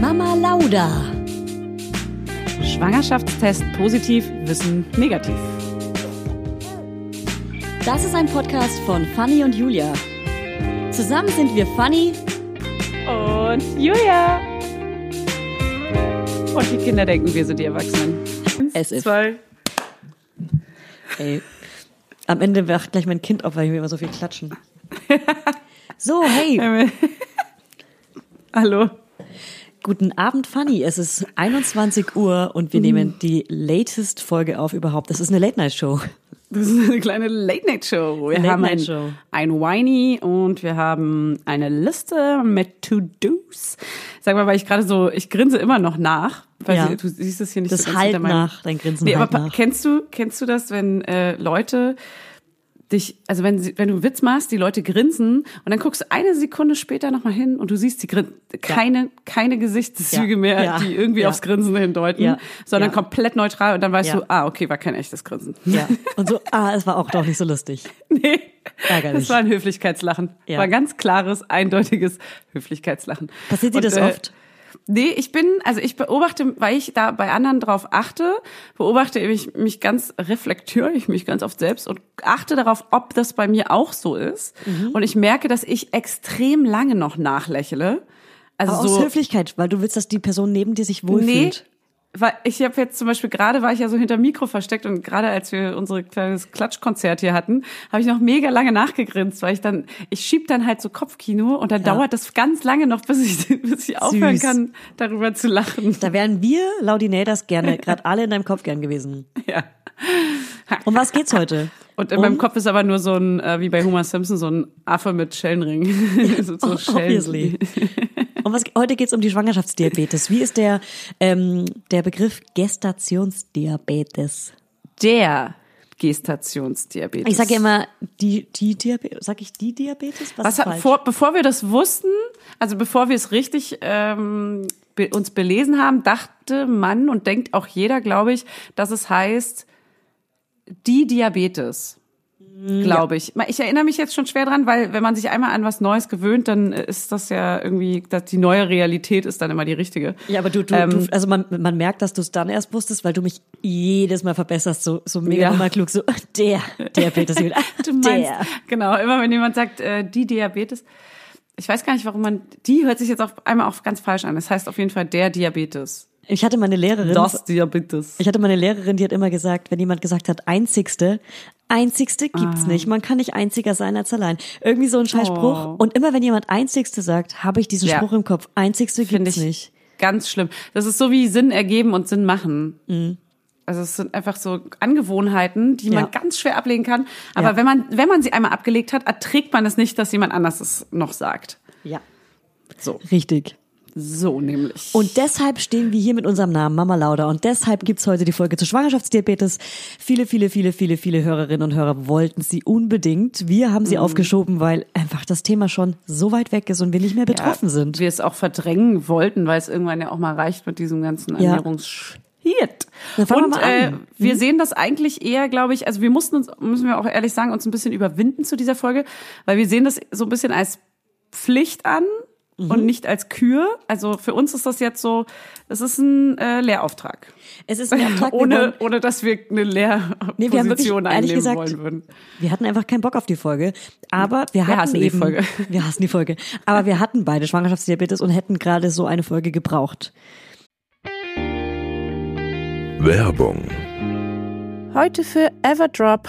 Mama Lauda. Schwangerschaftstest positiv, Wissen negativ. Das ist ein Podcast von Fanny und Julia. Zusammen sind wir Fanny und Julia. Und die Kinder denken, wir sind die Erwachsenen. Es ist. Zwei. Ey. Am Ende wacht gleich mein Kind auf, weil wir immer so viel klatschen. So, hey. Hallo. Guten Abend, Fanny. Es ist 21 Uhr und wir nehmen die latest Folge auf überhaupt. Das ist eine Late-Night-Show. Das ist eine kleine Late-Night-Show. Wir Late haben Night ein, Show. ein Whiny und wir haben eine Liste mit To-Dos. Sag mal, weil ich gerade so, ich grinse immer noch nach. Weil Ja. du siehst es hier nicht Das so ganz halt hinter meinem- nach, dein Grinsen Nee, halt aber nach. kennst du, kennst du das, wenn äh, Leute dich, also wenn sie, wenn du einen Witz machst, die Leute grinsen und dann guckst du eine Sekunde später nochmal hin und du siehst die Grin keine, keine Gesichtszüge Ja. mehr, Ja. die irgendwie Ja. aufs Grinsen hindeuten, Ja. sondern Ja. komplett neutral und dann weißt Ja. du, ah, okay, war kein echtes Grinsen. Ja. Und so, ah, es war auch doch nicht so lustig. Nee. Ärgerlich. Das war ein Höflichkeitslachen. Ja. War ein ganz klares, eindeutiges Höflichkeitslachen. Passiert dir das äh, oft? Nee, ich bin, also ich beobachte, weil ich da bei anderen drauf achte, beobachte ich mich ganz, reflektiere ich mich ganz oft selbst und achte darauf, ob das bei mir auch so ist. Mhm. Und ich merke, dass ich extrem lange noch nachlächle. Also Aber so, aus Höflichkeit, weil du willst, dass die Person neben dir sich Nee, wohlfühlt. Weil ich habe jetzt zum Beispiel gerade war ich ja so hinter Mikro versteckt und gerade als wir unser kleines Klatschkonzert hier hatten, habe ich noch mega lange nachgegrinst, weil ich dann ich schieb dann halt so Kopfkino und dann Ja. dauert das ganz lange noch, bis ich bis ich aufhören kann, darüber zu lachen. Da wären wir Laudinators gerne, gerade alle in deinem Kopf gern gewesen. Ja. Um was geht's heute? Und in um, meinem Kopf ist aber nur so ein, äh, wie bei Homer Simpson, so ein Affe mit Schellenring. so, so Schellen. Obviously. Um was, heute geht's um die Schwangerschaftsdiabetes. Wie ist der, ähm, der Begriff Gestationsdiabetes? Der Gestationsdiabetes. Ich sage ja immer die, die Diabetes. Sag ich die Diabetes? Was, Was vor, bevor wir das wussten, also bevor wir es richtig ähm, be, uns belesen haben, dachte man und denkt auch jeder, glaube ich, dass es heißt die Diabetes. Glaube ich. Ich erinnere mich jetzt schon schwer dran, weil wenn man sich einmal an was Neues gewöhnt, dann ist das ja irgendwie, dass die neue Realität ist dann immer die richtige. Ja, aber du, du, Ähm, du also man, man merkt, dass du es dann erst wusstest, weil du mich jedes Mal verbesserst, so, so mega Ja. klug, so, der Diabetes. Du meinst, der. genau, immer wenn jemand sagt, äh, die Diabetes, ich weiß gar nicht, warum man, die hört sich jetzt auf einmal auch ganz falsch an. Das heißt auf jeden Fall der Diabetes. Ich hatte meine Lehrerin, Diabetes. ich hatte meine Lehrerin, die hat immer gesagt, wenn jemand gesagt hat, einzigste, einzigste gibt's Ah. nicht. Man kann nicht einziger sein als allein. Irgendwie so ein Scheißspruch. Oh. Und immer wenn jemand einzigste sagt, habe ich diesen Ja. Spruch im Kopf. Einzigste Finde gibt's ich nicht. ganz schlimm. Das ist so wie Sinn ergeben und Sinn machen. Also es sind einfach so Angewohnheiten, die Ja. man ganz schwer ablegen kann. Aber Ja. wenn man wenn man sie einmal abgelegt hat, erträgt man es nicht, dass jemand anders es noch sagt. Ja. So, Richtig. So nämlich. Und deshalb stehen wir hier mit unserem Namen Mama Lauda und deshalb gibt's heute die Folge zu Schwangerschaftsdiabetes. Viele, viele, viele, viele, viele Hörerinnen und Hörer wollten sie unbedingt. Wir haben Mhm. sie aufgeschoben, weil einfach das Thema schon so weit weg ist und wir nicht mehr betroffen ja, sind. Wir es auch verdrängen wollten, weil es irgendwann ja auch mal reicht mit diesem ganzen Ja. Fangen wir Und äh, an. Mhm. wir sehen das eigentlich eher, glaube ich, also wir mussten uns, müssen wir auch ehrlich sagen, uns ein bisschen überwinden zu dieser Folge, weil wir sehen das so ein bisschen als Pflicht an Mhm. und nicht als Kür. Also für uns ist das jetzt so, es ist ein äh, Lehrauftrag. Es ist ein Auftrag, wir, ohne, wollen, ohne dass wir eine Nee, wir haben wirklich, Lehrposition ehrlich einnehmen gesagt, wollen würden. wir hatten einfach keinen Bock auf die Folge, aber wir hatten hassen die eben, Folge. wir hassen die Folge, aber wir hatten beide Schwangerschaftsdiabetes und hätten gerade so eine Folge gebraucht. Werbung. Heute für Everdrop.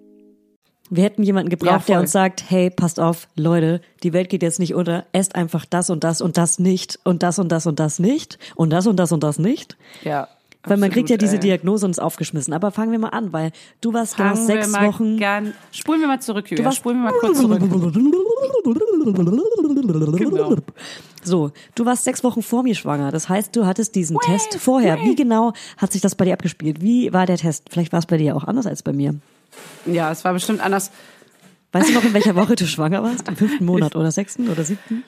Wir hätten jemanden gebraucht, Ja, der uns sagt, hey, passt auf, Leute, die Welt geht jetzt nicht unter, esst einfach das und das und das nicht und das und das und das nicht und das und das und das nicht. Ja. Weil man kriegt ja absolut, diese. Diagnose und ist aufgeschmissen. Aber fangen wir mal an, weil du warst genau sechs Wochen. Gern, spulen wir mal zurück, Julia. Du warst- Spulen wir mal kurz zurück. Genau. So, du warst sechs Wochen vor mir schwanger. Das heißt, du hattest diesen Test vorher. Wie genau hat sich das bei dir abgespielt? Wie war der Test? Vielleicht war es bei dir auch anders als bei mir. Ja, es war bestimmt anders. Weißt du noch, in welcher Woche du schwanger warst? Im fünften Monat oder sechsten oder siebten?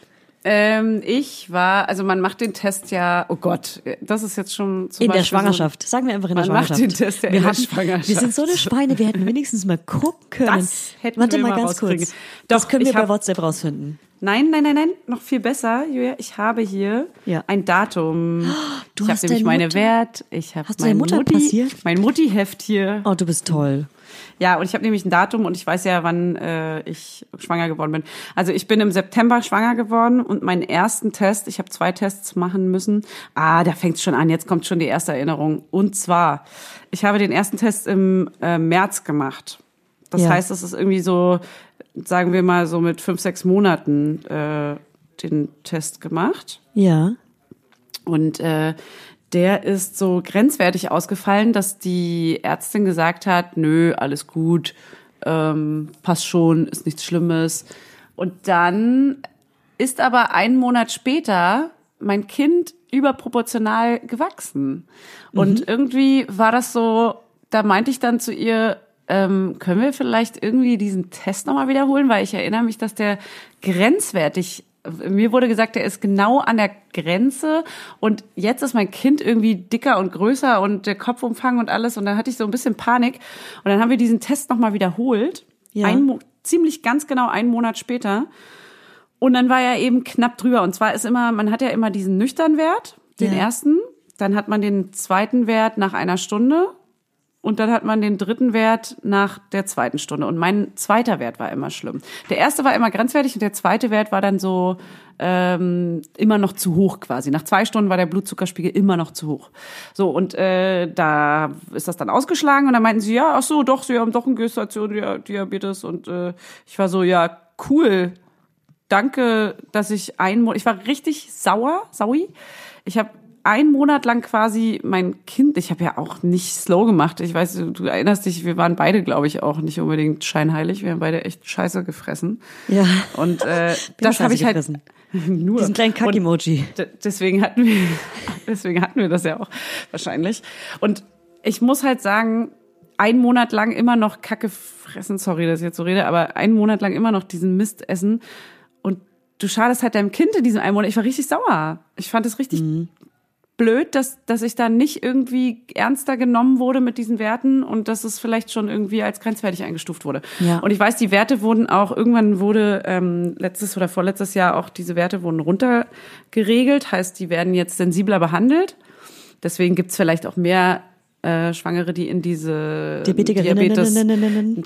Ähm, ich war, also man macht den Test ja, oh Gott, das ist jetzt schon zum In der Beispiel Schwangerschaft. Sagen wir einfach in der Man macht Schwangerschaft. den Test ja wir, in der Schwangerschaft. wir sind so eine Schweine, wir hätten wenigstens mal gucken können. Das hätten Warte wir mal mal ganz kurz. das Doch, können wir ich bei hab- WhatsApp rausfinden. So. Nein, nein, nein, nein, noch viel besser, Julia. Ich habe hier Ja. ein Datum. Du ich hast habe nämlich meine Mutter- Wert. Ich habe Hast du mein Mutter Mutti, passiert? mein Mutti-Heft hier. Oh, du bist toll. Ja, und ich habe nämlich ein Datum und ich weiß ja, wann äh, ich schwanger geworden bin. Also ich bin im September schwanger geworden und meinen ersten Test, ich habe zwei Tests machen müssen. Ah, da fängt's schon an, jetzt kommt schon die erste Erinnerung. Und zwar, ich habe den ersten Test im äh, März gemacht. Das Ja. heißt, das ist irgendwie so, sagen wir mal, so mit fünf, sechs Monaten äh, den Test gemacht. Ja. Und äh, der ist so grenzwertig ausgefallen, dass die Ärztin gesagt hat, nö, alles gut, ähm, passt schon, ist nichts Schlimmes. Und dann ist aber einen Monat später mein Kind überproportional gewachsen. Und irgendwie war das so, da meinte ich dann zu ihr, ähm, können wir vielleicht irgendwie diesen Test nochmal wiederholen, weil ich erinnere mich, dass der grenzwertig mir wurde gesagt, der ist genau an der Grenze und jetzt ist mein Kind irgendwie dicker und größer und der Kopfumfang und alles und dann hatte ich so ein bisschen Panik und dann haben wir diesen Test nochmal wiederholt, Ja. ein, ziemlich ganz genau einen Monat später und dann war er eben knapp drüber und zwar ist immer, man hat ja immer diesen nüchtern Wert, den Ja. ersten, dann hat man den zweiten Wert nach einer Stunde und dann hat man den dritten Wert nach der zweiten Stunde. Und mein zweiter Wert war immer schlimm. Der erste war immer grenzwertig und der zweite Wert war dann so ähm, immer noch zu hoch quasi. Nach zwei Stunden war der Blutzuckerspiegel immer noch zu hoch. So, und äh, da ist das dann ausgeschlagen und dann meinten sie, ja, ach so, doch, sie haben doch einen Gestationdiabetes. Und äh, ich war so, ja, cool, danke, dass ich einen Monat, ich war richtig sauer, saui. Ich habe einen Monat lang quasi mein Kind, ich habe ja auch nicht slow gemacht. Ich weiß, du, du erinnerst dich, wir waren beide, glaube ich, auch nicht unbedingt scheinheilig. Wir haben beide echt Scheiße gefressen. Ja. Und äh, das habe ich halt gefressen. nur. Diesen kleinen Kack-Emoji. deswegen hatten wir, deswegen hatten wir das ja auch wahrscheinlich. Und ich muss halt sagen, einen Monat lang immer noch Kacke fressen, sorry, dass ich jetzt so rede, aber einen Monat lang immer noch diesen Mist essen. Und du schadest halt deinem Kind in diesem einen Monat. Ich war richtig sauer. Ich fand es richtig Mhm. Blöd, dass, dass ich da nicht irgendwie ernster genommen wurde mit diesen Werten und dass es vielleicht schon irgendwie als grenzwertig eingestuft wurde. Ja. Und ich weiß, die Werte wurden auch, irgendwann wurde ähm, letztes oder vorletztes Jahr auch diese Werte wurden runtergeregelt, heißt, die werden jetzt sensibler behandelt. Deswegen gibt's vielleicht auch mehr äh, Schwangere, die in diese Diabetes,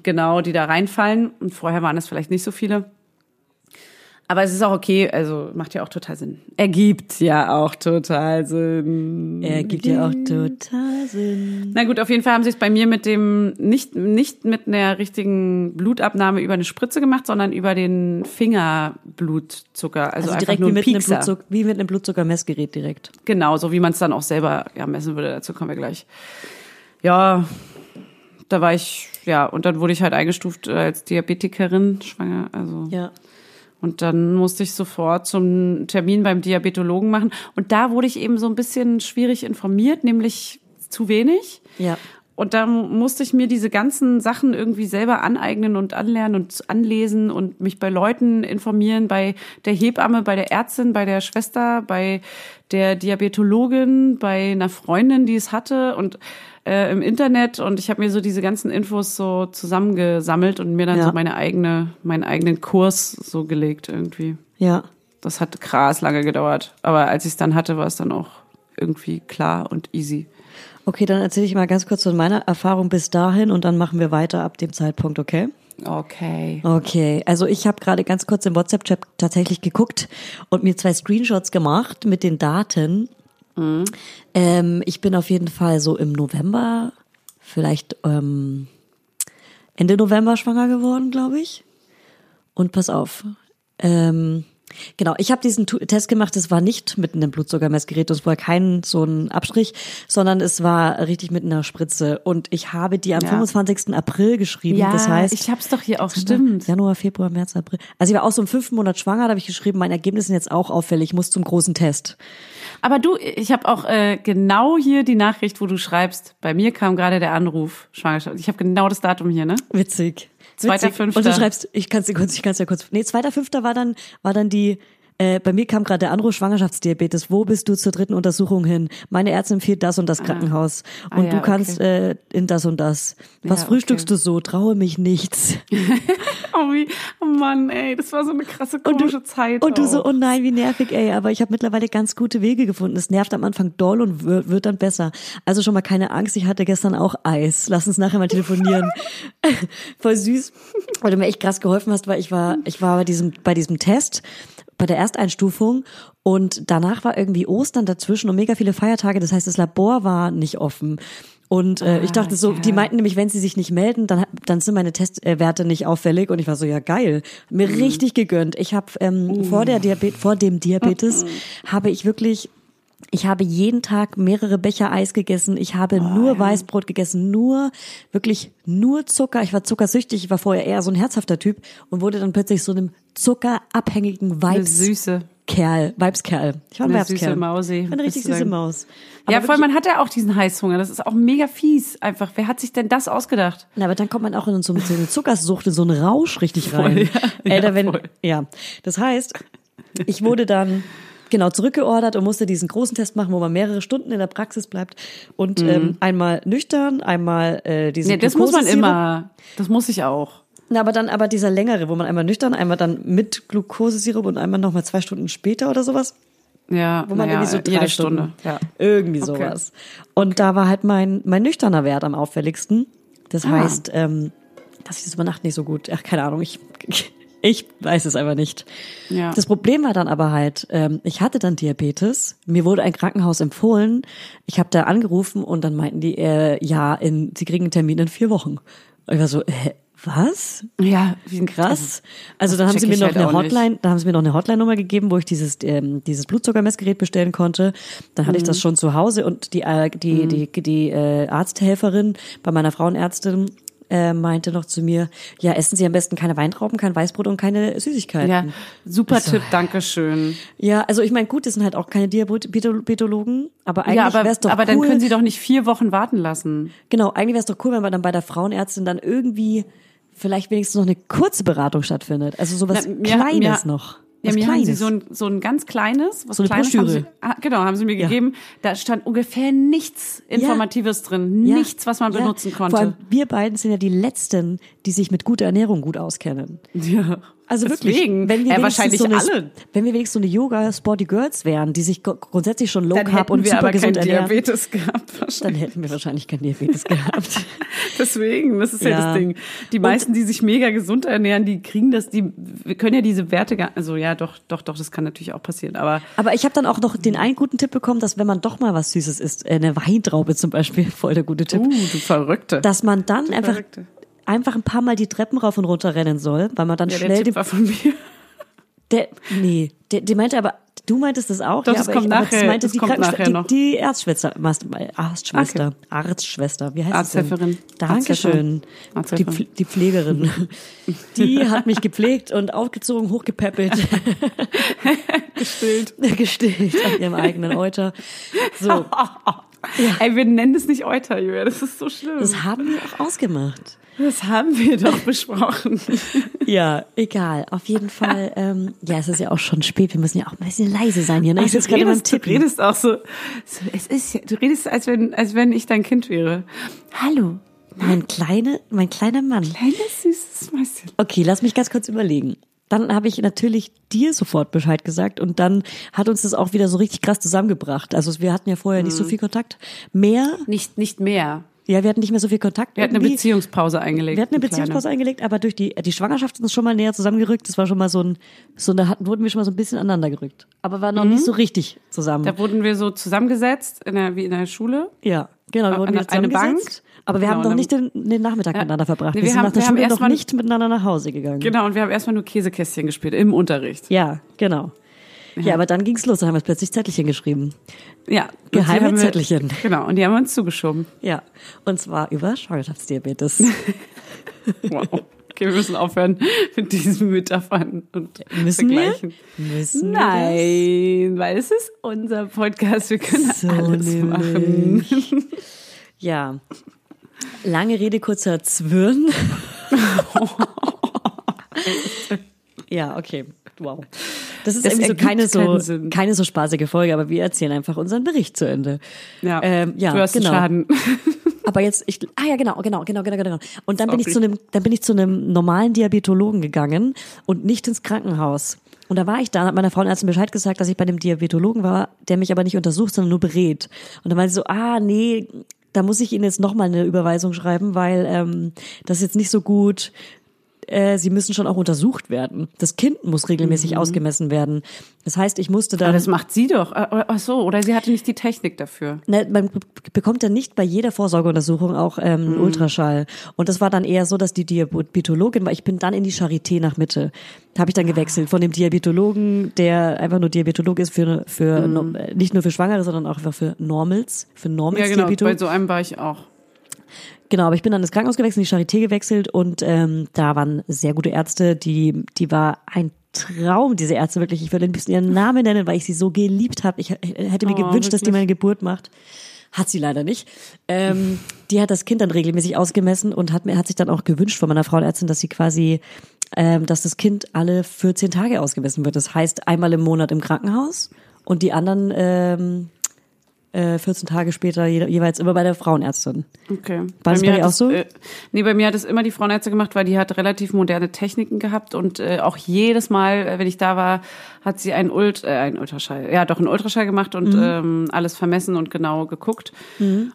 genau, die da reinfallen. Und vorher waren es vielleicht nicht so viele. Aber es ist auch okay, also macht ja auch total Sinn. Ergibt ja auch total Sinn. Er gibt ja auch total Sinn. Na gut, auf jeden Fall haben sie es bei mir mit dem, nicht, nicht mit einer richtigen Blutabnahme über eine Spritze gemacht, sondern über den Fingerblutzucker. Also, Also direkt wie mit, einem. Blutzucker, wie mit einem Blutzuckermessgerät direkt. Genau, so wie man es dann auch selber ja, messen würde. Dazu kommen wir gleich. Ja, da war ich, ja, und dann wurde ich halt eingestuft äh, als Diabetikerin, schwanger, also. Ja. Und dann musste ich sofort zum Termin beim Diabetologen machen. Und da wurde ich eben so ein bisschen schwierig informiert, nämlich zu wenig. Ja. Und da musste ich mir diese ganzen Sachen irgendwie selber aneignen und anlernen und anlesen und mich bei Leuten informieren, bei der Hebamme, bei der Ärztin, bei der Schwester, bei der Diabetologin, bei einer Freundin, die es hatte und äh, im Internet. Und ich habe mir so diese ganzen Infos so zusammengesammelt und mir dann Ja. so meine eigene, meinen eigenen Kurs so gelegt irgendwie. Ja. Das hat krass lange gedauert. Aber als ich es dann hatte, war es dann auch irgendwie klar und easy. Okay, dann erzähle ich mal ganz kurz von meiner Erfahrung bis dahin und dann machen wir weiter ab dem Zeitpunkt, okay? Okay. Okay, also ich habe gerade ganz kurz im WhatsApp-Chat tatsächlich geguckt und mir zwei Screenshots gemacht mit den Daten. Ähm, ich bin auf jeden Fall so im November, vielleicht ähm, Ende November schwanger geworden, glaube ich. Und pass auf, ähm, genau, ich habe diesen Test gemacht, es war nicht mit einem Blutzuckermessgerät, es war kein so ein Abstrich, sondern es war richtig mit einer Spritze. Und ich habe die am Ja. 25. April geschrieben, das heißt... ich hab's doch hier auch, stimmt. Januar, Februar, März, April. Also ich war auch so im fünften Monat schwanger, da habe ich geschrieben, mein Ergebnis sind jetzt auch auffällig, ich muss zum großen Test. Aber du, ich habe auch äh, genau hier die Nachricht, wo du schreibst, bei mir kam gerade der Anruf, Schwangerschaft. Ich habe genau das Datum hier, ne? Witzig. Zweiter. Fünfter. Und du schreibst, ich kann es dir kurz, ich kann es dir kurz. Nee, zweiter Fünfter war dann, war dann die. Äh, bei mir kam gerade der Anruf Schwangerschaftsdiabetes. Wo bist du zur dritten Untersuchung hin? Meine Ärztin empfiehlt das und das Krankenhaus. Ah, Und ja, du kannst äh, in das und das. Was Ja, frühstückst okay. du so? Traue mich nichts. Oh, wie, oh Mann, ey, das war so eine krasse komische Zeit. Und du so, auch. oh nein, wie nervig, ey. Aber ich habe mittlerweile ganz gute Wege gefunden. Es nervt am Anfang doll und wird, wird dann besser. Also schon mal keine Angst. Ich hatte gestern auch Eis. Lass uns nachher mal telefonieren. Voll süß, weil du mir echt krass geholfen hast, weil ich war, ich war bei diesem, bei diesem Test, bei der Ersteinstufung und danach war irgendwie Ostern dazwischen und mega viele Feiertage. Das heißt, das Labor war nicht offen. Und äh, ich dachte so, die meinten nämlich, wenn sie sich nicht melden, dann, dann sind meine Testwerte nicht auffällig. Und ich war so, ja geil, mir richtig gegönnt. Ich habe ähm, vor der Diabet vor dem Diabetes habe ich wirklich ich habe jeden Tag mehrere Becher Eis gegessen. Ich habe nur Weißbrot gegessen, nur wirklich nur Zucker. Ich war zuckersüchtig. Ich war vorher eher so ein herzhafter Typ und wurde dann plötzlich so einem zuckerabhängigen eine Vibes süße. Kerl, Vibeskerl. Ich war ein Eine Vibeskerl. süße Mausi, Ich eine richtig süße. Maus. Ja, Aber vor allem, man hat ja auch diesen Heißhunger. Das ist auch mega fies einfach. Wer hat sich denn das ausgedacht? Na, aber dann kommt man auch in so eine Zuckersucht, in so einen Rausch richtig rein. ja. Ey, da Ja, wenn, voll. ja. Das heißt, ich wurde dann genau zurückgeordert und musste diesen großen Test machen, wo man mehrere Stunden in der Praxis bleibt und ähm, einmal nüchtern, einmal äh, diesen Mhm. Nee, das muss man immer. Das muss ich auch. Na, aber dann aber dieser längere, wo man einmal nüchtern, einmal dann mit Glukosesirup und einmal nochmal zwei Stunden später oder sowas. Ja, Wo man naja, irgendwie so drei jede Stunden, Stunde. Ja. Irgendwie Okay. sowas. Und da war halt mein, mein nüchterner Wert am auffälligsten. Das Ah. heißt, ähm, dass ich das über Nacht nicht so gut, ach, keine Ahnung, ich, ich weiß es einfach nicht. Ja. Das Problem war dann aber halt, ähm, ich hatte dann Diabetes, mir wurde ein Krankenhaus empfohlen, ich habe da angerufen und dann meinten die, äh, ja, in, sie kriegen einen Termin in vier Wochen. Und ich war so, hä, was? Ja, wie Krass. Also das dann haben sie mir noch halt eine. Hotline, da haben sie mir noch eine Hotline-Nummer gegeben, wo ich dieses ähm, dieses Blutzuckermessgerät bestellen konnte. Dann hatte ich Mhm. das schon zu Hause und die äh, die die die äh, Arzthelferin bei meiner Frauenärztin äh, meinte noch zu mir, ja essen Sie am besten keine Weintrauben, kein Weißbrot und keine Süßigkeiten. Ja, super Tipp, danke schön. Ja, also ich meine, gut, das sind halt auch keine Diabetologen, aber eigentlich Ja, aber, wäre es doch aber cool. dann können Sie doch nicht vier Wochen warten lassen. Genau, eigentlich wäre es doch cool, wenn man dann bei der Frauenärztin dann irgendwie vielleicht wenigstens noch eine kurze Beratung stattfindet. Also sowas Na, mir- Kleines mir- noch. Ja, mir haben sie so ein, so ein ganz kleines, was So eine kleines haben Broschüre. sie, ah, genau, haben sie mir Ja. gegeben. Da stand ungefähr nichts Informatives drin, Ja. nichts, was man Ja. benutzen konnte. Vor allem wir beiden sind ja die Letzten, die sich mit guter Ernährung gut auskennen. ja. Also Deswegen, wirklich, wenn wir ja, wahrscheinlich so eine, alle. wenn wir wenigstens so eine Yoga Sporty Girls wären, die sich gr- grundsätzlich schon low Dann carb hätten und wir super aber keinen gesund ernähren, Diabetes gehabt. dann hätten wir wahrscheinlich kein Diabetes gehabt. Deswegen, das ist ja, Ja. das Ding. Die meisten, die sich mega gesund ernähren, die kriegen das, die wir können ja diese Werte gar, also ja, doch, doch, doch, das kann natürlich auch passieren, aber Aber ich habe dann auch noch den einen guten Tipp bekommen, dass wenn man doch mal was Süßes isst, äh, eine Weintraube zum Beispiel, voll der gute Tipp, uh, du Verrückte. dass man dann einfach Verrückte. Einfach ein paar Mal die Treppen rauf und runter rennen soll, weil man dann ja, der schnell Tipp den, war von mir. der nee, der, der meinte aber du meintest das auch, Doch, ja, das aber kommt ich, aber das nachher- meinte das die kommt Krankenschwester, nachher die, noch. die Ärztschwester, Arztschwester, Arztschwester, wie heißt Arzthelferin. sie denn? Dankeschön. Die, Arzthelferin. Pfl- die Pflegerin. Die hat mich gepflegt und aufgezogen, hochgepäppelt. Gestillt. Gestillt an ihrem eigenen Euter. So, Ey, wir nennen es nicht Euter, Julia, das ist so schlimm. das haben wir auch ausgemacht. Das haben wir doch besprochen. Ja, egal. Auf jeden Fall, ähm, ja, es ist ja auch schon spät. Wir müssen ja auch ein bisschen leise sein hier. Ne? Ich du, gerade beim redest, du redest auch so, so, es ist, ja- du redest, als wenn, als wenn ich dein Kind wäre. Hallo, Mein, kleine, mein kleiner Mann. kleines süßes Mäuschen. Okay, lass mich ganz kurz überlegen. Dann habe ich natürlich dir sofort Bescheid gesagt und dann hat uns das auch wieder so richtig krass zusammengebracht. Also wir hatten ja vorher nicht so Mhm. viel Kontakt. Mehr, Nicht, nicht mehr. ja, wir hatten nicht mehr so viel Kontakt. Wir hatten eine. Beziehungspause eingelegt. Wir hatten eine eine Beziehungspause eingelegt, aber durch die, die Schwangerschaft ist uns schon mal näher zusammengerückt. Das war schon mal so ein, so da hatten, wurden wir schon mal so ein bisschen aneinander gerückt. Aber war noch nicht so richtig zusammen. Mhm. Da wurden wir so zusammengesetzt, in der, wie in der Schule. ja, genau, wir wurden Eine- wieder eine zusammengesetzt. Bank. Aber wir Genau, haben noch nicht den, den Nachmittag Ja. miteinander verbracht. Nee, wir, wir sind haben- nach der wir Schule noch mal- nicht miteinander nach Hause gegangen. Genau, und wir haben erstmal nur Käsekästchen gespielt im Unterricht. Ja, genau. Ja, aber dann ging's los, dann haben wir plötzlich Zettelchen geschrieben. Ja. Geheime wir- Zettelchen. Genau, und die haben wir uns zugeschoben. Ja, und zwar über Schwangerschaftsdiabetes. Wow. Okay, wir müssen aufhören mit diesen Metaphern und Müssen wir? Vergleichen. Müssen wir Nein, weil es ist unser Podcast. Wir können? So alles machen. nämlich. Ja. Lange Rede, kurzer Zwirn. ja, okay. Wow. Das ist Das irgendwie so keine so, Sinn. keine so spaßige Folge, aber wir erzählen einfach unseren Bericht zu Ende. Ja, Ähm, ja, du hast genau. Schaden. Aber jetzt, ich, ah ja, genau, genau, genau, genau, genau. Und dann bin ich zu einem, dann bin ich zu einem normalen Diabetologen gegangen und nicht ins Krankenhaus. Und da war ich da, hat meiner Frauenärztin Bescheid gesagt, dass ich bei dem Diabetologen war, der mich aber nicht untersucht, sondern nur berät. Und dann meinte sie so, ah, nee, da muss ich Ihnen jetzt nochmal eine Überweisung schreiben, weil ähm, das ist jetzt nicht so gut. Äh, Sie müssen schon auch untersucht werden. Das Kind muss regelmäßig ausgemessen werden. Das heißt, ich musste Aber dann. das macht sie doch. Ach so, oder sie hatte nicht die Technik dafür. Ne, man be- bekommt ja nicht bei jeder Vorsorgeuntersuchung auch ähm, einen Ultraschall. Und das war dann eher so, dass die Diabetologin, weil ich bin dann in die Charité nach Mitte, habe ich dann gewechselt von dem Diabetologen, der einfach nur Diabetolog ist für für no- äh, nicht nur für Schwangere, sondern auch einfach für Normals, für Normals Ja, genau. Bei so einem war ich auch. Genau, aber ich bin dann ins Krankenhaus gewechselt, in die Charité gewechselt und ähm, da waren sehr gute Ärzte, die, die war ein Traum, diese Ärzte wirklich. Ich würde ein bisschen ihren Namen nennen, weil ich sie so geliebt habe. Ich hätte mir Oh, gewünscht, dass die wirklich? meine Geburt macht. Hat sie leider nicht. Ähm, die hat das Kind dann regelmäßig ausgemessen und hat mir hat sich dann auch gewünscht von meiner Frauenärztin, dass sie quasi, ähm, dass das Kind alle 14 Tage ausgemessen wird. Das heißt einmal im Monat im Krankenhaus und die anderen ähm, äh, 14 Tage später je, jeweils immer bei der Frauenärztin. Okay. War das bei mir dir hat auch so? Äh, nee, bei mir hat es immer die Frauenärzte gemacht, weil die hat relativ moderne Techniken gehabt und äh, auch jedes Mal, äh, wenn ich da war, hat sie einen, Ult äh, einen Ultraschall, ja doch einen Ultraschall gemacht und Mhm. ähm, alles vermessen und genau geguckt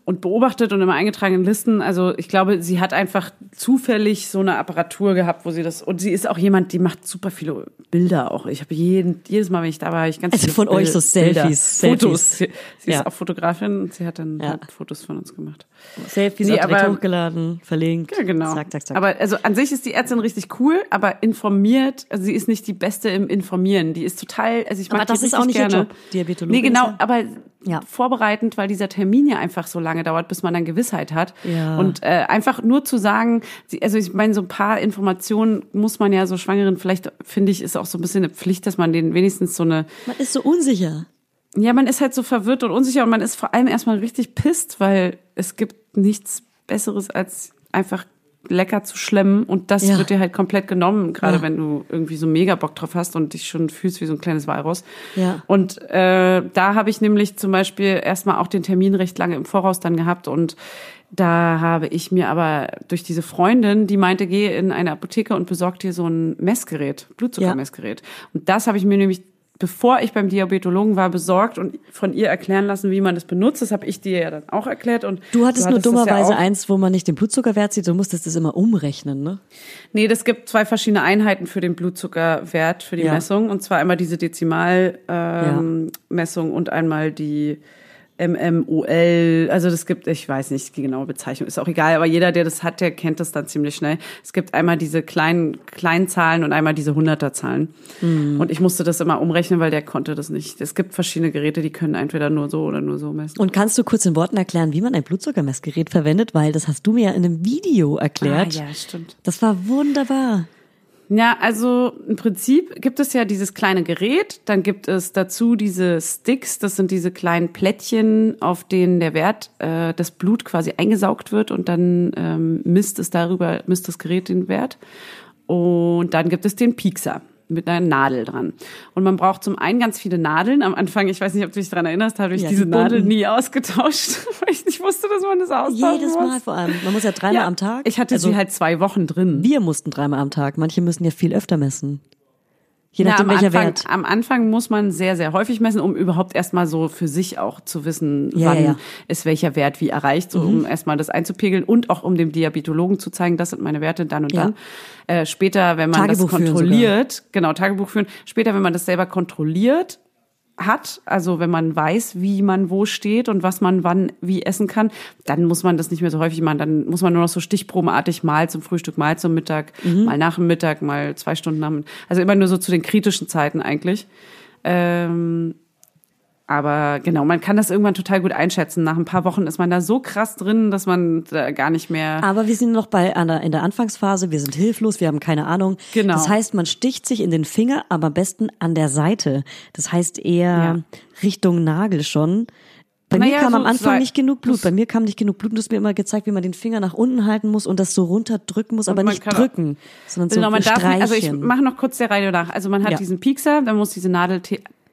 und beobachtet und immer eingetragen in Listen. Also ich glaube, sie hat einfach zufällig so eine Apparatur gehabt, wo sie das und sie ist auch jemand, die macht super viele Bilder auch. Ich habe jeden jedes Mal, wenn ich da war, ich ganz Also viele von euch so Bilder, Selfies, Fotos. Selfies. Sie, sie Ja. ist auch Fotografin und sie hat dann Ja. Fotos von uns gemacht. Selfies Nee, auch direkt aber- hochgeladen, verlinkt. Ja, genau. Zack, zack, zack. Aber also an sich ist die Ärztin richtig cool, aber informiert, also sie ist nicht die Beste im Informieren. Die ist total, also ich mag Aber das die ist auch nicht ihr gerne. Job. Diabetologin Nee, genau, aber Ja. vorbereitend, weil dieser Termin ja einfach so lange dauert, bis man dann Gewissheit hat. Ja. Und äh, einfach nur zu sagen, also ich meine, so ein paar Informationen muss man ja so Schwangeren, vielleicht finde ich, ist auch so ein bisschen eine Pflicht, dass man denen wenigstens so eine Man ist so unsicher. Ja, man ist halt so verwirrt und unsicher und man ist vor allem erstmal richtig pisst, weil es gibt nichts Besseres als einfach lecker zu schlemmen und das Ja. wird dir halt komplett genommen, gerade Ja. wenn du irgendwie so mega Bock drauf hast und dich schon fühlst wie so ein kleines Walross. Ja. Und äh, da habe ich nämlich zum Beispiel erstmal auch den Termin recht lange im Voraus dann gehabt und da habe ich mir aber durch diese Freundin, die meinte, geh in eine Apotheke und besorg dir so ein Messgerät, Blutzuckermessgerät. Und das habe ich mir nämlich, bevor ich beim Diabetologen war, besorgt und von ihr erklären lassen, wie man das benutzt. Das habe ich dir ja dann auch erklärt. Und Du hattest nur das ja dummerweise auch. eins, wo man nicht den Blutzuckerwert sieht, du musstest das immer umrechnen, ne? Nee, das gibt zwei verschiedene Einheiten für den Blutzuckerwert, für die Ja. Messung. Und zwar einmal diese Dezimalmessung ähm, Messung und einmal die MMUL. Also das gibt, ich weiß nicht die genaue Bezeichnung, ist auch egal, aber jeder, der das hat, der kennt das dann ziemlich schnell. Es gibt einmal diese kleinen, kleinen Zahlen und einmal diese Hunderterzahlen. Mhm. Und ich musste das immer umrechnen, weil der konnte das nicht. Es gibt verschiedene Geräte, die können entweder nur so oder nur so messen. Und kannst du kurz in Worten erklären, wie man ein Blutzuckermessgerät verwendet? Weil das hast du mir ja in einem Video erklärt. Ah, ja, stimmt. Das war wunderbar. Ja, also im Prinzip gibt es ja dieses kleine Gerät, dann gibt es dazu diese Sticks, das sind diese kleinen Plättchen, auf denen der Wert, äh, das Blut quasi eingesaugt wird und dann ähm, misst es darüber, misst das Gerät den Wert. Und dann gibt es den Piekser mit einer Nadel dran. Und man braucht zum einen ganz viele Nadeln. Am Anfang, ich weiß nicht, ob du dich daran erinnerst, habe ich Ja, diese die. Nadel nie ausgetauscht, weil ich nicht wusste, dass man das austauschen Jedes muss. Mal vor allem. Man muss ja dreimal Ja, am Tag. Ich hatte also, sie halt zwei Wochen drin. Wir mussten dreimal am Tag. Manche müssen ja viel öfter messen. Je nachdem, am welcher Anfang, Wert. Am Anfang muss man sehr, sehr häufig messen, um überhaupt erstmal so für sich auch zu wissen, Ja, wann ja, ist welcher Wert wie erreicht, so um erstmal das einzupegeln und auch um dem Diabetologen zu zeigen, das sind meine Werte dann und Ja. dann. Äh, später, wenn man Tagebuch das kontrolliert, genau, Tagebuch führen, später, wenn man das selber kontrolliert, hat, also wenn man weiß, wie man wo steht und was man wann wie essen kann, dann muss man das nicht mehr so häufig machen. Dann muss man nur noch so stichprobenartig mal zum Frühstück, mal zum Mittag, Mhm. mal nach dem Mittag, mal zwei Stunden nach dem Also immer nur so zu den kritischen Zeiten eigentlich. Ähm, aber genau, man kann das irgendwann total gut einschätzen. Nach ein paar Wochen ist man da so krass drin, dass man da gar nicht mehr. Aber wir sind noch bei an der, in der Anfangsphase, wir sind hilflos, wir haben keine Ahnung. Genau. Das heißt, man sticht sich in den Finger, aber am besten an der Seite. Das heißt eher Ja. Richtung Nagel schon. Bei mir Naja, kam so am Anfang nicht genug Blut. Bei mir kam nicht genug Blut und du hast mir immer gezeigt, wie man den Finger nach unten halten muss und das so runterdrücken muss, aber nicht kann auch- drücken, sondern so Genau, man darf also ich mache noch kurz der Reihe nach. Also man hat Ja. diesen Piekser, dann muss diese Nadel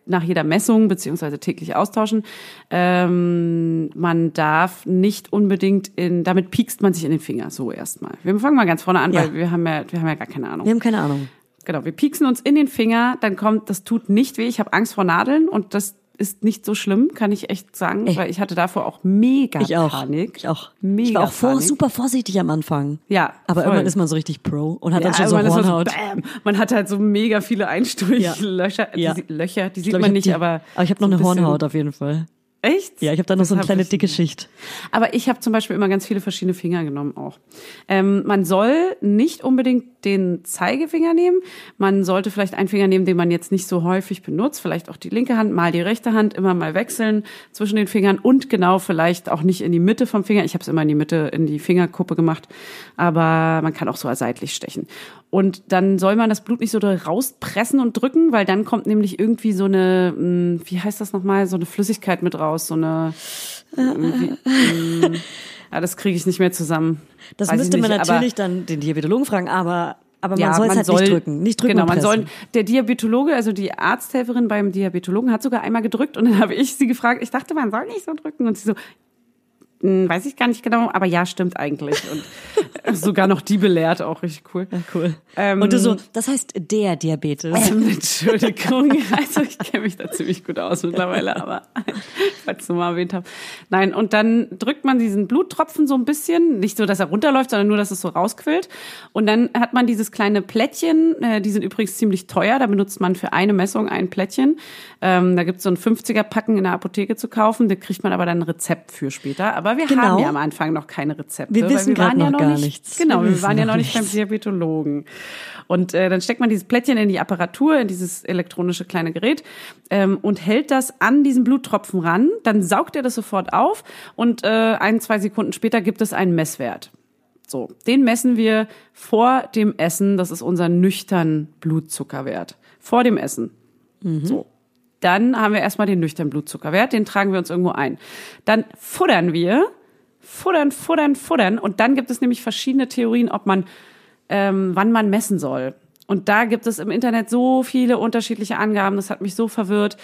nach jeder Messung beziehungsweise täglich austauschen. Ähm, man darf nicht unbedingt in, damit piekst man sich in den Finger, so erstmal. Wir fangen mal ganz vorne an, Ja. weil wir haben ja, wir haben ja gar keine Ahnung. wir haben keine Ahnung. Genau, wir pieksen uns in den Finger, dann kommt, das tut nicht weh. Ich habe Angst vor Nadeln und das ist nicht so schlimm, kann ich echt sagen, Ey. weil ich hatte davor auch mega Ich auch. Panik. Ich auch. Mega ich war auch vor, super vorsichtig am Anfang. Ja, Aber voll. irgendwann ist man so richtig Pro und hat Ja, dann schon so Hornhaut. bam. Man hat halt so mega viele Ja. Einstrichlöcher. Ja. Löcher, die sieht glaub, man nicht, die, aber. aber ich habe noch so eine Hornhaut auf jeden Fall. Echt? Ja, ich habe da noch so eine Das kleine dicke. Schicht. Aber ich habe zum Beispiel immer ganz viele verschiedene Finger genommen auch. Ähm, man soll nicht unbedingt den Zeigefinger nehmen. Man sollte vielleicht einen Finger nehmen, den man jetzt nicht so häufig benutzt. Vielleicht auch die linke Hand, mal die rechte Hand, immer mal wechseln zwischen den Fingern und genau vielleicht auch nicht in die Mitte vom Finger. Ich habe es immer in die Mitte, in die Fingerkuppe gemacht. Aber man kann auch so seitlich stechen. Und dann soll man das Blut nicht so doll rauspressen und drücken, weil dann kommt nämlich irgendwie so eine, mh, wie heißt das nochmal, so eine Flüssigkeit mit raus, so eine, irgendwie, mh, ja, das kriege ich nicht mehr zusammen. Das Weiß müsste man nicht, aber- natürlich dann den Diabetologen fragen, aber, aber man ja, soll es halt nicht drücken. Nicht drücken Genau, man soll, der Diabetologe, also die Arzthelferin beim Diabetologen hat sogar einmal gedrückt und dann habe ich sie gefragt, ich dachte, man soll nicht so drücken und sie so, "Hm, weiß ich gar nicht genau, aber ja, stimmt eigentlich und sogar noch die belehrt, auch richtig cool. Ja, cool. Ähm, und du so, das heißt der Diabetes. Ähm, Entschuldigung, also ich kenne mich da ziemlich gut aus mittlerweile, aber falls du mal erwähnt habe. Nein, und dann drückt man diesen Bluttropfen so ein bisschen, nicht so, dass er runterläuft, sondern nur, dass es so rausquillt. Und dann hat man dieses kleine Plättchen, äh, die sind übrigens ziemlich teuer, da benutzt man für eine Messung ein Plättchen. Ähm, da gibt's so ein 50er-Packen in der Apotheke zu kaufen, da kriegt man aber dann ein Rezept für später. Aber wir Genau. haben ja am Anfang noch keine Rezepte. Wir wissen wir ja noch noch gar nicht, nichts. Genau, Wir wir, waren ja noch nicht beim. Diabetologen. Und äh, dann steckt man dieses Plättchen in die Apparatur, in dieses elektronische kleine Gerät ähm, und hält das an diesen Bluttropfen ran. Dann saugt er das sofort auf und äh, ein, zwei Sekunden später gibt es einen Messwert. So, den messen wir vor dem Essen. Das ist unser nüchtern Blutzuckerwert. Vor dem Essen. So. Dann haben wir erstmal den nüchternen Blutzuckerwert, den tragen wir uns irgendwo ein. Dann futtern wir futtern, futtern, futtern. Und dann gibt es nämlich verschiedene Theorien, ob man, ähm, wann man messen soll. Und da gibt es im Internet so viele unterschiedliche Angaben. Das hat mich so verwirrt.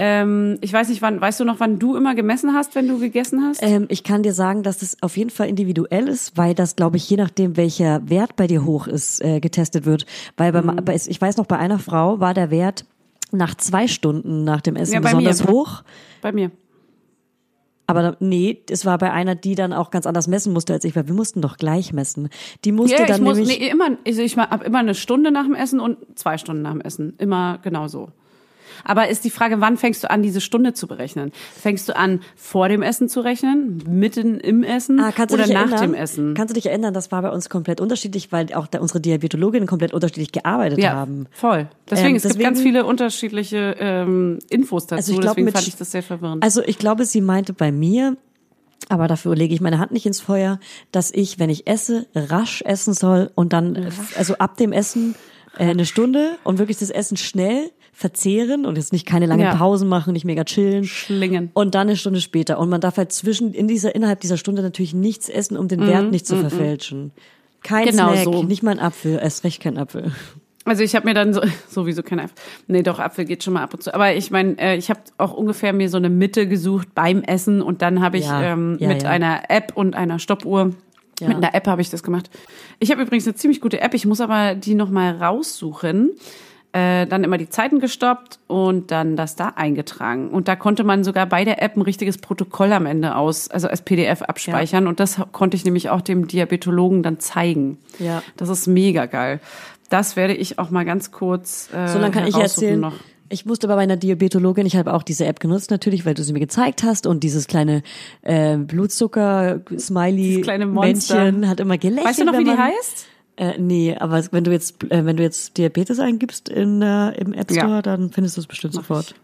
Ähm, ich weiß nicht, wann, weißt du noch, wann du immer gemessen hast, wenn du gegessen hast? Ähm, ich kann dir sagen, dass das auf jeden Fall individuell ist, weil das, glaube ich, je nachdem, welcher Wert bei dir hoch ist, äh, getestet wird. Weil Mhm. bei, bei, ich weiß noch, bei einer Frau war der Wert nach zwei Stunden nach dem Essen Ja, bei besonders mir. hoch. Bei mir. Aber nee, es war bei einer, die dann auch ganz anders messen musste als ich, weil wir mussten doch gleich messen. Die musste ich dann muss, nämlich. nee, immer, ich, ich habe immer eine Stunde nach dem Essen und zwei Stunden nach dem Essen. Immer genau so. Aber ist die Frage, wann fängst du an, diese Stunde zu berechnen? Fängst du an, vor dem Essen zu rechnen, mitten im Essen Ah, kannst du oder nach erinnern? dem Essen? Kannst du dich erinnern, das war bei uns komplett unterschiedlich, weil auch da unsere Diabetologinnen komplett unterschiedlich gearbeitet ja, haben. voll. Deswegen, Ähm, es gibt deswegen- ganz viele unterschiedliche ähm, Infos dazu. Also ich glaub, deswegen mit- fand ich das sehr verwirrend. Also ich glaube, sie meinte bei mir, aber dafür lege ich meine Hand nicht ins Feuer, dass ich, wenn ich esse, rasch essen soll und dann, also ab dem Essen äh, eine Stunde und wirklich das Essen schnell verzehren und jetzt nicht keine langen Ja. Pausen machen, nicht mega chillen. Schlingen. Und dann eine Stunde später. Und man darf halt zwischen, in dieser, innerhalb dieser Stunde natürlich nichts essen, um den Wert nicht zu verfälschen. Kein Mhm, Genau Snack, so. nicht mal ein Apfel, erst recht kein Apfel. Also ich habe mir dann so sowieso kein Apfel. Nee, doch Apfel geht schon mal ab und zu. Aber ich meine, äh, ich habe auch ungefähr mir so eine Mitte gesucht beim Essen und dann habe ich Ja, ähm, ja, mit einer App und einer Stoppuhr Ja. mit einer App habe ich das gemacht. Ich habe übrigens eine ziemlich gute App. Ich muss aber die noch mal raussuchen. Äh, dann immer die Zeiten gestoppt und dann das da eingetragen. Und da konnte man sogar bei der App ein richtiges Protokoll am Ende aus, also als PDF abspeichern. Und das konnte ich nämlich auch dem Diabetologen dann zeigen. Ja. Das ist mega geil. Das werde ich auch mal ganz kurz. Äh, So, dann kann ich erzählen. Noch. Ich musste bei meiner Diabetologin, ich habe auch diese App genutzt natürlich, weil du sie mir gezeigt hast und dieses kleine äh, Blutzucker-Smiley Dieses kleine Monster. Männchen hat immer gelächelt. Weißt du noch, wie die heißt? Äh, nee, aber wenn du jetzt äh, wenn du jetzt Diabetes eingibst in, äh, im App Store, Ja. dann findest du es bestimmt sofort.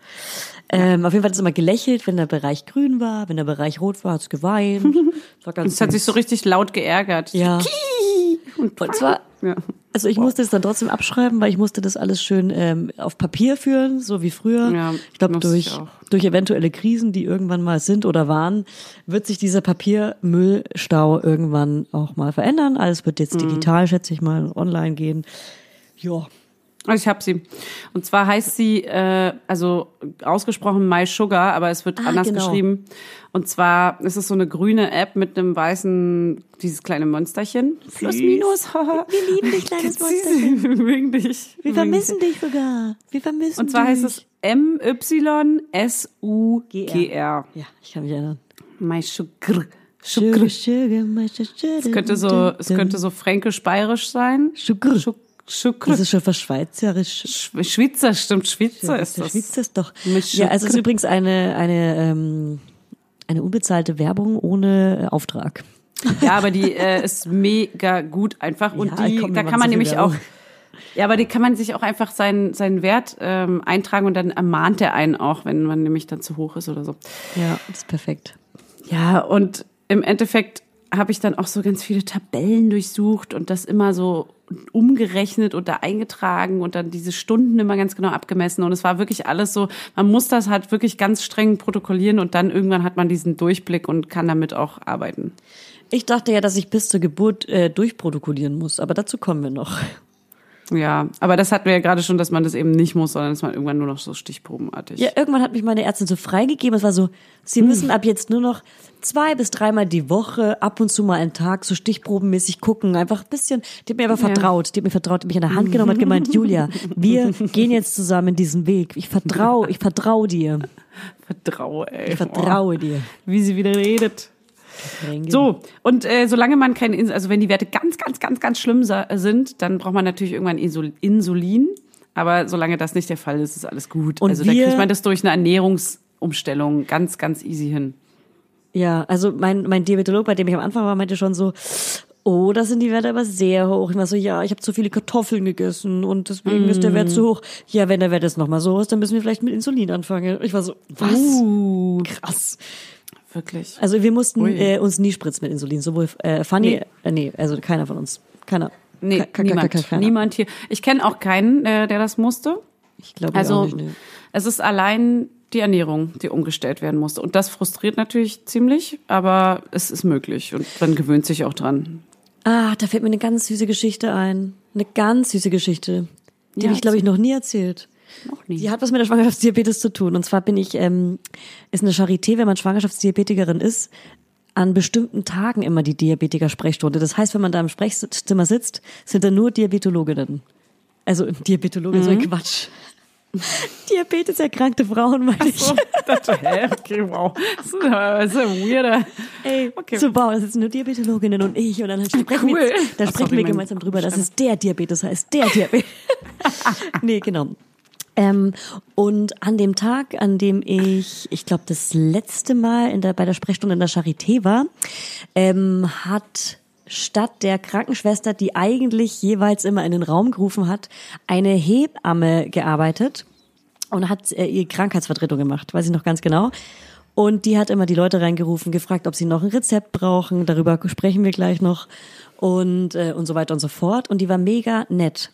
Ähm, auf jeden Fall hat es immer gelächelt, wenn der Bereich grün war, wenn der Bereich rot war, hat es geweint. Das war ganz Es hat sich so richtig laut geärgert. ja. Und, Und zwar ja. Also ich musste es dann trotzdem abschreiben, weil ich musste das alles schön ähm, auf Papier führen, so wie früher. Ja, ich glaube, durch, ich durch eventuelle Krisen, die irgendwann mal sind oder waren, wird sich dieser Papiermüllstau irgendwann auch mal verändern. Alles wird Mhm. jetzt digital, schätze ich mal, online gehen. Ja. Also ich habe sie. Und zwar heißt sie, äh, also ausgesprochen My Sugar, aber es wird Ah, anders genau. geschrieben. Und zwar ist es so eine grüne App mit einem weißen, dieses kleine Monsterchen. Plus, minus. haha. Wir lieben dich, kleines Sie mögen dich. Wir vermissen dich sogar. Wir vermissen Und zwar dich. heißt es M-Y-S-U-G-R. Ja, ich kann mich erinnern. My Sugar. Sugar, Sugar. sugar, sugar. Es könnte so, es könnte so fränkisch-bayerisch sein. Sugar. Schuck- Sugar. Das ist schon fast schweizerisch. Sch- Schweizer, stimmt, Schweizer ist das. Schweiz ist doch. Ja, also es ist übrigens eine, eine, ähm, eine unbezahlte Werbung ohne äh, Auftrag. Ja, aber die äh, ist mega gut einfach und Ja, die, komm, da kann man nämlich auch, ja, aber die kann man sich auch einfach seinen seinen Wert ähm, eintragen und dann ermahnt er einen auch, wenn man nämlich dann zu hoch ist oder so. Ja, das ist perfekt. Ja, und im Endeffekt habe ich dann auch so ganz viele Tabellen durchsucht und das immer so umgerechnet und da eingetragen und dann diese Stunden immer ganz genau abgemessen. Und es war wirklich alles so, man muss das halt wirklich ganz streng protokollieren und dann irgendwann hat man diesen Durchblick und kann damit auch arbeiten. Ich dachte ja, dass ich bis zur Geburt äh, durchprotokollieren muss, aber dazu kommen wir noch. Ja, aber das hatten wir ja gerade schon, dass man das eben nicht muss, sondern dass man irgendwann nur noch so stichprobenartig. Ja, irgendwann hat mich meine Ärztin so freigegeben. Es war so, Sie Hm. müssen ab jetzt nur noch zwei bis dreimal die Woche, ab und zu mal einen Tag, so stichprobenmäßig gucken. Einfach ein bisschen. Die hat mir aber vertraut. Die hat mir vertraut, die hat mich an der Hand genommen und hat gemeint, Julia, wir gehen jetzt zusammen diesen Weg. Ich vertraue, ich vertraue dir. Vertraue, ey. Ich vertraue dir. Oh, wie sie wieder redet. So, und äh, solange man keine, Ins- also wenn die Werte ganz, ganz, ganz, ganz schlimm sind, dann braucht man natürlich irgendwann Insul- Insulin. Aber solange das nicht der Fall ist, ist alles gut. Und also da kriegt man das durch eine Ernährungsumstellung ganz, ganz easy hin. Ja, also mein, mein Diabetolog, bei dem ich am Anfang war, meinte schon so, oh, da sind die Werte aber sehr hoch. Ich war so, ja, ich habe zu viele Kartoffeln gegessen und deswegen ist der Wert zu hoch. Ja, wenn der Wert jetzt nochmal so ist, dann müssen wir vielleicht mit Insulin anfangen. Ich war so, was? Uh, Krass. Wirklich. Also wir mussten äh, uns nie spritzen mit Insulin, sowohl äh, Fanny, äh, nee, also keiner von uns. Keiner. Nee, ke- niemand. ke- keiner. Niemand hier. Ich kenne auch keinen, äh, der das musste. Ich glaube Also auch nicht. Nee. es ist allein die Ernährung, die umgestellt werden musste. Und das frustriert natürlich ziemlich, aber es ist möglich und man gewöhnt sich auch dran. Ah, da fällt mir eine ganz süße Geschichte ein. Eine ganz süße Geschichte. Die Ja, habe ich, glaube ich, noch nie erzählt. Noch nie. Die hat was mit der Schwangerschaftsdiabetes zu tun. Und zwar bin ich, ähm, ist eine Charité, wenn man Schwangerschaftsdiabetikerin ist, an bestimmten Tagen immer die Diabetiker-Sprechstunde. Das heißt, wenn man da im Sprechzimmer sitzt, sind da nur Diabetologinnen. Also Diabetologen, so ein Quatsch. Diabetes erkrankte Frauen, meine ich. So, ich dachte, hä, okay, wow. Das ist ein weirder. Ey, Okay. so wow, das sitzen nur Diabetologinnen und ich und dann sprechen Cool. wir, da Ach, sprechen sorry, wir mein gemeinsam drüber, dass es der Diabetes heißt, der Diabetes. nee, genau. Ähm, und an dem Tag, an dem ich, ich glaube, das letzte Mal in der, bei der Sprechstunde in der Charité war, ähm, hat statt der Krankenschwester, die eigentlich jeweils immer in den Raum gerufen hat, eine Hebamme gearbeitet und hat äh, ihre Krankheitsvertretung gemacht, weiß ich noch ganz genau. Und die hat immer die Leute reingerufen, gefragt, ob sie noch ein Rezept brauchen. Darüber sprechen wir gleich noch und äh, und so weiter und so fort. Und die war mega nett.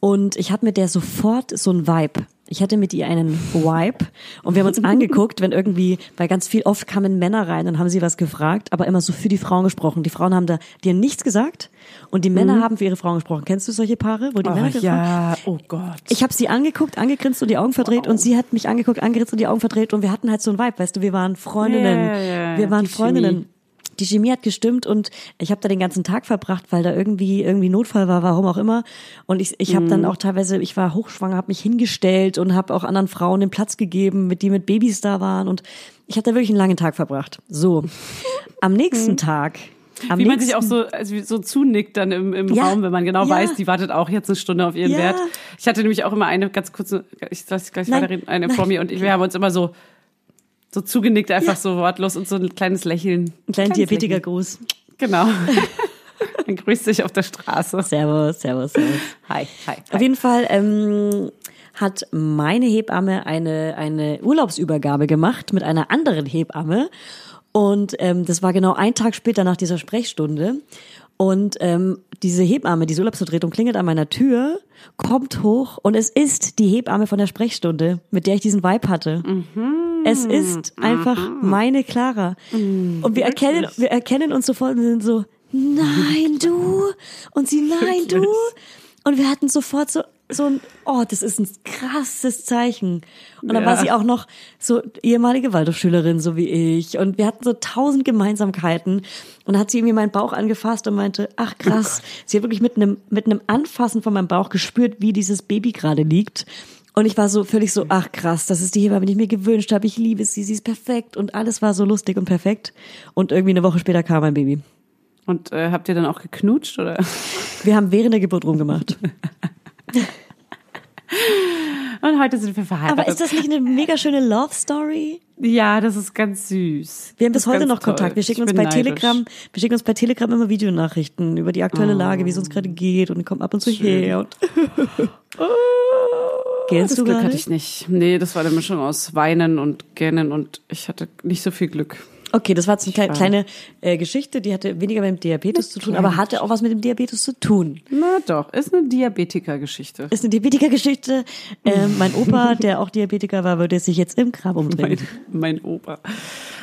Und ich hatte mit der sofort so ein Vibe. Ich hatte mit ihr einen Vibe und wir haben uns angeguckt, wenn irgendwie, weil ganz viel oft kamen Männer rein und haben sie was gefragt, aber immer so für die Frauen gesprochen. Die Frauen haben da dir nichts gesagt und die Männer haben für ihre Frauen gesprochen. Kennst du solche Paare, wo die Männer für Frauen- ja, oh Gott. ich habe sie angeguckt, angegrinst und die Augen verdreht und sie hat mich angeguckt, angegrinst und die Augen verdreht und wir hatten halt so ein Vibe, weißt du, wir waren Freundinnen. Ja, ja, ja, wir waren Freundinnen. Die Chemie hat gestimmt und ich habe da den ganzen Tag verbracht, weil da irgendwie irgendwie Notfall war, warum auch immer. Und ich ich habe Mhm. dann auch teilweise, ich war hochschwanger, habe mich hingestellt und habe auch anderen Frauen den Platz gegeben, mit die mit Babys da waren und ich habe da wirklich einen langen Tag verbracht. So, am nächsten Tag. Am Mhm. Wie man nächsten, sich auch so, also so zunickt dann im, im Ja, Raum, wenn man genau ja. weiß, die wartet auch jetzt eine Stunde auf ihren Ja. Wert. Ich hatte nämlich auch immer eine ganz kurze, ich lasse gleich Nein, weiterreden, eine nein. vor mir und wir haben uns immer so, so zugenickt, einfach Ja. so wortlos und so ein kleines Lächeln. ein kleiner Kleines Diabetikergruß. Lächeln. Genau. Man grüßt sich auf der Straße. Servus, servus, servus. Hi, hi. Auf hi. jeden Fall ähm, hat meine Hebamme eine, eine Urlaubsübergabe gemacht mit einer anderen Hebamme. Und ähm, das war genau ein Tag später nach dieser Sprechstunde. Und ähm, diese Hebamme, diese Urlaubsvertretung klingelt an meiner Tür, kommt hoch und es ist die Hebamme von der Sprechstunde, mit der ich diesen Vibe hatte. Es ist einfach meine Clara. Und wir erkennen, wir erkennen uns sofort und sind so, nein, du. Und sie, nein, du. Und wir hatten sofort so, so ein, oh, das ist ein krasses Zeichen. Und dann Ja. war sie auch noch so ehemalige Waldorfschülerin, so wie ich. Und wir hatten so tausend Gemeinsamkeiten. Und dann hat sie irgendwie meinen Bauch angefasst und meinte, ach krass. Sie hat wirklich mit einem, mit einem Anfassen von meinem Bauch gespürt, wie dieses Baby gerade liegt. Und ich war so völlig so, ach krass, das ist die Hebamme, die ich mir gewünscht habe. Ich liebe sie, sie ist perfekt. Und alles war so lustig und perfekt. Und irgendwie eine Woche später kam mein Baby. Und äh, habt ihr dann auch geknutscht oder? Wir haben während der Geburt rumgemacht. Und heute sind wir verheiratet. Aber ist das nicht eine mega schöne Love Story? ja, das ist ganz süß. Wir haben bis heute noch Kontakt. toll. Wir schicken uns bei neidisch. Telegram, wir schicken uns bei Telegram immer Videonachrichten über die aktuelle Lage, wie es uns gerade geht und kommen ab und zu her. Und Gähnst Das du Glück hatte ich nicht. Nee, das war eine Mischung aus Weinen und Gähnen und ich hatte nicht so viel Glück. Okay, das war jetzt eine kleine, äh, Geschichte, die hatte weniger mit dem Diabetes zu tun, aber hatte auch was mit dem Diabetes zu tun. Na doch, ist eine Diabetiker-Geschichte. Ist eine Diabetiker-Geschichte. Ähm, mein Opa, der auch Diabetiker war, würde sich jetzt im Grab umdrehen. Mein, mein Opa.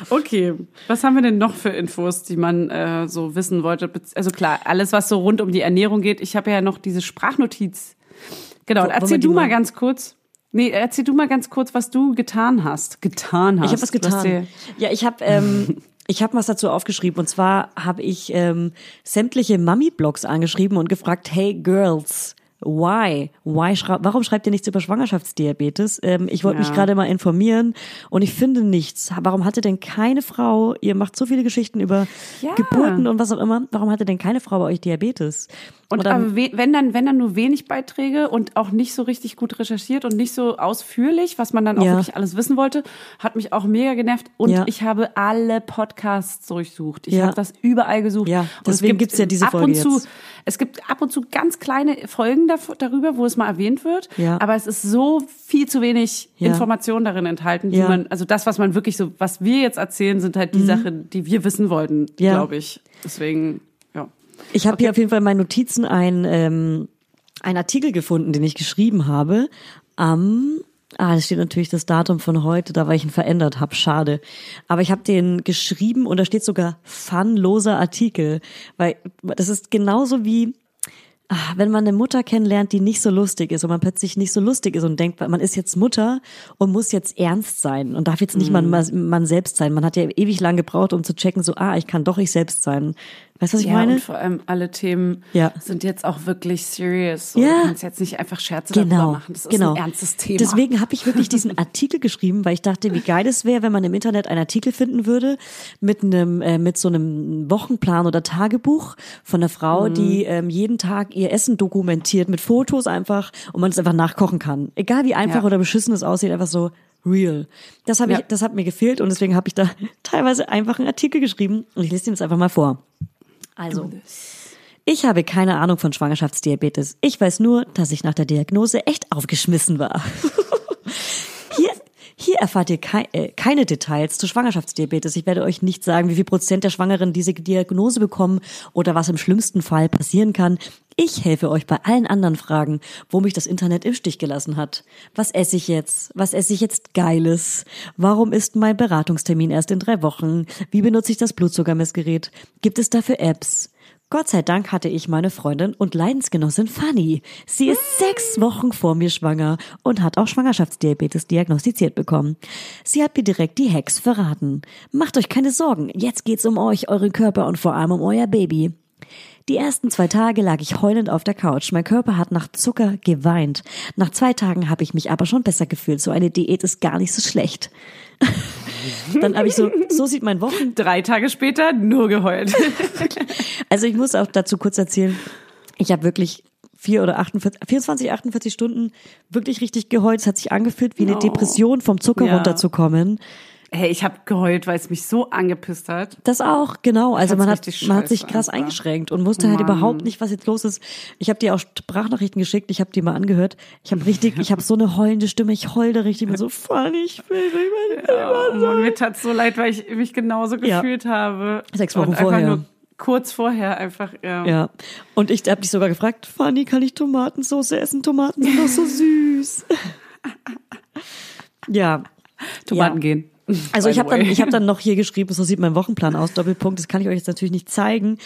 Okay, was haben wir denn noch für Infos, die man äh, so wissen wollte? Also klar, alles, was so rund um die Ernährung geht. Ich habe ja noch diese Sprachnotiz. Genau, Wo- erzähl du mal mal- ganz kurz. Nee, erzähl du mal ganz kurz, was du getan hast. Getan hast. Ich habe was getan. Ja, ich habe ähm, ich habe was dazu aufgeschrieben und zwar habe ich ähm, sämtliche Mami-Blogs angeschrieben und gefragt, hey Girls, why? Why schra warum schreibt ihr nichts über Schwangerschaftsdiabetes? Ähm, ich wollte mich Ja. gerade mal informieren und ich finde nichts. Warum hatte denn keine Frau, ihr macht so viele Geschichten über Ja. Geburten und was auch immer, warum hatte denn keine Frau bei euch Diabetes? Und dann- aber we- wenn dann, wenn dann nur wenig Beiträge und auch nicht so richtig gut recherchiert und nicht so ausführlich, was man dann auch Ja. wirklich alles wissen wollte, hat mich auch mega genervt. Und ich habe alle Podcasts durchsucht. Ich habe das überall gesucht. Ja, und deswegen gibt's ja diese ab Folge und zu, jetzt. Es gibt ab und zu ganz kleine Folgen darüber, wo es mal erwähnt wird. Ja. Aber es ist so viel zu wenig Ja. Information darin enthalten, die Ja. Mhm. man, also das, was man wirklich so, was wir jetzt erzählen, sind halt die Sachen, die wir wissen wollten, Ja. glaube ich. Deswegen, ja. Ich habe hier auf jeden Fall in meinen Notizen ein, ähm, einen Artikel gefunden, den ich geschrieben habe am Ah, das steht natürlich das Datum von heute, da weil ich ihn verändert habe. Schade. Aber ich habe den geschrieben und da steht sogar funloser Artikel, weil das ist genauso wie ah, wenn man eine Mutter kennenlernt, die nicht so lustig ist und man plötzlich nicht so lustig ist und denkt, man ist jetzt Mutter und muss jetzt ernst sein und darf jetzt nicht Mhm. man, man selbst sein. Man hat ja ewig lang gebraucht, um zu checken, so, ah, ich kann doch ich selbst sein. Weißt du, was ich ja, meine? und vor allem alle Themen Ja. sind jetzt auch wirklich serious. So, Ja. Du kannst jetzt nicht einfach Scherze Genau, darüber machen. Das ist genau. ein ernstes Thema. Deswegen habe ich wirklich diesen Artikel geschrieben, weil ich dachte, wie geil es wäre, wenn man im Internet einen Artikel finden würde mit einem äh, mit so einem Wochenplan oder Tagebuch von einer Frau, die ähm, jeden Tag ihr Essen dokumentiert mit Fotos einfach und man es einfach nachkochen kann. Egal wie einfach Ja. oder beschissen es aussieht, einfach so real. Das habe ich, das hat mir gefehlt und deswegen habe ich da teilweise einfach einen Artikel geschrieben und ich lese den jetzt einfach mal vor. Also. Ich habe keine Ahnung von Schwangerschaftsdiabetes. Ich weiß nur, dass ich nach der Diagnose echt aufgeschmissen war. Hier, erfahrt ihr kei äh, keine Details zu Schwangerschaftsdiabetes. Ich werde euch nicht sagen, wie viel Prozent der Schwangeren diese Diagnose bekommen oder was im schlimmsten Fall passieren kann. Ich helfe euch bei allen anderen Fragen, wo mich das Internet im Stich gelassen hat. Was esse ich jetzt? Was esse ich jetzt Geiles? Warum ist mein Beratungstermin erst in drei Wochen? Wie benutze ich das Blutzuckermessgerät? Gibt es dafür Apps? Gott sei Dank hatte ich meine Freundin und Leidensgenossin Fanny. Sie ist sechs Wochen vor mir schwanger und hat auch Schwangerschaftsdiabetes diagnostiziert bekommen. Sie hat mir direkt die Hacks verraten. Macht euch keine Sorgen, jetzt geht's um euch, euren Körper und vor allem um euer Baby. Die ersten zwei Tage lag ich heulend auf der Couch. Mein Körper hat nach Zucker geweint. Nach zwei Tagen habe ich mich aber schon besser gefühlt. So eine Diät ist gar nicht so schlecht. Dann habe ich so, so sieht mein Wochen, Drei Tage später nur geheult. Also ich muss auch dazu kurz erzählen, ich habe wirklich vier oder 48, 24, 48 Stunden wirklich richtig geheult. Es hat sich angefühlt, wie eine. Depression vom Zucker Ja. runterzukommen. Hey, ich habe geheult, weil es mich so angepisst hat. Das auch, genau. Also man hat, man hat sich krass einfach. eingeschränkt und wusste halt Mann. überhaupt nicht, was jetzt los ist. Ich habe dir auch Sprachnachrichten geschickt, ich habe die mal angehört. Ich habe richtig, ich habe so eine heulende Stimme, ich heule richtig, bin so funny, ich will nicht mehr. Oh Mann, mir tat's so leid, weil ich mich genauso Ja. gefühlt habe. Sechs Wochen vorher. Kurz vorher einfach, ja. Ja. Und ich habe dich sogar gefragt, Fanny, kann ich Tomatensauce essen? Tomaten sind doch so süß. ja. Tomaten Ja. gehen. Also ich habe dann, ich habe dann noch hier geschrieben, so sieht mein Wochenplan aus, Doppelpunkt. Das kann ich euch jetzt natürlich nicht zeigen,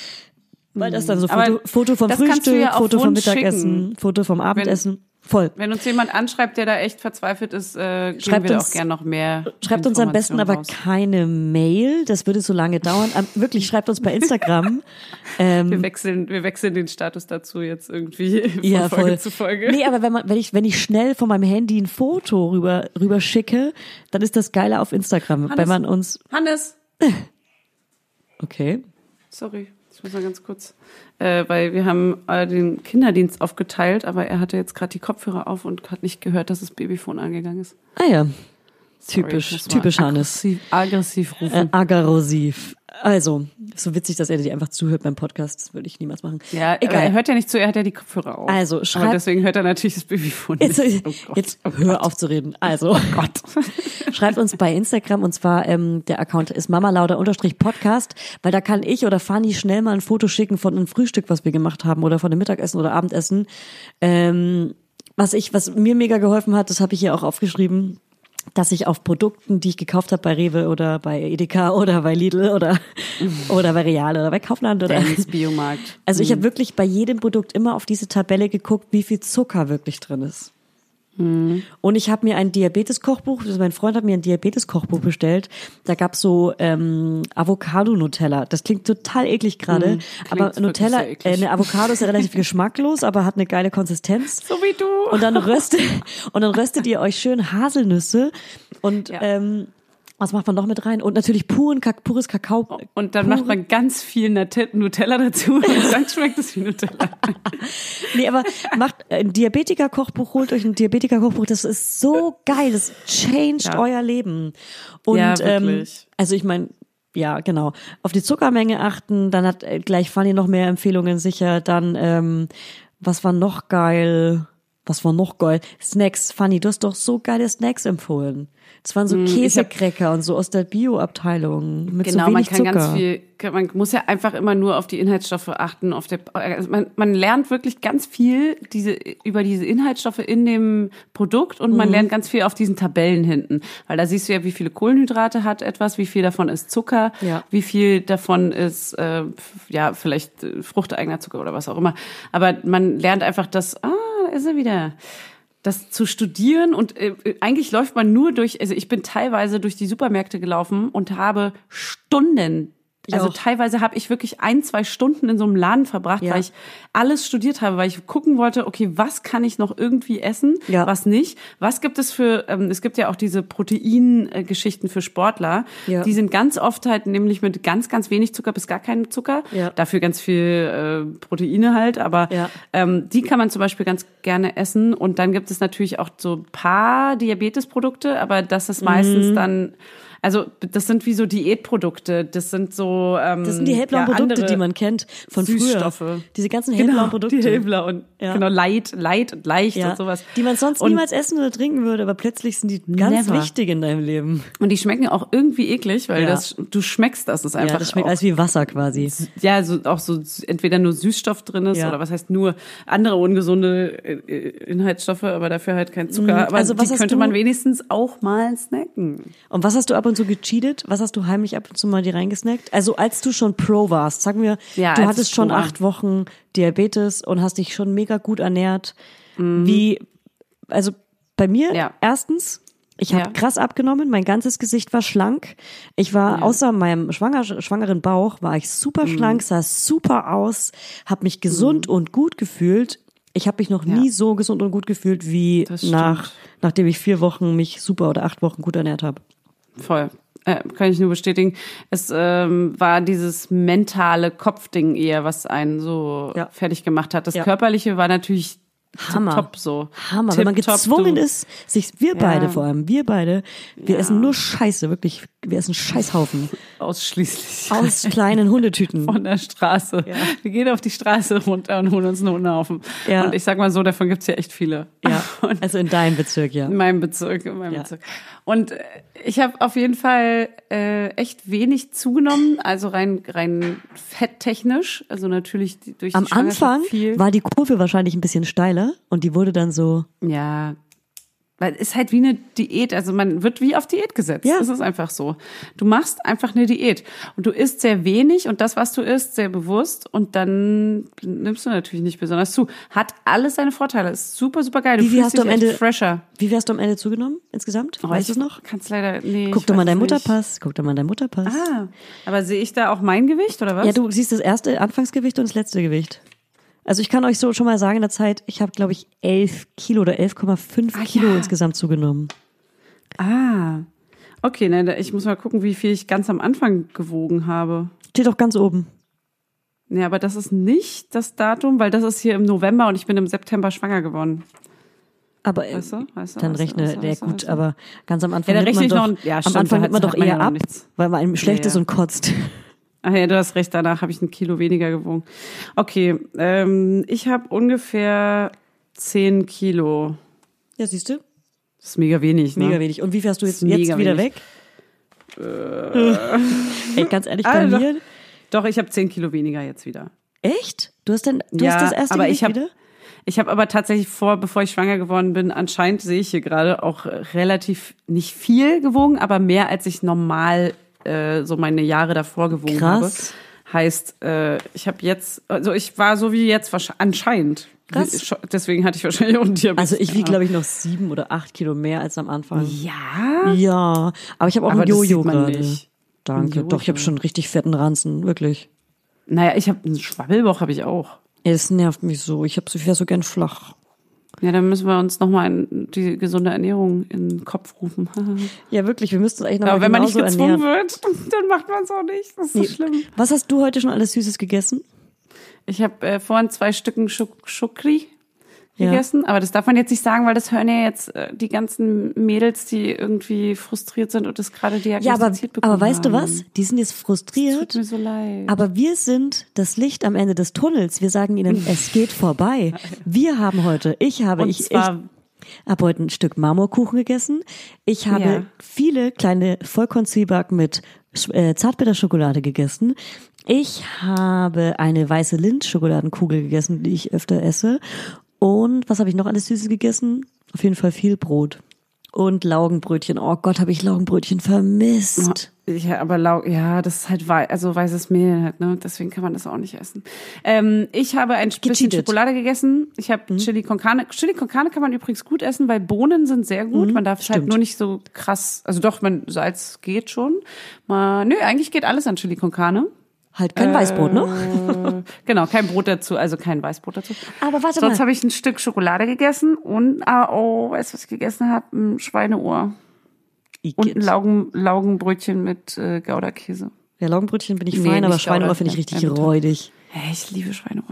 weil das dann so Foto, Foto vom Frühstück, ja Foto vom Mittagessen, schicken. Foto vom Abendessen. Voll. Wenn uns jemand anschreibt, der da echt verzweifelt ist, äh, geben Schreibt wir uns- auch gern noch mehr. Schreibt uns am besten aber raus. keine Mail, das würde so lange dauern. Ähm, wirklich, schreibt uns bei Instagram. ähm, Wir wechseln, wir wechseln den Status dazu jetzt irgendwie von ja, Folge voll. zu Folge. Nee, aber wenn man, wenn ich, wenn ich schnell von meinem Handy ein Foto rüber, rüber schicke, dann ist das geiler auf Instagram, wenn man uns, Hannes, okay. sorry, ich muss mal ganz kurz, äh, weil wir haben äh, den Kinderdienst aufgeteilt, aber er hatte jetzt gerade die Kopfhörer auf und hat nicht gehört, dass das Babyphone angegangen ist. Ah ja. Sorry, Typisch, typisch Hannes. Aggressiv, aggressiv Äh, rufen. aggressiv. Also, so witzig, dass er dir einfach zuhört beim Podcast. Das würde ich niemals machen. ja, aber egal. er hört ja nicht zu, er hat ja die Kopfhörer auf. Also, aber schreibt- deswegen hört er natürlich das Babyphone nicht. Jetzt, Oh Gott. jetzt hör auf zu reden. Also, Gott. Schreibt uns bei Instagram und zwar ähm, der Account ist mamalauder-podcast, weil da kann ich oder Fanny schnell mal ein Foto schicken von einem Frühstück, was wir gemacht haben oder von dem Mittagessen oder Abendessen. Ähm, was ich, was mir mega geholfen hat, das habe ich hier auch aufgeschrieben, dass ich auf Produkten, die ich gekauft habe bei Rewe oder bei Edeka oder bei Lidl oder oder bei Real oder bei Kaufland oder Dennis Biomarkt. also ich habe wirklich bei jedem Produkt immer auf diese Tabelle geguckt, wie viel Zucker wirklich drin ist. Und ich habe mir ein Diabetes-Kochbuch, also mein Freund hat mir ein Diabetes-Kochbuch bestellt. Da gab's so ähm, Avocado-Nutella. Das klingt total eklig gerade, aber wirklich Nutella, äh, eine Avocado ist ja relativ geschmacklos, aber hat eine geile Konsistenz. So wie du. Und dann röstet und dann röstet ihr euch schön Haselnüsse und Ja. ähm, was macht man noch mit rein? Und natürlich puren, pures Kakao. Und dann macht man ganz viel Nutella dazu und dann schmeckt es wie Nutella. Nee, aber macht ein Diabetiker-Kochbuch, holt euch ein Diabetiker-Kochbuch, das ist so geil, das changed Ja. euer Leben. Und Ja, ähm, also ich meine, ja, genau. Auf die Zuckermenge achten, dann hat äh, gleich Fanny noch mehr Empfehlungen sicher, dann ähm, was war noch geil? Was war noch geil? Snacks. Fanny, du hast doch so geile Snacks empfohlen. Es waren so Mm, hab- Käsekräcker und so aus der Bio-Abteilung mit Genau, so man wenig kann Zucker. ganz viel, man muss ja einfach immer nur auf die Inhaltsstoffe achten. Auf der, also man, man lernt wirklich ganz viel diese, über diese Inhaltsstoffe in dem Produkt und man lernt ganz viel auf diesen Tabellen hinten. Weil da siehst du ja, wie viele Kohlenhydrate hat etwas, wie viel davon ist Zucker, Ja. wie viel davon ist, äh, ja, vielleicht äh, fruchteigener Zucker oder was auch immer. Aber man lernt einfach das, ah, da ist er wieder das zu studieren und äh, eigentlich läuft man nur durch, also ich bin teilweise durch die Supermärkte gelaufen und habe Stunden, Ich also auch. teilweise habe ich wirklich ein, zwei Stunden in so einem Laden verbracht, Ja. weil ich alles studiert habe, weil ich gucken wollte, okay, was kann ich noch irgendwie essen, Ja. was nicht, was gibt es für, ähm, es gibt ja auch diese Proteingeschichten für Sportler, Ja. die sind ganz oft halt nämlich mit ganz, ganz wenig Zucker bis gar keinen Zucker, Ja. dafür ganz viel äh, Proteine halt, aber Ja. ähm, die kann man zum Beispiel ganz gerne essen. Und dann gibt es natürlich auch so ein paar Diabetesprodukte, aber das ist Mhm. meistens dann, also das sind wie so Diätprodukte. Das sind so. Ähm, Das sind die hellblauen ja, Produkte, die man kennt von Süßstoffe. früher. Diese ganzen hellblauen Genau, Produkte. die hellblau und Ja. genau light, light und leicht ja, und sowas. die man sonst und, niemals essen oder trinken würde, aber plötzlich sind die ganz Never. wichtig in deinem Leben. Und die schmecken auch irgendwie eklig, weil das du schmeckst das ist einfach. ja, das schmeckt alles wie Wasser quasi. ja, so, auch so entweder nur Süßstoff drin ist oder was heißt nur andere ungesunde äh, äh, Inhaltsstoffe, aber dafür halt kein Zucker. Aber also was die könnte man wenigstens auch mal snacken. Und was hast du ab und zu gecheatet? Was hast du heimlich ab und zu mal dir reingesnackt? Also als du schon Pro warst, sagen wir, Ja, du hattest schon war. acht Wochen Diabetes und hast dich schon mega gut ernährt. Wie, also bei mir Mhm. Ja. erstens, ich habe Ja. krass abgenommen, mein ganzes Gesicht war schlank. Ich war außer meinem schwanger, schwangeren Bauch war ich super Mhm. schlank, sah super aus, habe mich gesund und gut gefühlt. Ich habe mich noch Ja. nie so gesund und gut gefühlt wie nach nachdem ich vier Wochen mich super oder acht Wochen gut ernährt habe. Voll. Äh, kann ich nur bestätigen. Es ähm, war dieses mentale Kopfding eher, was einen so Ja. fertig gemacht hat. Das Ja. Körperliche war natürlich Hammer. top so. Hammer, wenn man gezwungen du. ist, sich, wir beide vor allem, wir beide, wir Ja. essen nur Scheiße, wirklich, wir essen Scheißhaufen Ausschließlich. aus kleinen Hundetüten. von der Straße. Wir gehen auf die Straße runter und holen uns einen Hundehaufen. Ja. Und ich sag mal so, davon gibt's ja echt viele. Ja, Und also in deinem Bezirk, ja. in meinem Bezirk, in meinem Ja. Bezirk. Und äh, ich habe auf jeden Fall äh, echt wenig zugenommen, also rein rein fetttechnisch, also natürlich die- durch Am die Schwangerschaft Anfang viel. war die Kurve wahrscheinlich ein bisschen steiler und die wurde dann so, Ja. Weil es ist halt wie eine Diät, also man wird wie auf Diät gesetzt. Ja. Das ist einfach so. Du machst einfach eine Diät und du isst sehr wenig und das, was du isst, sehr bewusst und dann nimmst du natürlich nicht besonders zu. Hat alles seine Vorteile. Ist super, super geil. Du Wie fühlst hast du dich am Ende- fresher. wie hast du am Ende zugenommen insgesamt? Oh, weißt du ich es noch? Kannst leider, nee. Guck doch mal deinen. Mutterpass, guck doch mal deinen Mutterpass. Ah, aber sehe ich da auch mein Gewicht oder was? Ja, du siehst das erste Anfangsgewicht und das letzte Gewicht. Also ich kann euch so schon mal sagen, in der Zeit, ich habe, glaube ich, 11 Kilo oder 11,5 Ah, Kilo ja. insgesamt zugenommen. Ah. Okay, ne, ich muss mal gucken, wie viel ich ganz am Anfang gewogen habe. Steht doch ganz oben. Nee, aber das ist nicht das Datum, weil das ist hier im November und ich bin im September schwanger geworden. Aber äh, Weißt du? Weißt du? dann weißt du, rechne, weißt du, gut, weißt aber ganz am Anfang Ja, dann rechne ich doch, noch- ja, am stimmt, Anfang nimmt man hat- doch man ja eher ab, nichts. weil man einem schlecht Ja, ist ja. und kotzt. Ach ja, du hast recht, danach habe ich ein Kilo weniger gewogen. Okay, ähm, ich habe ungefähr 10 Kilo. Ja, siehst du? Das ist mega wenig, ne? Mega wenig. Und wie hast du jetzt, jetzt wieder wenig. weg? Ey, ganz ehrlich, bei Alter. mir, Doch, ich habe 10 Kilo weniger jetzt wieder. echt? Du hast denn, du Ja, hast das erste aber Gewicht ich hab- wieder? Ich habe aber tatsächlich vor, bevor ich schwanger geworden bin, anscheinend sehe ich hier gerade auch äh, relativ nicht viel gewogen, aber mehr als ich normal äh, so meine Jahre davor gewogen Krass. habe. Heißt, äh, ich habe jetzt, also ich war so wie jetzt anscheinend. Krass. Deswegen hatte ich wahrscheinlich auch einen Diabetes. Also ich wiege, glaube ich, noch sieben oder acht Kilo mehr als am Anfang. Ja. Ja, aber ich habe auch Aber ein Jojo gerade. Danke. Ein Doch, ich habe schon richtig fetten Ranzen, wirklich. Naja, ich habe einen Schwabbelbauch habe ich auch. Das nervt mich so. Ich habe so wäre so gern flach. Ja, dann müssen wir uns nochmal die gesunde Ernährung in den Kopf rufen. Ja, wirklich, wir müssten eigentlich noch Aber wenn man nicht gezwungen ernähren. wird, dann macht man es auch nicht. Das ist so Nee. schlimm. Was hast du heute schon alles Süßes gegessen? Ich habe äh, vorhin zwei Stücken Schok Schokri Ja. gegessen, aber das darf man jetzt nicht sagen, weil das hören ja jetzt äh, die ganzen Mädels, die irgendwie frustriert sind und das gerade Ja, aber, diagnostiziert bekommen aber weißt du haben. was? Die sind jetzt frustriert. Tut mir so leid. Aber wir sind das Licht am Ende des Tunnels. Wir sagen ihnen, es geht vorbei. Wir haben heute, ich habe, Und ich, ich habe heute ein Stück Marmorkuchen gegessen. Ich habe Ja. viele kleine Vollkornzwieback mit äh, Zartbitterschokolade gegessen. Ich habe eine weiße Lindt-Schokoladenkugel gegessen, die ich öfter esse. Und was habe ich noch alles Süßes gegessen? Auf jeden Fall viel Brot. Und Laugenbrötchen. Oh Gott, habe ich Laugenbrötchen vermisst. Ja, aber lau ja, das ist halt wei also weißes Mehl halt, ne? Deswegen kann man das auch nicht essen. Ähm, ich habe ein bisschen Gecheatet. Schokolade gegessen. Ich Mhm. habe Chili con Carne. Chili con Carne kann man übrigens gut essen, weil Bohnen sind sehr gut. man darf es halt Mhm. nur nicht so krass. Also doch, man Salz geht schon. Mal, nö, eigentlich geht alles an Chili con Carne. Halt kein Weißbrot, ne? Äh, genau, kein Brot dazu, also kein Weißbrot dazu. Aber warte Sonst mal. habe ich ein Stück Schokolade gegessen und ah, oh, weißt du, was ich gegessen habe? Ein Schweineohr und ein Igitt. Laugen, Laugenbrötchen mit äh, Gouda-Käse. Ja, Laugenbrötchen bin ich Nee, fein, aber Schweineohr finde ich richtig einfach. räudig. Hey, ich liebe Schweineohr.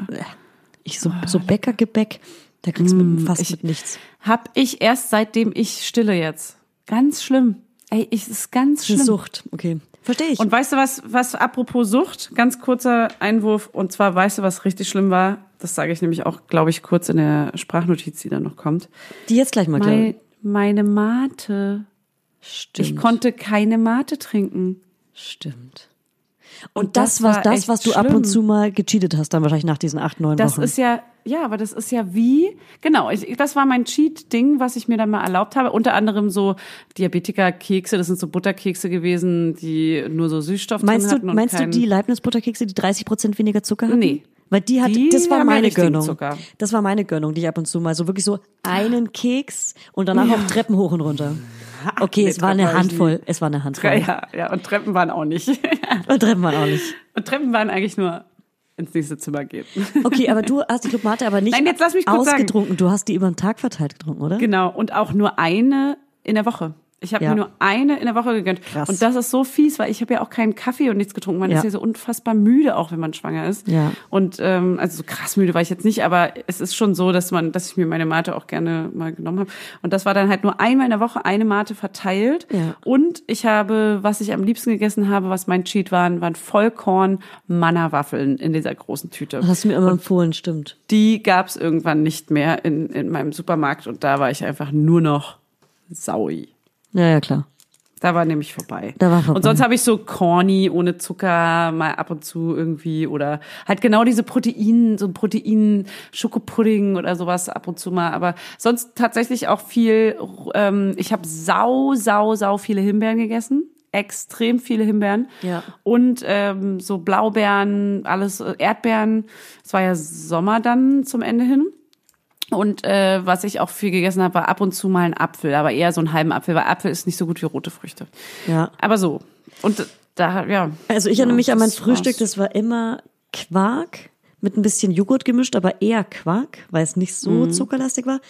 Ich so, so Bäckergebäck, da kriegst du mit, fast Mm, ich- mit nichts. Hab ich erst seitdem ich stille jetzt. Ganz schlimm. Ey, ich, es ist ganz Eine schlimm. Sucht, okay. Verstehe ich. Und weißt du was, was apropos Sucht, ganz kurzer Einwurf, und zwar weißt du, was richtig schlimm war? Das sage ich nämlich auch, glaube ich, kurz in der Sprachnotiz, die dann noch kommt. die jetzt gleich mal Mein, meine Mate. Stimmt. Ich konnte keine Mate trinken. Stimmt. Und, Und das, das war das, was du ab schlimm. und zu mal gecheatet hast, dann wahrscheinlich nach diesen acht, neun Das Wochen. ist ja, ja, aber das ist ja wie, genau, ich, das war mein Cheat-Ding, was ich mir dann mal erlaubt habe. Unter anderem so Diabetiker-Kekse, das sind so Butterkekse gewesen, die nur so Süßstoff meinst drin du, hatten. und meinst du kein, die Leibniz-Butterkekse, die 30 Prozent weniger Zucker hatten? Nee. Weil die hat, Die das war ja meine Gönnung. Zucker. Das war meine Gönnung, die ich ab und zu mal so wirklich so einen Keks und danach auch Treppen hoch und runter. Okay, Nee, es war eine Handvoll. Es war eine Handvoll. Ja, ja, und Treppen waren auch nicht. Und Treppen waren auch nicht. und Treppen waren eigentlich nur ins nächste Zimmer gehen. Okay, aber du hast die Club Mate aber nicht Nein, jetzt lass mich kurz sagen. ausgetrunken. Du hast die über den Tag verteilt getrunken, oder? Genau, und auch nur eine in der Woche. Ich habe Ja. mir nur eine in der Woche gegönnt. Krass. Und das ist so fies, weil ich habe ja auch keinen Kaffee und nichts getrunken. Man Ja. ist ja so unfassbar müde, auch wenn man schwanger ist. Ja. Und ähm, also so krass müde war ich jetzt nicht, aber es ist schon so, dass man, dass ich mir meine Mate auch gerne mal genommen habe. Und das war dann halt nur einmal in der Woche eine Mate verteilt. Ja. Und ich habe, was ich am liebsten gegessen habe, was mein Cheat waren, waren Vollkorn Manna-Waffeln in dieser großen Tüte. Das hast du mir immer empfohlen, stimmt. Die gab es irgendwann nicht mehr in, in meinem Supermarkt und da war ich einfach nur noch saui. Ja, ja, klar. Da war nämlich vorbei. Da war vorbei. Und sonst habe ich so Corny ohne Zucker mal ab und zu irgendwie oder halt genau diese Protein, so ein Protein Schokopudding oder sowas ab und zu mal. Aber sonst tatsächlich auch viel. Ähm, ich habe sau, sau, sau viele Himbeeren gegessen. Extrem viele Himbeeren. Ja. Und ähm, so Blaubeeren, alles äh, Erdbeeren. Es war ja Sommer dann zum Ende hin. Und äh, was ich auch viel gegessen habe, war ab und zu mal ein Apfel, aber eher so einen halben Apfel, weil Apfel ist nicht so gut wie rote Früchte. Ja. Aber so. Und da, ja. Also ich erinnere Ja, mich an mein Frühstück, war's. das war immer Quark mit ein bisschen Joghurt gemischt, aber eher Quark, weil es nicht so Mhm. zuckerlastig war.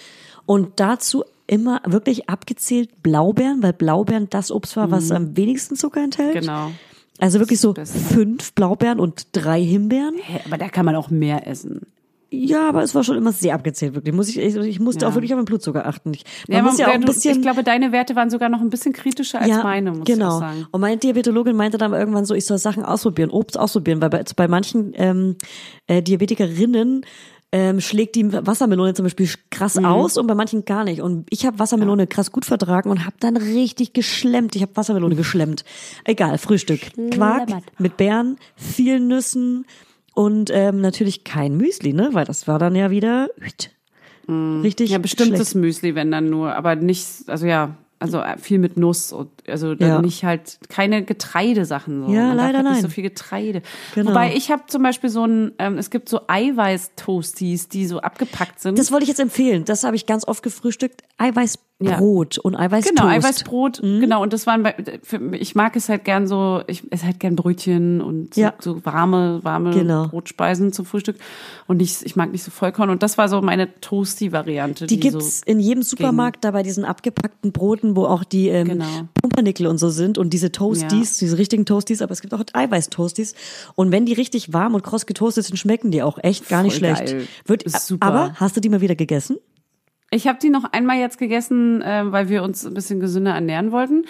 Und dazu immer wirklich abgezählt Blaubeeren, weil Blaubeeren das Obst war, was am wenigsten Zucker enthält. Mhm. Genau. Also wirklich so fünf Blaubeeren und drei Himbeeren. Hä, aber da kann man auch mehr essen. Ja, aber es war schon immer sehr abgezählt, wirklich. Muss ich, ich, musste Ja. auch wirklich auf den Blutzucker achten. Ich, man Ja, muss ja auch ein bisschen. ich glaube, deine Werte waren sogar noch ein bisschen kritischer als meine, muss genau. ich auch sagen. Und meine Diabetologin meinte dann irgendwann so, ich soll Sachen ausprobieren, Obst ausprobieren, weil bei, bei manchen ähm, äh, Diabetikerinnen ähm, schlägt die Wassermelone zum Beispiel krass Mhm. aus und bei manchen gar nicht. Und ich habe Wassermelone krass gut vertragen und habe dann richtig geschlemmt. Ich habe Wassermelone geschlemmt. Egal, Frühstück. Quark mit Beeren, vielen Nüssen und ähm, natürlich kein Müsli, ne? Weil das war dann ja wieder richtig Mhm. Ja, bestimmtes schlecht. Müsli, wenn dann nur, aber nicht, also ja, also äh, viel mit Nuss und also dann Ja. nicht halt keine Getreidesachen so. Ja, Man leider halt nicht nein. so viel Getreide. Genau. Wobei ich habe zum Beispiel so ein, ähm, es gibt so Eiweiß-Toasties, die so abgepackt sind. Das wollte ich jetzt empfehlen. Das habe ich ganz oft gefrühstückt. Eiweißbrot und Eiweißtoast. Genau, Eiweißbrot, genau. Und das waren, bei, für, ich mag es halt gern so, ich esse halt gern Brötchen und so, Ja. so warme, warme Genau. Brotspeisen zum Frühstück. Und nicht, ich mag nicht so Vollkorn. Und das war so meine Toasty-Variante. Die Die, gibt's so, in jedem Supermarkt, da bei diesen abgepackten Broten, wo auch die ähm, Genau. Pumpernickel und so sind und diese Toasties, diese richtigen Toasties, aber es gibt auch Eiweiß-Toasties. Und wenn die richtig warm und kross getoastet sind, schmecken die auch echt gar nicht Voll schlecht. geil. Wird, super. Aber hast du die mal wieder gegessen? Ich habe die noch einmal jetzt gegessen, äh, weil wir uns ein bisschen gesünder ernähren wollten.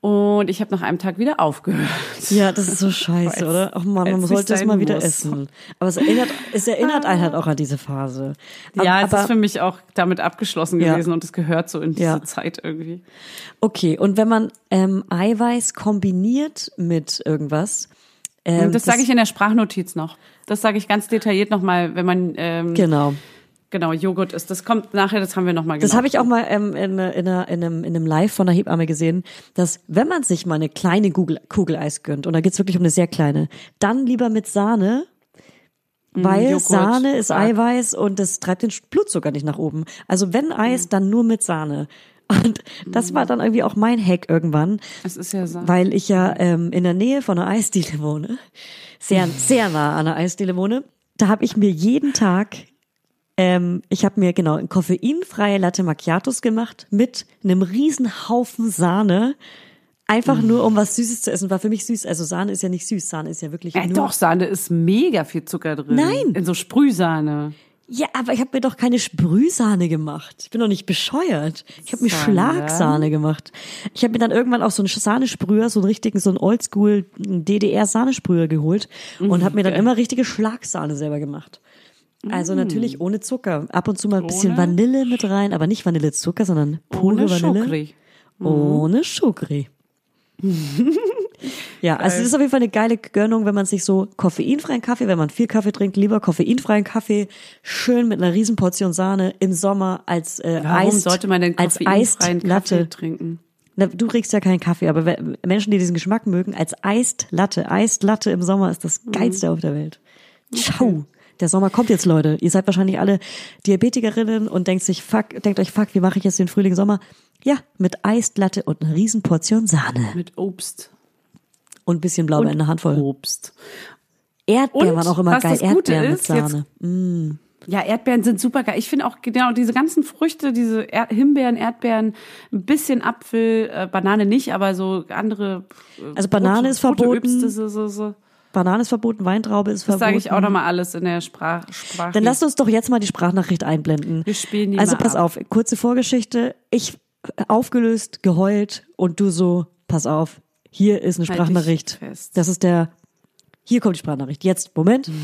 Und ich habe nach einem Tag wieder aufgehört. Ja, das ist so scheiße, Weil's- oder? Ach man, man sollte es mal wieder muss. essen. Aber es erinnert, es erinnert einen halt auch an diese Phase. Ja, es aber, ist für mich auch damit abgeschlossen Ja. gewesen und es gehört so in diese Ja. Zeit irgendwie. Okay, und wenn man ähm, Eiweiß kombiniert mit irgendwas, ähm, Und das sage ich in der Sprachnotiz noch. Das sage ich ganz detailliert nochmal, wenn man ähm, Genau. Genau Joghurt isst. Das kommt nachher, das haben wir nochmal Das genau. habe ich auch mal ähm, in, in, einer, in, einem, in einem Live von der Hebamme gesehen, dass wenn man sich mal eine kleine Kugel, Kugel Eis gönnt, und da geht's wirklich um eine sehr kleine, dann lieber mit Sahne, weil Joghurt, Sahne ist Quark. Eiweiß und das treibt den Blutzucker nicht nach oben. Also wenn Eis, dann nur mit Sahne. Und das war dann irgendwie auch mein Hack irgendwann, Es ist ja so. weil ich ja ähm, in der Nähe von einer Eisdiele wohne, sehr, sehr nah an einer Eisdiele wohne. Da habe ich mir jeden Tag, ähm, ich habe mir genau ein koffeinfreie Latte Macchiatos gemacht mit einem riesen Haufen Sahne. Einfach nur, um was Süßes zu essen. War für mich süß. Also Sahne ist ja nicht süß. Sahne ist ja wirklich Äh, nur. doch, Sahne ist mega viel Zucker drin. Nein. In so Sprühsahne. Ja, aber ich habe mir doch keine Sprühsahne gemacht. Ich bin doch nicht bescheuert. Ich habe mir Sondern? Schlagsahne gemacht. Ich habe mir dann irgendwann auch so einen Sahnesprüher, so einen richtigen, so einen Oldschool DDR-Sahnesprüher geholt und habe mir dann immer richtige Schlagsahne selber gemacht. Also natürlich ohne Zucker. Ab und zu mal ein bisschen Ohne? Vanille mit rein, aber nicht Vanillezucker, sondern pure Ohne Vanille. Schokri. Ohne Schokri. ja, also es ist auf jeden Fall eine geile Gönnung, wenn man sich so koffeinfreien Kaffee, wenn man viel Kaffee trinkt, lieber koffeinfreien Kaffee, schön mit einer riesen Portion Sahne im Sommer als äh, Warum Eist, sollte man denn als koffeinfreien Kaffee Eistlatte. trinken? Na, du kriegst ja keinen Kaffee, aber Menschen, die diesen Geschmack mögen, als Eistlatte, Eistlatte im Sommer ist das geilste auf der Welt. Ciao. Der Sommer kommt jetzt, Leute. Ihr seid wahrscheinlich alle Diabetikerinnen und denkt sich, fuck, denkt euch, fuck, wie mache ich jetzt den Frühling Sommer? Ja, mit Eistlatte und einer riesen Portion Sahne Mit Obst. und ein bisschen Blaubeer in der Handvoll. Obst. Erdbeeren Und waren auch immer geil. Erdbeeren mit ist, jetzt- Sahne. Ja, Erdbeeren sind super geil. Ich finde auch genau diese ganzen Früchte, diese er Himbeeren, Erdbeeren, ein bisschen Apfel, äh, Banane nicht, aber so andere. äh, Also Banane rote- ist verboten. Obste, so, so, so. Banane ist verboten, Weintraube ist Das verboten. sage ich auch nochmal alles in der Sprach Sprache. Dann lasst uns doch jetzt mal die Sprachnachricht einblenden. Wir spielen die Also mal pass ab. auf, kurze Vorgeschichte. Ich aufgelöst, geheult und du so, pass auf, hier ist eine Halt Sprachnachricht. Das ist der, hier kommt die Sprachnachricht. Jetzt, Moment.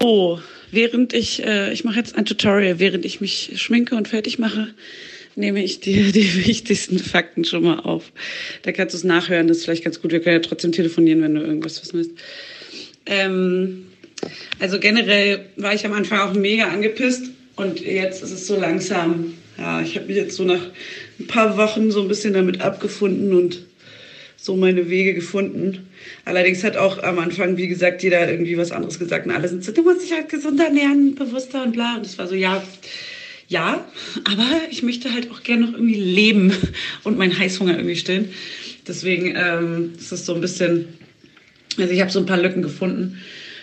Oh, während ich, äh, ich mache jetzt ein Tutorial, während ich mich schminke und fertig mache, nehme ich dir die wichtigsten Fakten schon mal auf. Da kannst du es nachhören, das ist vielleicht ganz gut. Wir können ja trotzdem telefonieren, wenn du irgendwas wissen willst. Ähm, also generell war ich am Anfang auch mega angepisst und jetzt ist es so langsam. Ja, ich habe mich jetzt so nach ein paar Wochen so ein bisschen damit abgefunden und so meine Wege gefunden. Allerdings hat auch am Anfang, wie gesagt, jeder irgendwie was anderes gesagt und alle sind so, du musst dich halt gesünder ernähren, bewusster und bla. Und das war so, ja, ja, aber ich möchte halt auch gerne noch irgendwie leben und meinen Heißhunger irgendwie stillen. Deswegen ähm, ist es so ein bisschen, also ich habe so ein paar Lücken gefunden.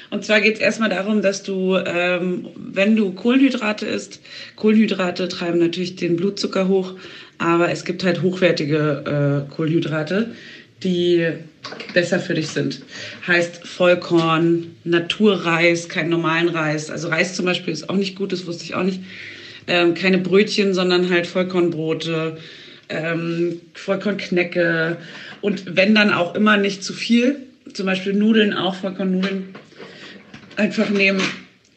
Und zwar geht es erstmal darum, dass du, ähm, wenn du Kohlenhydrate isst, Kohlenhydrate treiben natürlich den Blutzucker hoch, aber es gibt halt hochwertige äh, Kohlenhydrate, die besser für dich sind. Heißt Vollkorn, Naturreis, keinen normalen Reis. Also Reis zum Beispiel ist auch nicht gut, das wusste ich auch nicht. Ähm, keine Brötchen, sondern halt Vollkornbrote, ähm, Vollkornknecke und wenn dann auch immer nicht zu viel. Zum Beispiel Nudeln auch, Vollkornnudeln einfach nehmen.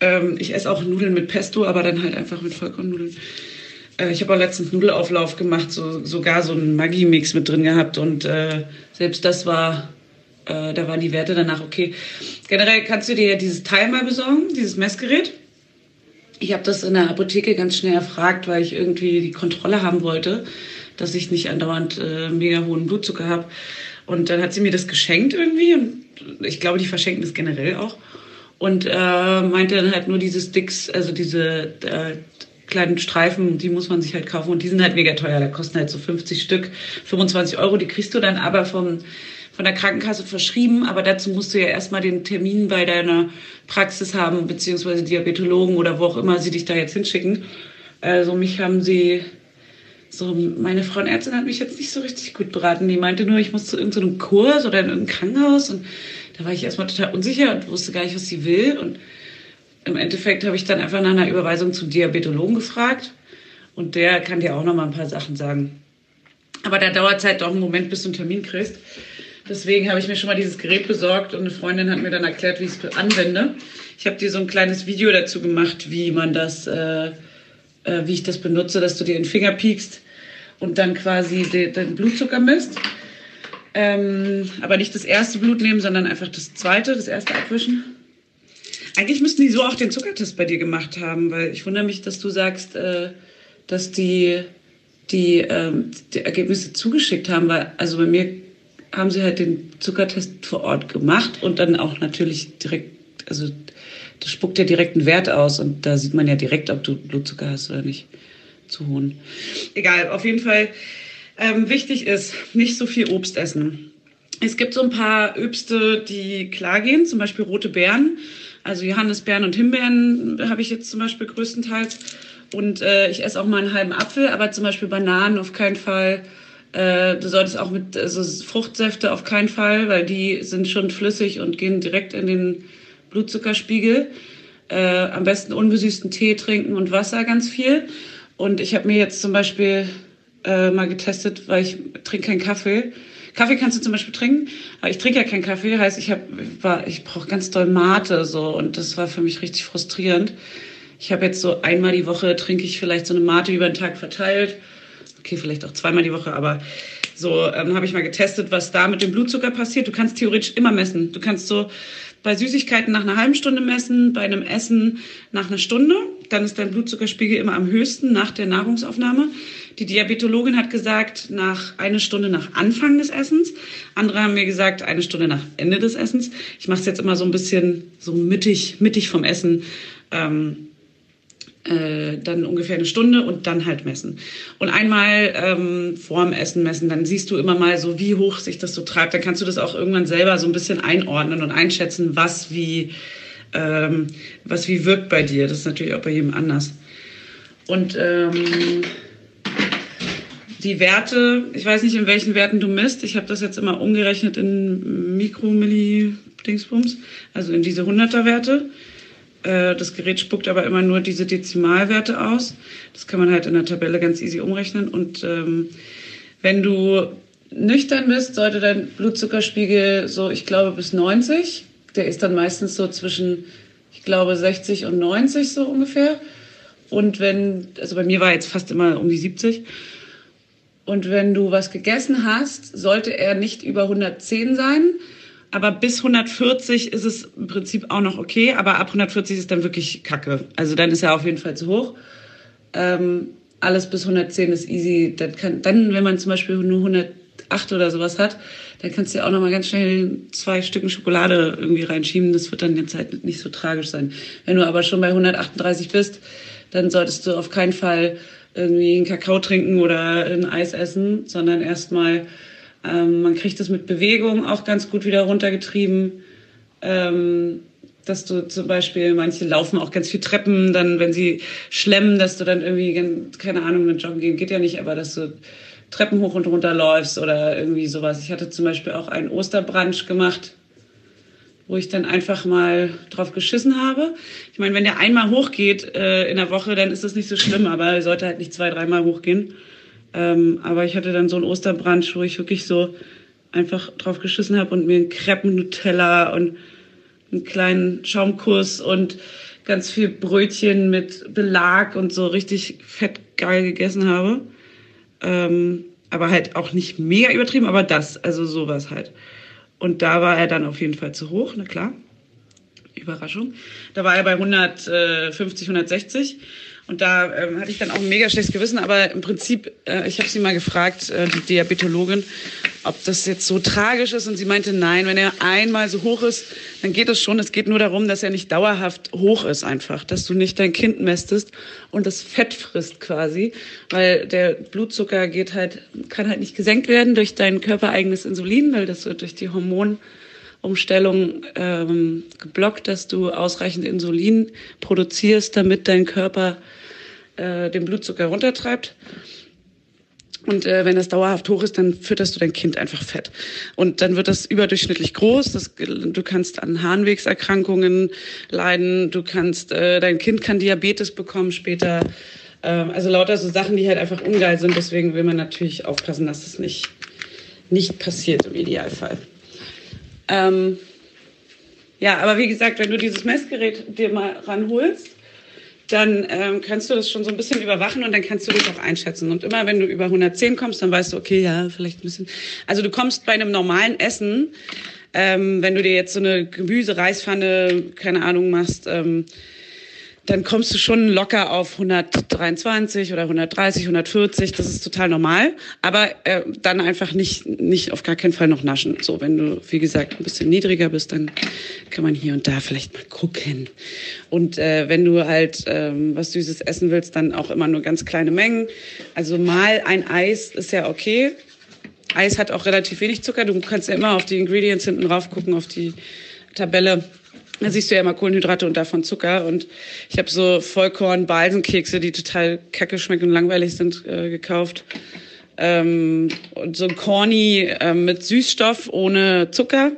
Ähm, ich esse auch Nudeln mit Pesto, aber dann halt einfach mit Vollkornnudeln. Äh, ich habe auch letztens Nudelauflauf gemacht, so, sogar so einen Maggi-Mix mit drin gehabt und äh, selbst das war, äh, da waren die Werte danach okay. Generell kannst du dir dieses Teil mal besorgen, dieses Messgerät. Ich habe das in der Apotheke ganz schnell erfragt, weil ich irgendwie die Kontrolle haben wollte, dass ich nicht andauernd äh, mega hohen Blutzucker habe. Und dann hat sie mir das geschenkt irgendwie und ich glaube, die verschenken das generell auch. Und äh, meinte dann halt nur diese Sticks, also diese äh, kleinen Streifen, die muss man sich halt kaufen und die sind halt mega teuer. Da kosten halt so 50 Stück, 25 Euro. Die kriegst du dann aber vom, von der Krankenkasse verschrieben. Aber dazu musst du ja erstmal den Termin bei deiner Praxis haben, beziehungsweise Diabetologen oder wo auch immer sie dich da jetzt hinschicken. Also mich haben sie, so meine Frauenärztin hat mich jetzt nicht so richtig gut beraten. Die meinte nur, ich muss zu irgendeinem Kurs oder in irgendein Krankenhaus und da war ich erstmal total unsicher und wusste gar nicht, was sie will. Und im Endeffekt habe ich dann einfach nach einer Überweisung zum Diabetologen gefragt. Und der kann dir auch noch mal ein paar Sachen sagen. Aber da dauert es halt doch einen Moment, bis du einen Termin kriegst. Deswegen habe ich mir schon mal dieses Gerät besorgt und eine Freundin hat mir dann erklärt, wie ich es anwende. Ich habe dir so ein kleines Video dazu gemacht, wie man das, äh, äh, wie ich das benutze, dass du dir den Finger piekst und dann quasi den, den Blutzucker misst. Ähm, aber nicht das erste Blut nehmen, sondern einfach das zweite, das erste abwischen. Eigentlich müssten die so auch den Zuckertest bei dir gemacht haben, weil ich wundere mich, dass du sagst, äh, dass die die, ähm, die Ergebnisse zugeschickt haben, weil also bei mir haben sie halt den Zuckertest vor Ort gemacht und dann auch natürlich direkt, also das spuckt ja direkt einen Wert aus und da sieht man ja direkt, ob du Blutzucker hast oder nicht. Zu hohen. Egal, auf jeden Fall ähm, wichtig ist, nicht so viel Obst essen. Es gibt so ein paar Obste, die klar gehen, zum Beispiel rote Beeren. Also Johannisbeeren und Himbeeren habe ich jetzt zum Beispiel größtenteils. Und äh, ich esse auch mal einen halben Apfel, aber zum Beispiel Bananen auf keinen Fall. Äh, du solltest auch mit also Fruchtsäfte auf keinen Fall, weil die sind schon flüssig und gehen direkt in den Blutzuckerspiegel. Äh, am besten unbesüßten Tee trinken und Wasser ganz viel. Und ich habe mir jetzt zum Beispiel äh, mal getestet, weil ich trinke keinen Kaffee. Kaffee kannst du zum Beispiel trinken, aber ich trinke ja keinen Kaffee, heißt ich ich brauche ganz doll Mate so und das war für mich richtig frustrierend. Ich habe jetzt so einmal die Woche trinke ich vielleicht so eine Mate über den Tag verteilt. Okay, vielleicht auch zweimal die Woche, aber so ähm, habe ich mal getestet, was da mit dem Blutzucker passiert. Du kannst theoretisch immer messen. Du kannst so bei Süßigkeiten nach einer halben Stunde messen, bei einem Essen nach einer Stunde. Dann ist dein Blutzuckerspiegel immer am höchsten nach der Nahrungsaufnahme. Die Diabetologin hat gesagt, nach eine Stunde nach Anfang des Essens. Andere haben mir gesagt, eine Stunde nach Ende des Essens. Ich mache es jetzt immer so ein bisschen so mittig, mittig vom Essen. Ähm, äh, dann ungefähr eine Stunde und dann halt messen. Und einmal ähm, vorm Essen messen, dann siehst du immer mal so, wie hoch sich das so treibt. Dann kannst du das auch irgendwann selber so ein bisschen einordnen und einschätzen, was wie, ähm, was wie wirkt bei dir. Das ist natürlich auch bei jedem anders. Und ähm, die Werte, ich weiß nicht, in welchen Werten du misst. Ich habe das jetzt immer umgerechnet in Mikromilli-Dingsbums, also in diese 100er-Werte. Äh, das Gerät spuckt aber immer nur diese Dezimalwerte aus. Das kann man halt in der Tabelle ganz easy umrechnen. Und ähm, wenn du nüchtern bist, sollte dein Blutzuckerspiegel so, ich glaube, bis 90. Der ist dann meistens so zwischen, ich glaube, 60 und 90 so ungefähr. Und wenn, also bei mir war jetzt fast immer um die 70. Und wenn du was gegessen hast, sollte er nicht über 110 sein. Aber bis 140 ist es im Prinzip auch noch okay. Aber ab 140 ist dann wirklich Kacke. Also dann ist er auf jeden Fall zu hoch. Ähm, alles bis 110 ist easy. Dann, kann, dann, wenn man zum Beispiel nur 108 oder sowas hat, dann kannst du ja auch noch mal ganz schnell zwei Stücken Schokolade irgendwie reinschieben. Das wird dann jetzt halt nicht so tragisch sein. Wenn du aber schon bei 138 bist, dann solltest du auf keinen Fall irgendwie einen Kakao trinken oder ein Eis essen, sondern erstmal, ähm, man kriegt das mit Bewegung auch ganz gut wieder runtergetrieben. Ähm, dass du zum Beispiel, manche laufen auch ganz viel Treppen, dann, wenn sie schlemmen, dass du dann irgendwie, keine Ahnung, mit Joggen gehen geht ja nicht, aber dass du Treppen hoch und runter läufst oder irgendwie sowas. Ich hatte zum Beispiel auch einen Osterbrunch gemacht wo ich dann einfach mal drauf geschissen habe. Ich meine, wenn der einmal hochgeht äh, in der Woche, dann ist das nicht so schlimm, aber er sollte halt nicht zwei, dreimal hochgehen. Ähm, aber ich hatte dann so einen Osterbrunch, wo ich wirklich so einfach drauf geschissen habe und mir einen Crepen Nutella und einen kleinen Schaumkuss und ganz viel Brötchen mit Belag und so richtig fett geil gegessen habe. Ähm, aber halt auch nicht mega übertrieben, aber das, also sowas halt. Und da war er dann auf jeden Fall zu hoch, na klar. Überraschung. Da war er bei 150, 160. Und da ähm, hatte ich dann auch ein mega schlechtes Gewissen. Aber im Prinzip, äh, ich habe sie mal gefragt, äh, die Diabetologin, ob das jetzt so tragisch ist. Und sie meinte, nein, wenn er einmal so hoch ist, dann geht es schon. Es geht nur darum, dass er nicht dauerhaft hoch ist einfach. Dass du nicht dein Kind mästest und das Fett frisst quasi. Weil der Blutzucker geht halt, kann halt nicht gesenkt werden durch dein körpereigenes Insulin, weil das wird durch die Hormon Umstellung ähm, geblockt, dass du ausreichend Insulin produzierst, damit dein Körper äh, den Blutzucker runtertreibt. Und äh, wenn das dauerhaft hoch ist, dann fütterst du dein Kind einfach fett. Und dann wird das überdurchschnittlich groß. Das, du kannst an Harnwegserkrankungen leiden. Du kannst, äh, dein Kind kann Diabetes bekommen später. Ähm, also lauter so Sachen, die halt einfach ungeil sind. Deswegen will man natürlich aufpassen, dass es nicht, nicht passiert im Idealfall. Ähm, ja, aber wie gesagt, wenn du dieses Messgerät dir mal ranholst, dann ähm, kannst du das schon so ein bisschen überwachen und dann kannst du dich auch einschätzen. Und immer wenn du über 110 kommst, dann weißt du, okay, ja, vielleicht ein bisschen. Also du kommst bei einem normalen Essen, ähm, wenn du dir jetzt so eine Gemüse-Reispfanne, keine Ahnung, machst, ähm, dann kommst du schon locker auf 123 oder 130, 140. Das ist total normal. Aber äh, dann einfach nicht, nicht auf gar keinen Fall noch naschen. So, wenn du, wie gesagt, ein bisschen niedriger bist, dann kann man hier und da vielleicht mal gucken. Und äh, wenn du halt ähm, was Süßes essen willst, dann auch immer nur ganz kleine Mengen. Also mal ein Eis ist ja okay. Eis hat auch relativ wenig Zucker. Du kannst ja immer auf die Ingredients hinten drauf gucken, auf die Tabelle. Da siehst du ja immer Kohlenhydrate und davon Zucker. Und ich habe so Vollkorn-Balsenkekse, die total kacke schmecken und langweilig sind, äh, gekauft. Ähm, und so ein Corny äh, mit Süßstoff ohne Zucker.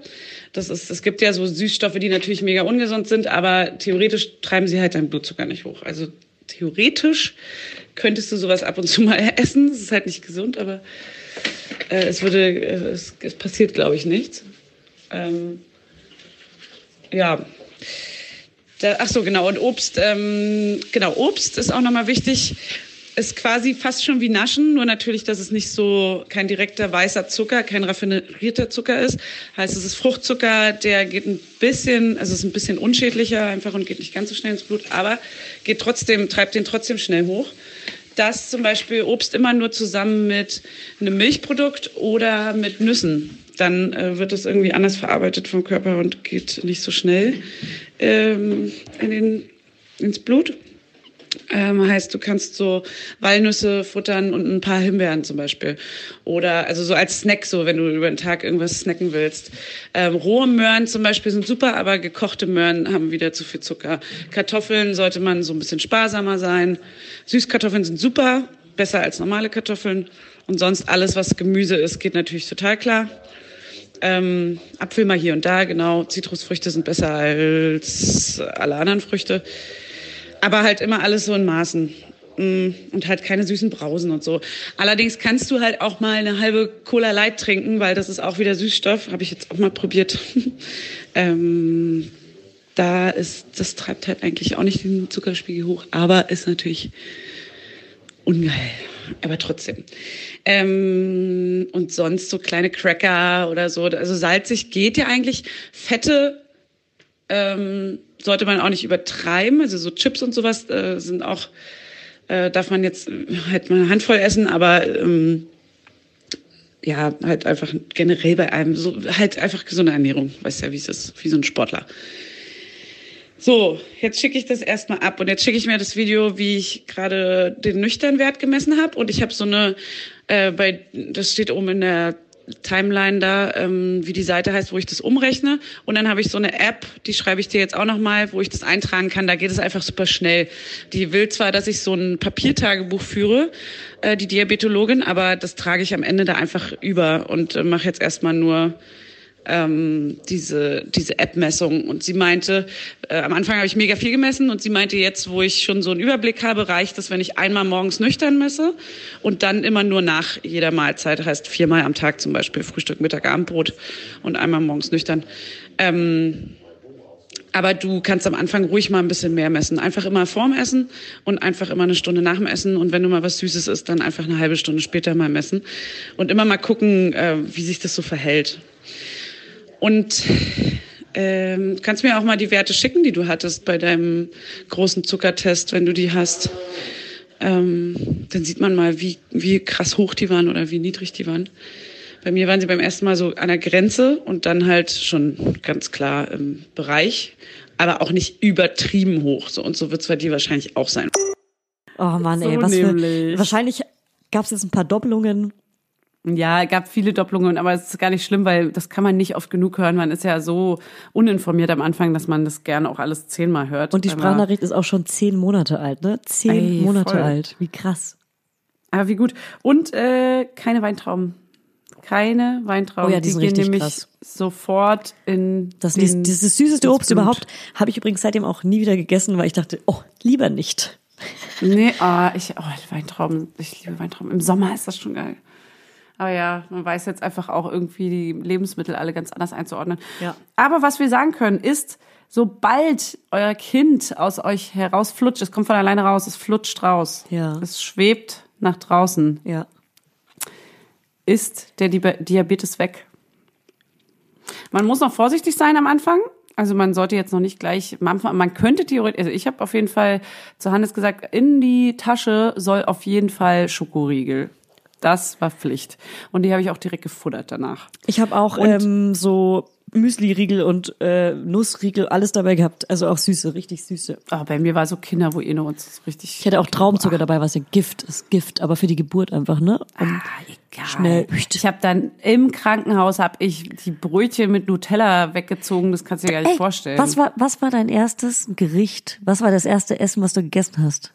Das ist, es gibt ja so Süßstoffe, die natürlich mega ungesund sind, aber theoretisch treiben sie halt deinen Blutzucker nicht hoch. Also theoretisch könntest du sowas ab und zu mal essen. Es ist halt nicht gesund, aber äh, es würde, äh, es, es passiert, glaube ich, nichts. Ähm, ja. Da, ach so, genau. Und Obst, ähm, genau, Obst ist auch nochmal wichtig. Ist quasi fast schon wie Naschen, nur natürlich, dass es nicht so kein direkter weißer Zucker, kein raffinierter Zucker ist. Heißt, es ist Fruchtzucker, der geht ein bisschen, also ist ein bisschen unschädlicher einfach und geht nicht ganz so schnell ins Blut, aber geht trotzdem, treibt den trotzdem schnell hoch. Dass zum Beispiel Obst immer nur zusammen mit einem Milchprodukt oder mit Nüssen dann äh, wird es irgendwie anders verarbeitet vom Körper und geht nicht so schnell ähm, in den, ins Blut. Ähm, heißt, du kannst so Walnüsse futtern und ein paar Himbeeren zum Beispiel. Oder also so als Snack, so wenn du über den Tag irgendwas snacken willst. Ähm, rohe Möhren zum Beispiel sind super, aber gekochte Möhren haben wieder zu viel Zucker. Kartoffeln sollte man so ein bisschen sparsamer sein. Süßkartoffeln sind super, besser als normale Kartoffeln. Und sonst alles, was Gemüse ist, geht natürlich total klar. Ähm, Apfel mal hier und da, genau. Zitrusfrüchte sind besser als alle anderen Früchte. Aber halt immer alles so in Maßen. Mm, und halt keine süßen Brausen und so. Allerdings kannst du halt auch mal eine halbe Cola Light trinken, weil das ist auch wieder Süßstoff. Habe ich jetzt auch mal probiert. ähm, da ist, das treibt halt eigentlich auch nicht den Zuckerspiegel hoch, aber ist natürlich ungeil aber trotzdem. Ähm, und sonst so kleine Cracker oder so. Also salzig geht ja eigentlich. Fette ähm, sollte man auch nicht übertreiben. Also so Chips und sowas äh, sind auch, äh, darf man jetzt halt mal eine Handvoll essen, aber ähm, ja, halt einfach generell bei einem, so halt einfach gesunde Ernährung. Weißt ja, wie es ist, wie so ein Sportler. So, jetzt schicke ich das erstmal ab und jetzt schicke ich mir das Video, wie ich gerade den nüchtern Wert gemessen habe und ich habe so eine, äh, bei, das steht oben in der Timeline da, ähm, wie die Seite heißt, wo ich das umrechne. Und dann habe ich so eine App, die schreibe ich dir jetzt auch nochmal, wo ich das eintragen kann. Da geht es einfach super schnell. Die will zwar, dass ich so ein Papiertagebuch führe, äh, die Diabetologin, aber das trage ich am Ende da einfach über und äh, mache jetzt erstmal nur ähm, diese, diese App-Messung. Und sie meinte, äh, am Anfang habe ich mega viel gemessen und sie meinte, jetzt, wo ich schon so einen Überblick habe, reicht es, wenn ich einmal morgens nüchtern messe und dann immer nur nach jeder Mahlzeit, heißt viermal am Tag zum Beispiel, Frühstück, Mittag, Abendbrot und einmal morgens nüchtern. Ähm, aber du kannst am Anfang ruhig mal ein bisschen mehr messen. Einfach immer vorm Essen und einfach immer eine Stunde nach dem Essen. Und wenn du mal was Süßes isst, dann einfach eine halbe Stunde später mal messen. Und immer mal gucken, äh, wie sich das so verhält. Und ähm, kannst mir auch mal die Werte schicken, die du hattest bei deinem großen Zuckertest, wenn du die hast. Ähm, dann sieht man mal, wie, wie krass hoch die waren oder wie niedrig die waren. Bei mir waren sie beim ersten Mal so an der Grenze und dann halt schon ganz klar im Bereich, aber auch nicht übertrieben hoch. So und so wird es bei dir wahrscheinlich auch sein. Oh Mann, ey, So was für, nämlich. wahrscheinlich gab es jetzt ein paar Doppelungen. Ja, gab viele Doppelungen, aber es ist gar nicht schlimm, weil das kann man nicht oft genug hören. Man ist ja so uninformiert am Anfang, dass man das gerne auch alles zehnmal hört. Und die Sprachnachricht ist auch schon zehn Monate alt, ne? Zehn Ey, Monate voll. alt. Wie krass. Aber wie gut. Und äh, keine Weintrauben. Keine Weintrauben. Oh ja, die sind gehen richtig nämlich krass. sofort in Das den, ist das, das süßeste Obst überhaupt. Habe ich übrigens seitdem auch nie wieder gegessen, weil ich dachte, oh, lieber nicht. Nee, ah, ich, oh, Weintrauben, ich liebe Weintrauben. Im Sommer ist das schon geil. Aber ja, man weiß jetzt einfach auch irgendwie die Lebensmittel alle ganz anders einzuordnen. Ja. Aber was wir sagen können, ist, sobald euer Kind aus euch herausflutscht, es kommt von alleine raus, es flutscht raus. Ja. Es schwebt nach draußen, Ja. ist der Di- Diabetes weg. Man muss noch vorsichtig sein am Anfang. Also man sollte jetzt noch nicht gleich am Anfang, man könnte theoretisch, also ich habe auf jeden Fall zu Hannes gesagt, in die Tasche soll auf jeden Fall Schokoriegel. Das war Pflicht. Und die habe ich auch direkt gefuttert danach. Ich habe auch ähm, so Müsli-Riegel und äh, Nussriegel, alles dabei gehabt. Also auch süße, richtig süße. Aber bei mir war so Kinder, wo ihr nur uns richtig. Ich hatte auch Traumzucker dabei, was ja Gift ist. Gift, aber für die Geburt einfach, ne? Um, Ah, egal. Schnell. Ich habe dann im Krankenhaus habe ich die Brötchen mit Nutella weggezogen. Das kannst du dir gar nicht Ey, vorstellen. Was war, was war dein erstes Gericht? Was war das erste Essen, was du gegessen hast?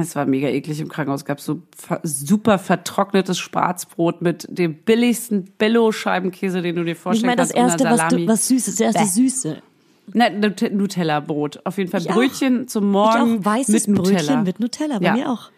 Es war mega eklig im Krankenhaus. Es gab so super vertrocknetes Schwarzbrot mit dem billigsten Billo-Scheibenkäse, den du dir Ich vorstellen meine, das kannst. und erste, was, du, was Süßes, das erste Bäh. Süße. Nein, Nut- Nutella-Brot. Auf jeden Fall Ich auch. Brötchen zum Ich Morgen auch weißes mit Nutella. Brötchen mit Nutella, bei Ja. mir auch.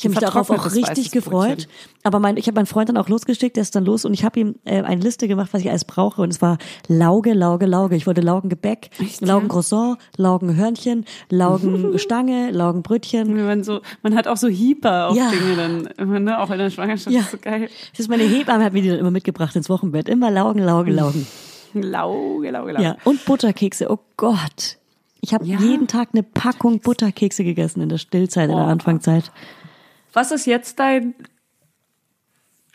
Ich habe mich darauf auch richtig gefreut. Brötchen. Aber mein, ich habe meinen Freund dann auch losgeschickt, der ist dann los und ich habe ihm äh, eine Liste gemacht, was ich alles brauche. Und es war Lauge, Lauge, Lauge. Ich wollte Laugengebäck, Echt, ja? Laugencroissant, Laugenhörnchen, Laugenstange, Laugenbrötchen. Man, so, man hat auch so Hieper auf Ja. Dinge dann, immer, ne? auch in der Schwangerschaft. Ja. Das ist so geil. Das ist meine Hebamme, hat mir die dann immer mitgebracht ins Wochenbett. Immer Laugen, Laugen, Laugen. Lauge, lauge, lauge. Ja, und Butterkekse. Oh Gott. Ich habe Ja. jeden Tag eine Packung Butterkekse gegessen in der Stillzeit, in der Oh. Anfangszeit. Was ist jetzt dein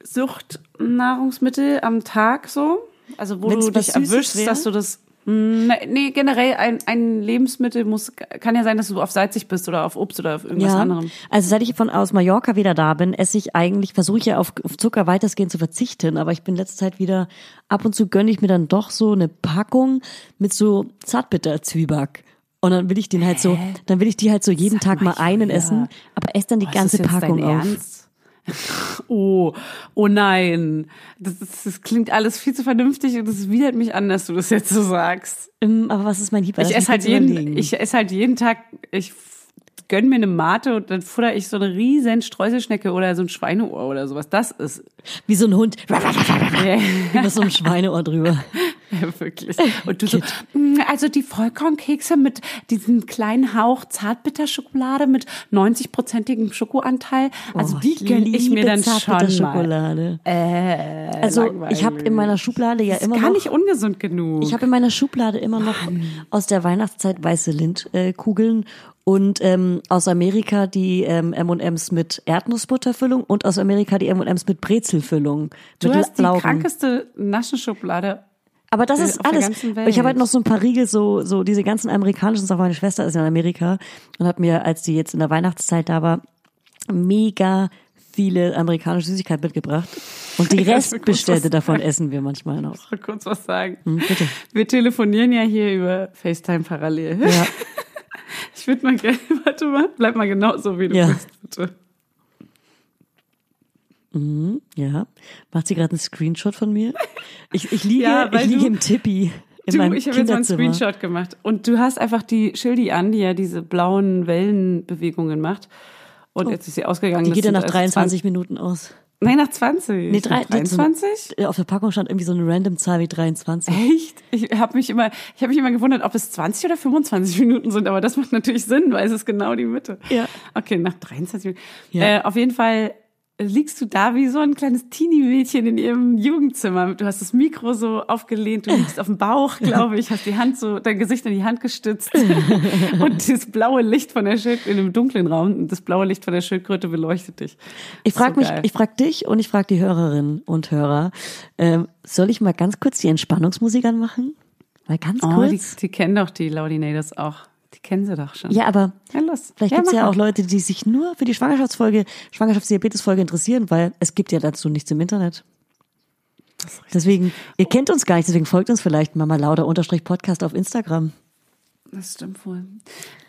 Suchtnahrungsmittel am Tag so? Also wo Wenn's du dich erwischst, wär? dass du das Mm, ne- Nee, generell ein, ein Lebensmittel muss, kann ja sein, dass du auf salzig bist oder auf Obst oder auf irgendwas anderem. Also seit ich von aus Mallorca wieder da bin, esse ich eigentlich, versuche ich ja auf, auf Zucker weitestgehend zu verzichten, aber ich bin letzte Zeit wieder, ab und zu gönne ich mir dann doch so eine Packung mit so Zartbitterzwieback. Und dann will ich den halt so, dann will ich die halt so jeden Tag mal einen Julia. essen, aber esse dann die Oh, ist ganze das Packung auf. Ernst? Oh, oh nein. Das, ist, das klingt alles viel zu vernünftig und es widert mich an, dass du das jetzt so sagst. Ähm, Aber was ist mein Lieber? Ich esse halt jeden, ich esse halt jeden Tag, ich gönn mir eine Mate und dann futter ich so eine riesen Streuselschnecke oder so ein Schweineohr oder sowas. Das ist Wie so ein Hund. ja, Über so ein Schweineohr drüber. wirklich. Und du so, "Mm, also die Vollkornkekse mit diesem kleinen Hauch Zartbitterschokolade mit 90-prozentigem Schokoanteil. Also Oh, die gönn ich mir dann schon mal. Zartbitterschokolade. also ich habe in meiner Schublade ja immer Gar noch nicht ungesund genug. Ich habe in meiner Schublade immer noch aus der Weihnachtszeit weiße Lindkugeln und ähm, aus Amerika die ähm, M&M's mit Erdnussbutterfüllung und aus Amerika die M&M's mit Brezelfüllung. du mit hast die Laugen. krankeste Naschenschublade. Aber das äh, ist alles. Ich habe halt noch so ein paar Riegel, so so diese ganzen amerikanischen Sachen. Meine Schwester ist in Amerika und hat mir, als die jetzt in der Weihnachtszeit da war, mega viele amerikanische Süßigkeiten mitgebracht. Und die Restbestände davon essen wir manchmal noch. Ich will kurz was sagen. Hm, bitte. Wir telefonieren ja hier über FaceTime parallel. Ja. Ich würde mal gerne, warte mal, bleib mal genau so, wie du Ja. bist, bitte. Ja, macht sie gerade einen Screenshot von mir? Ich, ich liege, Ja, ich liege du- im Tippi in Du, ich habe jetzt mal einen. Screenshot gemacht und du hast einfach die Schildi an, die ja diese blauen Wellenbewegungen macht. Und jetzt ist sie ausgegangen. Oh. Die geht ja nach also 23 Minuten aus. 20, nein, nach 20. Nee, drei, Nach 23? Auf der Packung stand irgendwie so eine random Zahl wie 23. Echt? Ich habe mich immer, ich habe mich immer gewundert, ob es 20 oder 25 Minuten sind, aber das macht natürlich Sinn, weil es ist genau die Mitte. Ja. Okay, nach 23 Minuten. Ja. Äh, auf jeden Fall liegst du da wie so ein kleines Teenie-Mädchen in ihrem Jugendzimmer. Du hast das Mikro so aufgelehnt, du liegst auf dem Bauch, glaube ich, hast die Hand so, dein Gesicht in die Hand gestützt und das blaue Licht von der Schildkröte in einem dunklen Raum, und das blaue Licht von der Schildkröte beleuchtet dich. Ich frage So mich, geil. ich frage dich und ich frage die Hörerinnen und Hörer, ähm, soll ich mal ganz kurz die Entspannungsmusik anmachen? Mal ganz Oh, die, kurz. die kennen doch die Laudinators auch. Die kennen sie doch schon. ja, aber Ja, vielleicht Ja, gibt's ja mach auch. Leute, die sich nur für die Schwangerschaftsfolge, Schwangerschaftsdiabetes-Folge interessieren, weil es gibt ja dazu nichts im Internet. Deswegen, ihr kennt uns gar nicht, deswegen folgt uns vielleicht Mama Lauda unterstrich Podcast auf Instagram. Das stimmt wohl.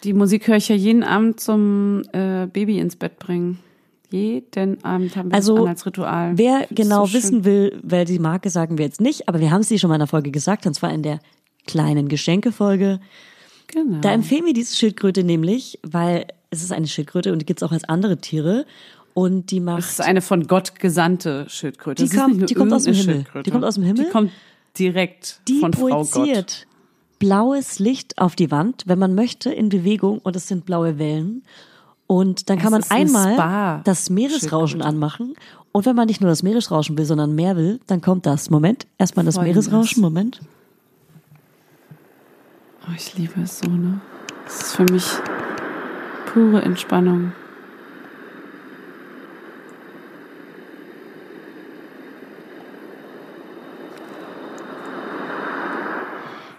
Die Musik höre ich ja jeden Abend zum äh, Baby ins Bett bringen. Jeden Abend haben wir Also, das als Ritual. Wer genau so wissen schön. will, wer die Marke, sagen wir jetzt nicht, aber wir haben sie schon mal in der Folge gesagt, und zwar in der kleinen Geschenkefolge. Genau. Da empfehlen wir diese Schildkröte nämlich, weil es ist eine Schildkröte und die gibt's auch als andere Tiere. Und die macht Das ist eine von Gott gesandte Schildkröte. Die kommt- die kommt aus dem Himmel. Die kommt aus dem Himmel? Die kommt direkt die von Frau Gott. blaues Licht auf die Wand, wenn man möchte, in Bewegung und es sind blaue Wellen. Und dann kann Es man einmal das Meeresrauschen anmachen. Und wenn man nicht nur das Meeresrauschen will, sondern mehr will, dann kommt das. Moment, erstmal das Folgendes. Meeresrauschen, Moment. Oh, ich liebe es so, ne? Das ist für mich pure Entspannung.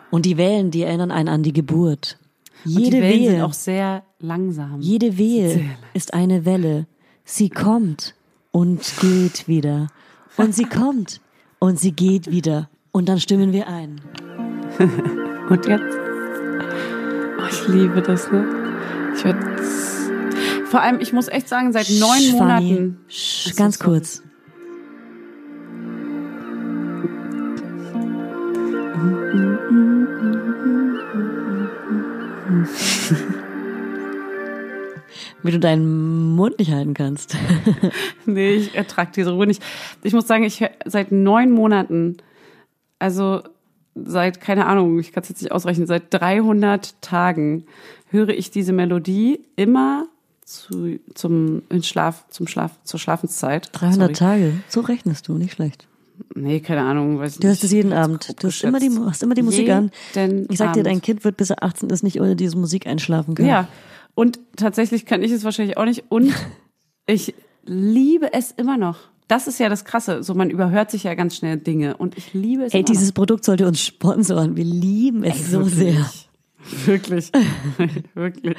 Und die Wellen, die erinnern einen an die Geburt. Und Jede die Wellen sind Wehe, auch sehr langsam. jede Wehe Sehr ist eine Welle. Sie kommt und geht wieder. Und sie kommt und sie geht wieder. Und dann stimmen wir ein. Und jetzt? Ich liebe das, ne? Ich werd, vor allem, ich muss echt sagen, seit neun Sch, Monaten. sch, ganz kurz. Wie du deinen Mund nicht halten kannst. Nee, ich ertrage diese Ruhe nicht. Ich muss sagen, ich seit neun Monaten, also seit, keine Ahnung, ich kann es jetzt nicht ausrechnen, seit 300 Tagen höre ich diese Melodie immer zu, zum, in Schlaf, zum Schlaf, zur Schlafenszeit. 300 Sorry. Tage, so rechnest du, nicht schlecht. Nee, keine Ahnung, weiß Du hörst es jeden Abend. Du hast immer, die, hast immer die Musik an. Ich sag dir, dein Kind wird bis er 18 ist nicht ohne diese Musik einschlafen können. Ja, und tatsächlich kann ich es wahrscheinlich auch nicht. Und ich liebe es immer noch. Das ist ja das Krasse. So, man überhört sich ja ganz schnell Dinge. Und ich liebe es Ey, dieses Produkt sollte uns sponsoren. Wir lieben es so noch. sehr. Wirklich. Wirklich.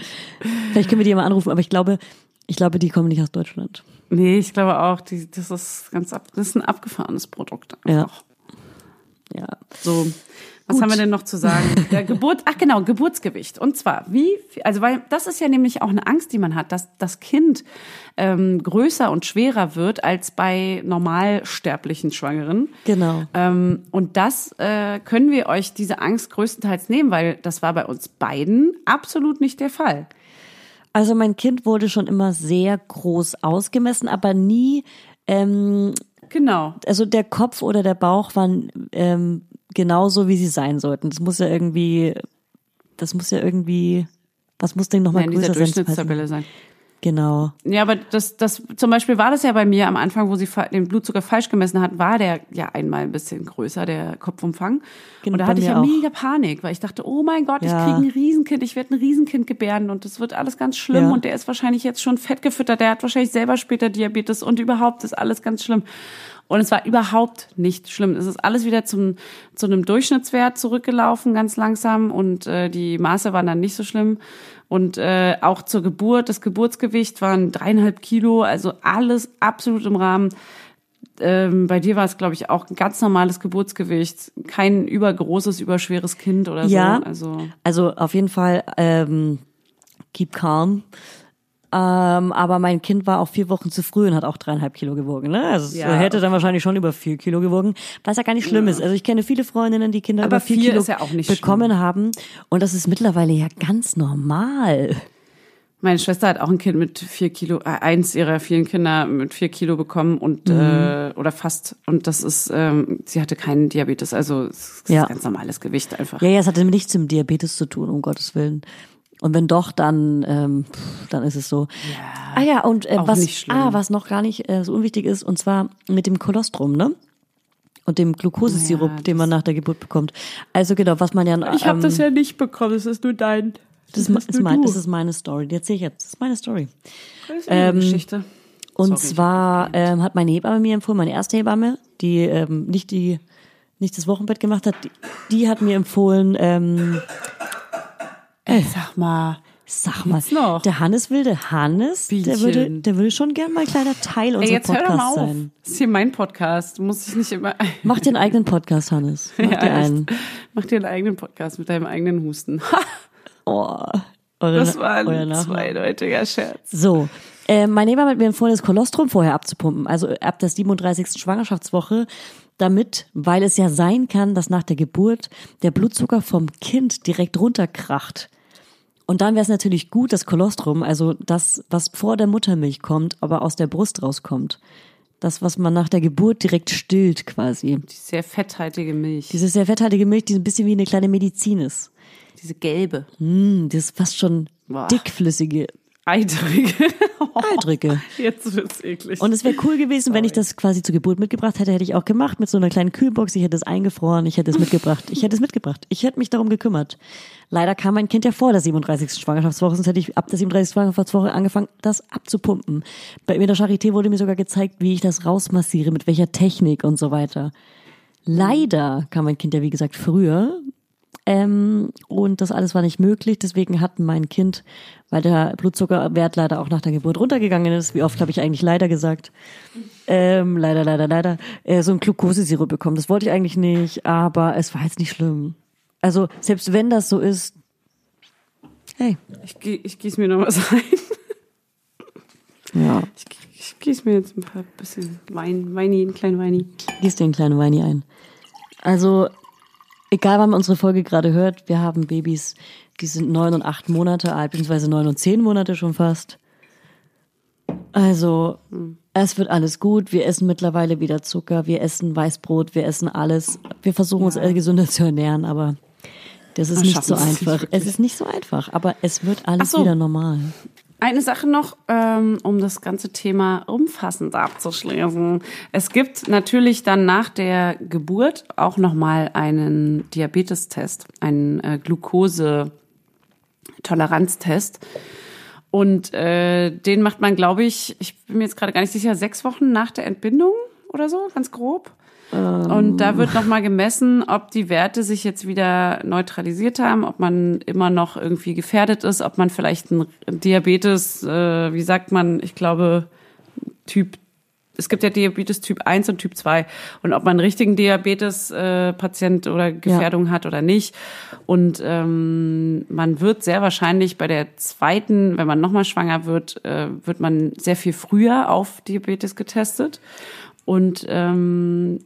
Vielleicht können wir die mal anrufen, aber ich glaube, ich glaube, die kommen nicht aus Deutschland. Nee, ich glaube auch, die, das ist ganz ab, das ist ein abgefahrenes Produkt. Ja. Einfach. Ja. So, was Gut. haben wir denn noch zu sagen? Der Geburt, ach genau, Geburtsgewicht. Und zwar, wie, also weil das ist ja nämlich auch eine Angst, die man hat, dass das Kind ähm, größer und schwerer wird als bei normalsterblichen Schwangeren. Genau. Ähm, und das äh, können wir euch diese Angst größtenteils nehmen, weil das war bei uns beiden absolut nicht der Fall. Also mein Kind wurde schon immer sehr groß ausgemessen, aber nie, ähm, Genau. also der Kopf oder der Bauch waren ähm, genauso, wie sie sein sollten. Das muss ja irgendwie, das muss ja irgendwie, was muss denn nochmal Ja, in dieser größer sein? Durchschnittstabelle sein. Genau. Ja, aber das, das, zum Beispiel war das ja bei mir am Anfang, wo sie den Blutzucker falsch gemessen hat, war der ja einmal ein bisschen größer, der Kopfumfang. Genau, und da hatte ich ja auch. mega Panik, weil ich dachte, oh mein Gott, ich Ja. kriege ein Riesenkind, ich werde ein Riesenkind gebären und das wird alles ganz schlimm Ja. und der ist wahrscheinlich jetzt schon fett gefüttert, der hat wahrscheinlich selber später Diabetes und überhaupt ist alles ganz schlimm. Und es war überhaupt nicht schlimm. Es ist alles wieder zum, zu einem Durchschnittswert zurückgelaufen, ganz langsam. Und äh, die Maße waren dann nicht so schlimm. Und äh, auch zur Geburt, das Geburtsgewicht waren dreieinhalb Kilo, also alles absolut im Rahmen. Ähm, bei dir war es, glaube ich, auch ein ganz normales Geburtsgewicht, kein übergroßes, überschweres Kind oder Ja. so. Also Also auf jeden Fall ähm, keep calm. Ähm, aber mein Kind war auch vier Wochen zu früh und hat auch dreieinhalb Kilo gewogen. Ne? Also Ja. hätte dann wahrscheinlich schon über vier Kilo gewogen, was ja gar nicht schlimm ist. Also ich kenne viele Freundinnen, die Kinder Aber über vier, vier Kilo ist ja auch nicht bekommen haben. Und das ist mittlerweile ja ganz normal. Meine Schwester hat auch ein Kind mit vier Kilo, äh, eins ihrer vielen Kinder mit vier Kilo bekommen und Mhm. äh, oder fast. Und das ist, ähm, sie hatte keinen Diabetes, also es ist Ja. ganz normales Gewicht einfach. Ja, ja, es hatte nichts mit Diabetes zu tun, um Gottes Willen. Und wenn doch, dann, ähm, dann ist es so. ah ja, und äh, was, ah, was noch gar nicht äh, so unwichtig ist, und zwar mit dem Kolostrum, ne? Und dem Glukosesirup, Ja, den man nach der Geburt bekommt. Also genau, was man ja. Ich habe ähm, das ja nicht bekommen, es ist nur dein. Das ist, ist, mein, das ist meine Story. Die erzähle ich jetzt. Das ist meine Story. Das ist eine Geschichte. Und Sorry, zwar ähm, hat meine Hebamme mir empfohlen, meine erste Hebamme, die ähm, nicht die nicht das Wochenbett gemacht hat, die, die hat mir empfohlen, ähm, Ey, sag mal, sag mal, noch? der Hannes will, der Hannes, der würde, der würde schon gern mal ein kleiner Teil ey, unseres jetzt hör doch mal Podcasts auf. sein. Das ist hier mein Podcast, muss ich nicht immer. Mach dir einen eigenen Podcast, Hannes. Mach Ja, dir echt. einen. Mach dir einen eigenen Podcast mit deinem eigenen Husten. Oh, eure, Das war ein zweideutiger Scherz. So, Äh, mein Nehmer hat mir empfohlen, das Kolostrum vorher abzupumpen, also ab der 37. Schwangerschaftswoche, damit, weil es ja sein kann, dass nach der Geburt der Blutzucker vom Kind direkt runterkracht. Und dann wäre es natürlich gut, das Kolostrum, also das, was vor der Muttermilch kommt, aber aus der Brust rauskommt. Das, was man nach der Geburt direkt stillt quasi. Die sehr fetthaltige Milch. Diese sehr fetthaltige Milch, die so ein bisschen wie eine kleine Medizin ist. Diese gelbe. Mm, das ist fast schon Boah. dickflüssige, Eidrige. Eidrige. Jetzt wird's eklig. Und es wäre cool gewesen, wenn ich das quasi zur Geburt mitgebracht hätte, hätte ich auch gemacht mit so einer kleinen Kühlbox. Ich hätte es eingefroren, ich hätte es mitgebracht. Ich hätte es mitgebracht. Ich hätte mich darum gekümmert. Leider kam mein Kind ja vor der 37. Schwangerschaftswoche, sonst hätte ich ab der 37. Schwangerschaftswoche angefangen, das abzupumpen. Bei mir der Charité wurde mir sogar gezeigt, wie ich das rausmassiere, mit welcher Technik und so weiter. Leider kam mein Kind ja, wie gesagt, früher. Ähm, und das alles war nicht möglich. Deswegen hat mein Kind, weil der Blutzuckerwert leider auch nach der Geburt runtergegangen ist, wie oft habe ich eigentlich leider gesagt, ähm, leider, leider, leider, äh, so ein Glukosesirup bekommen. Das wollte ich eigentlich nicht, aber es war jetzt nicht schlimm. Also selbst wenn das so ist, hey, Ich, gieß- ich gieß mir noch was ein. ja, Ich, ich gieß mir jetzt ein paar bisschen Wein, Weini, einen kleinen Weini. gieß den kleinen Weini ein. Also, egal wann man unsere Folge gerade hört, wir haben Babys, die sind neun und acht Monate alt, beziehungsweise neun und zehn Monate schon fast. Also, es wird alles gut. Wir essen mittlerweile wieder Zucker, wir essen Weißbrot, wir essen alles. Wir versuchen uns eher gesünder zu ernähren, aber das ist Wir nicht so nicht einfach. wirklich. Es ist nicht so einfach, aber es wird alles Ach so. wieder normal. Eine Sache noch, ähm, um das ganze Thema umfassend abzuschließen. Es gibt natürlich dann nach der Geburt auch nochmal einen Diabetestest, einen äh, Glucose-Toleranztest. Und äh, den macht man, glaube ich, ich bin mir jetzt gerade gar nicht sicher, sechs Wochen nach der Entbindung oder so, ganz grob. Und da wird nochmal gemessen, ob die Werte sich jetzt wieder neutralisiert haben, ob man immer noch irgendwie gefährdet ist, ob man vielleicht ein Diabetes, äh, wie sagt man, ich glaube, Typ, es gibt ja Diabetes Typ 1 und Typ 2 und ob man einen richtigen Diabetes-Patient äh, oder Gefährdung hat oder nicht. Und ähm, man wird sehr wahrscheinlich bei der zweiten, wenn man nochmal schwanger wird, äh, wird man sehr viel früher auf Diabetes getestet. Und ähm,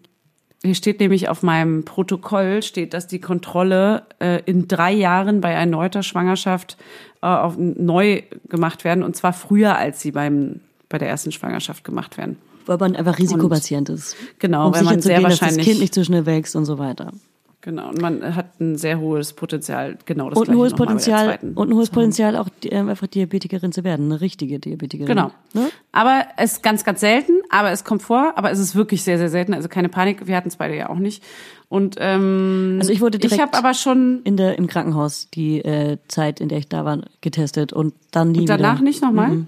hier steht nämlich auf meinem Protokoll, steht, dass die Kontrolle äh, in drei Jahren bei erneuter Schwangerschaft äh, auf, neu gemacht werden und zwar früher, als sie beim, bei der ersten Schwangerschaft gemacht werden. Weil man einfach Risikopatient ist. Genau, um weil man sehr gehen, dass das wahrscheinlich- Kind nicht zu schnell wächst und so weiter. Genau, und man hat ein sehr hohes Potenzial, genau das Und ein Gleiche hohes Potenzial, und ein hohes. Potenzial auch ähm, einfach Diabetikerin zu werden, eine richtige Diabetikerin. Genau. Ne? Aber es ist ganz, ganz selten, aber es kommt vor, aber es ist wirklich sehr, sehr selten. Also keine Panik, wir hatten es beide ja auch nicht. Und ähm, Also ich wurde direkt ich habe aber schon In der, im Krankenhaus die äh, Zeit, in der ich da war, getestet und dann nie und danach wieder. nicht nochmal. Mhm.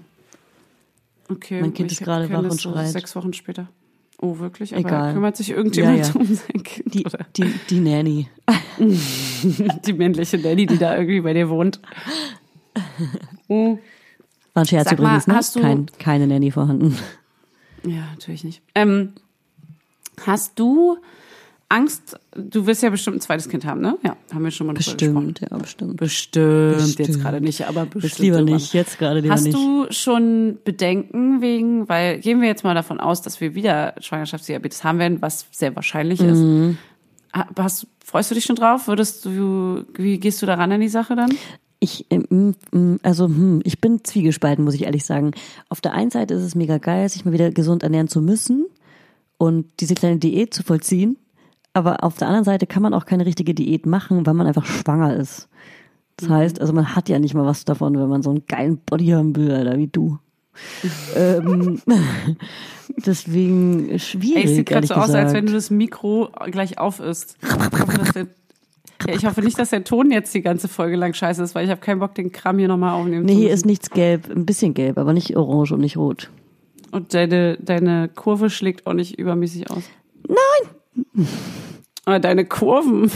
Okay. Mein Kind ist gerade wach und schreit. Sechs Wochen später. Oh, wirklich? Aber Egal. kümmert sich irgendjemand Ja, ja. um sein Kind? Die, oder? die, die Nanny. die männliche Nanny, die da irgendwie bei dir wohnt. Oh. War ein Scherz Sag mal, übrigens, ne? hast du- Kein, keine Nanny vorhanden. Ja, natürlich nicht. Ähm, hast du Angst? Du wirst ja bestimmt ein zweites Kind haben, ne? Ja, haben wir schon mal. Bestimmt, ja, bestimmt. Bestimmt. Bestimmt. Jetzt gerade nicht, aber bestimmt. Jetzt lieber nicht, jetzt gerade lieber Hast nicht. du schon Bedenken wegen, weil gehen wir jetzt mal davon aus, dass wir wieder Schwangerschaftsdiabetes haben werden, was sehr wahrscheinlich Mhm. ist. Ha- Hast, freust du dich schon drauf? Würdest du, wie gehst du daran an die Sache dann? Ich, ähm, also hm, ich bin zwiegespalten, muss ich ehrlich sagen. Auf der einen Seite ist es mega geil, sich mal wieder gesund ernähren zu müssen und diese kleine Diät zu vollziehen. Aber auf der anderen Seite kann man auch keine richtige Diät machen, weil man einfach schwanger ist. Das heißt, also man hat ja nicht mal was davon, wenn man so einen geilen Body haben will, Alter, wie du. ähm, deswegen schwierig. Ey, es sieht gerade so aus, als wenn gesagt. du das Mikro gleich auf der, ja, ich hoffe nicht, dass der Ton jetzt die ganze Folge lang scheiße ist, weil ich habe keinen Bock, den Kram hier nochmal aufnehmen Nee, zu hier müssen. ist nichts gelb, ein bisschen gelb, aber nicht orange und nicht rot. Und deine, deine Kurve schlägt auch nicht übermäßig aus. Nein! Aber deine Kurven.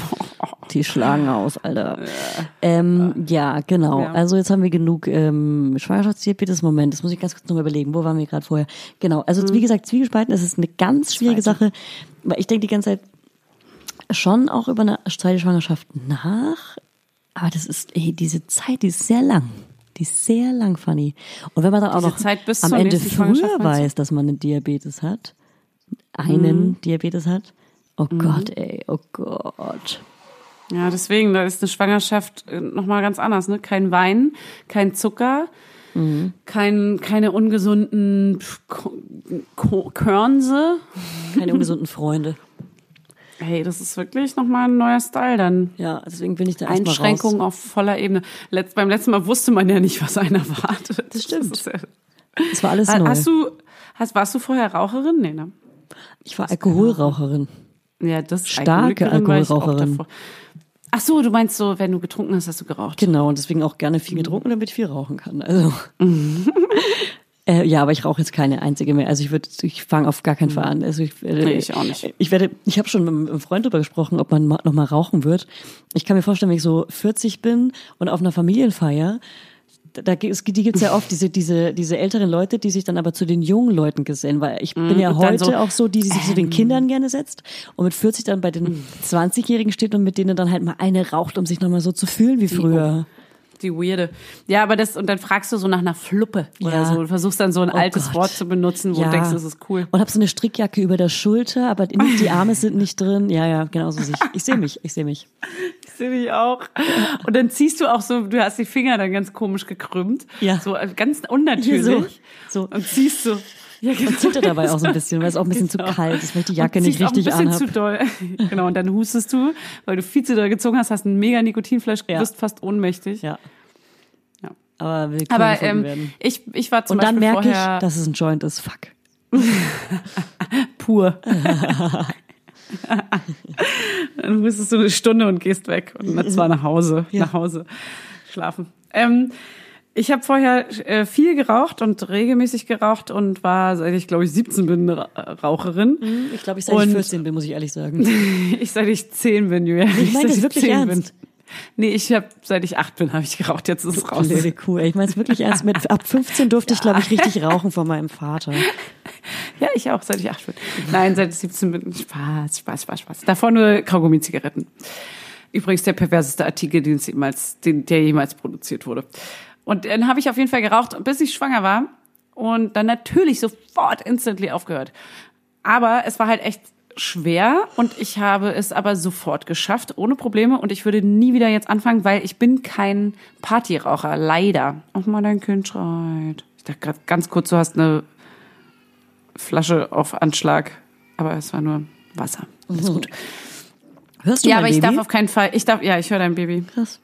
Die schlagen aus, Alter. Ähm, ja, genau. Ja. Also jetzt haben wir genug ähm, Schwangerschaftsdiabetes. Moment, das muss ich ganz kurz nochmal überlegen. Wo waren wir gerade vorher? Genau. Also Mhm. wie gesagt, Zwiegespalten, es ist eine ganz schwierige Sache. Weil ich denke die ganze Zeit schon auch über eine zweite Schwangerschaft nach. Aber das ist, ey, diese Zeit, die ist sehr lang. Die ist sehr lang funny. Und wenn man dann auch Diese noch Zeit bis am Ende früher weiß, dass man einen Diabetes hat, einen Mhm. Diabetes hat, oh Gott, ey, oh Gott. Ja, deswegen, da ist eine Schwangerschaft nochmal ganz anders, ne? Kein Wein, kein Zucker, Mhm. kein, keine ungesunden Körnse. Keine ungesunden Freunde. Hey, das ist wirklich nochmal ein neuer Style dann. Ja, deswegen bin ich da erstmal Einschränkungen auf voller Ebene. Letzt, beim letzten Mal wusste man ja nicht, was einen erwartet. Das stimmt. ist ja, Das war alles neu. hast du, hast, warst du vorher Raucherin? Nee, ne? ich war Alkoholraucherin. Ja, das Starke Alkoholraucherin. Ach so, du meinst so, wenn du getrunken hast, hast du geraucht. Genau, und deswegen auch gerne viel getrunken, damit ich viel rauchen kann. Also. Äh, ja, aber ich rauche jetzt keine einzige mehr. Also ich würde, ich fange auf gar keinen Fall an. Also ich, werde, Nee, ich auch nicht. Ich werde, ich habe schon mit einem Freund darüber gesprochen, ob man ma- noch mal rauchen wird. Ich kann mir vorstellen, wenn ich so 40 bin und auf einer Familienfeier, da, gibt's- die gibt's ja oft diese diese diese älteren Leute, die sich dann aber zu den jungen Leuten gesellen, weil ich bin ja und dann heute so, auch so, die, die sich zu den Kindern gerne setzt und mit 40 dann bei den 20-Jährigen steht und mit denen dann halt mal eine raucht, um sich noch mal so zu fühlen wie früher. Die weirde. Ja, aber das, und dann fragst du so nach einer Fluppe oder Ja. so und versuchst dann so ein Oh altes Gott. Wort zu benutzen, wo du denkst, das ist cool. Und hab so eine Strickjacke über der Schulter, aber die Arme sind nicht drin. Ja, ja, genau so. Ich, ich sehe mich, ich sehe mich. Ich sehe mich auch. Und dann ziehst du auch so, du hast die Finger dann ganz komisch gekrümmt. Ja. So äh, ganz unnatürlich. So. So. Und ziehst so. Ja, genau. Und zitter dabei auch so ein bisschen, weil es auch ein bisschen zu Genau. kalt ist, weil ich die Jacke nicht richtig ein bisschen anhab. zu doll. Genau, und dann hustest du, weil du viel zu doll gezogen hast, hast ein mega Nikotinfleisch, Ja. bist fast ohnmächtig. Ja. Ja. Aber will cool Aber ähm, werden. ich, ich war zum Und dann Beispiel merke vorher ich, dass es ein Joint ist. Fuck. pur. dann hustest du eine Stunde und gehst weg. Und zwar nach Hause. Ja. Nach Hause schlafen. Ähm, ich habe vorher äh, viel geraucht und regelmäßig geraucht und war, seit ich glaube ich 17 bin, Ra Raucherin. Ich glaube, ich seit ich Und- 14 bin, muss ich ehrlich sagen. Ich seit ich 10 bin, Julia. Ich meine seit das wirklich 10 ernst. Bin. Nee, ich habe seit ich 8 bin, habe ich geraucht. Jetzt ist es raus. Blöde Kuh. ey. Ich meine es wirklich ernst. Mit, ab 15 durfte ich, glaube ich, richtig rauchen von meinem Vater. Ja, ich auch, seit ich 8 bin. Nein, seit ich 17 bin. Spaß, Spaß, Spaß, Spaß. Davor nur Kaugummi-Zigaretten. Übrigens der perverseste Artikel, den es jemals, den, der jemals produziert wurde. Und dann habe ich auf jeden Fall geraucht, bis ich schwanger war. Und dann natürlich sofort instantly aufgehört. Aber es war halt echt schwer und ich habe es aber sofort geschafft, ohne Probleme. Und ich würde nie wieder jetzt anfangen, weil ich bin kein Partyraucher, leider. Auch mal dein Kind schreit. Ich dachte gerade ganz kurz, du hast eine Flasche auf Anschlag, aber es war nur Wasser. Alles gut. Hörst du Ja, aber ich Baby? darf auf keinen Fall, ich darf, ja, ich höre dein Baby. Krass.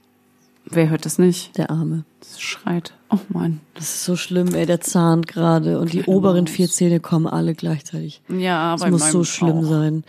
Wer hört das nicht? Der Arme. Das schreit. Oh Mann. Das ist so schlimm, ey. Der zahnt gerade und die oberen vier Zähne kommen alle gleichzeitig. Ja, Das bei muss so schlimm auch. sein.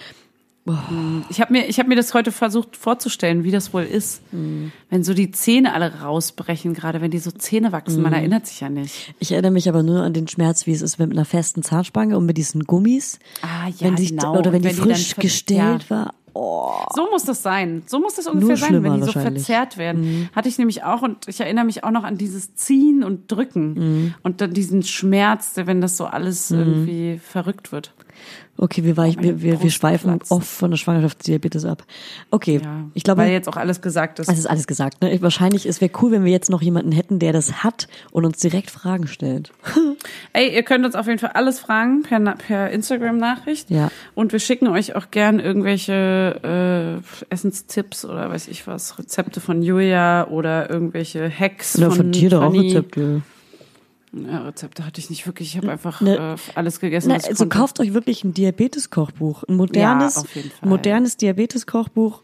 Ich habe mir, ich hab mir das heute versucht vorzustellen, wie das wohl ist, Mhm. wenn so die Zähne alle rausbrechen, gerade wenn die so Zähne wachsen. Mhm. Man erinnert sich ja nicht. Ich erinnere mich aber nur an den Schmerz, wie es ist mit einer festen Zahnspange und mit diesen Gummis. Ah, ja, wenn sich, genau. Oder wenn die wenn die frisch ver- gestellt ja. war. Oh. So muss das sein. So muss das ungefähr sein, wenn die so. Mhm. verzerrt werden. Hatte ich nämlich auch und ich erinnere mich auch noch an dieses Ziehen und Drücken Mhm. und dann diesen Schmerz, wenn das so alles irgendwie verrückt wird. Okay, wir, weich, meine wir, wir, wir schweifen oft von der Schwangerschaftsdiabetes ab. Okay, Ja, ich glaube, weil jetzt auch alles gesagt ist. es ist alles gesagt. Ne? Wahrscheinlich, es wäre cool, wenn wir jetzt noch jemanden hätten, der das hat und uns direkt Fragen stellt. Ey, ihr könnt uns auf jeden Fall alles fragen per, per Instagram-Nachricht. Ja. Und wir schicken euch auch gern irgendwelche äh, Essenstipps oder weiß ich was, Rezepte von Julia oder irgendwelche Hacks Oder von, von dir doch auch. Rezepte. Ja, Rezepte hatte ich nicht wirklich. Ich habe einfach Ne- äh, alles gegessen. Ich also konnte. kauft euch wirklich ein Diabetes-Kochbuch. Ein modernes, Ja, modernes Diabetes-Kochbuch.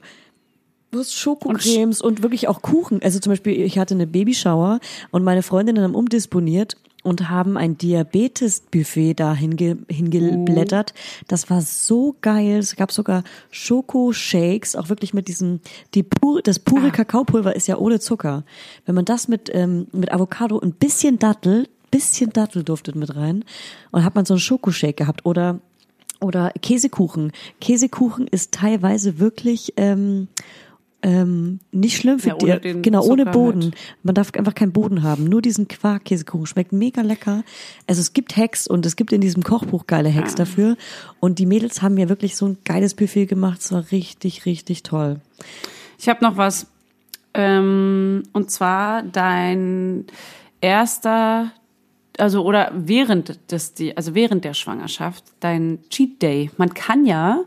Hast Schokocremes und, wirklich auch Kuchen. Also zum Beispiel, ich hatte eine Babyshower und meine Freundinnen haben umdisponiert und haben ein Diabetes-Buffet da hinge, hingeblättert. Das war so geil. Es gab sogar Schokoshakes, auch wirklich mit diesem, die pure, das pure Kakaopulver ist ja ohne Zucker. Wenn man das mit, ähm, mit Avocado, ein bisschen Dattel, bisschen Dattel duftet mit rein und hat man so einen Schokoshake gehabt oder oder Käsekuchen. Käsekuchen ist teilweise wirklich ähm, ähm, nicht schlimm für Ja, ohne den genau ohne Zucker Boden. halt. Man darf einfach keinen Boden haben. Nur diesen Quark-Käsekuchen schmeckt mega lecker. Also es gibt Hacks und es gibt in diesem Kochbuch geile Ah. Hacks dafür. Und die Mädels haben mir wirklich so ein geiles Buffet gemacht. Es war richtig, richtig toll. Ich habe noch was. Ähm, und zwar dein erster, also oder während des, die, also während der Schwangerschaft dein Cheat Day. Man kann ja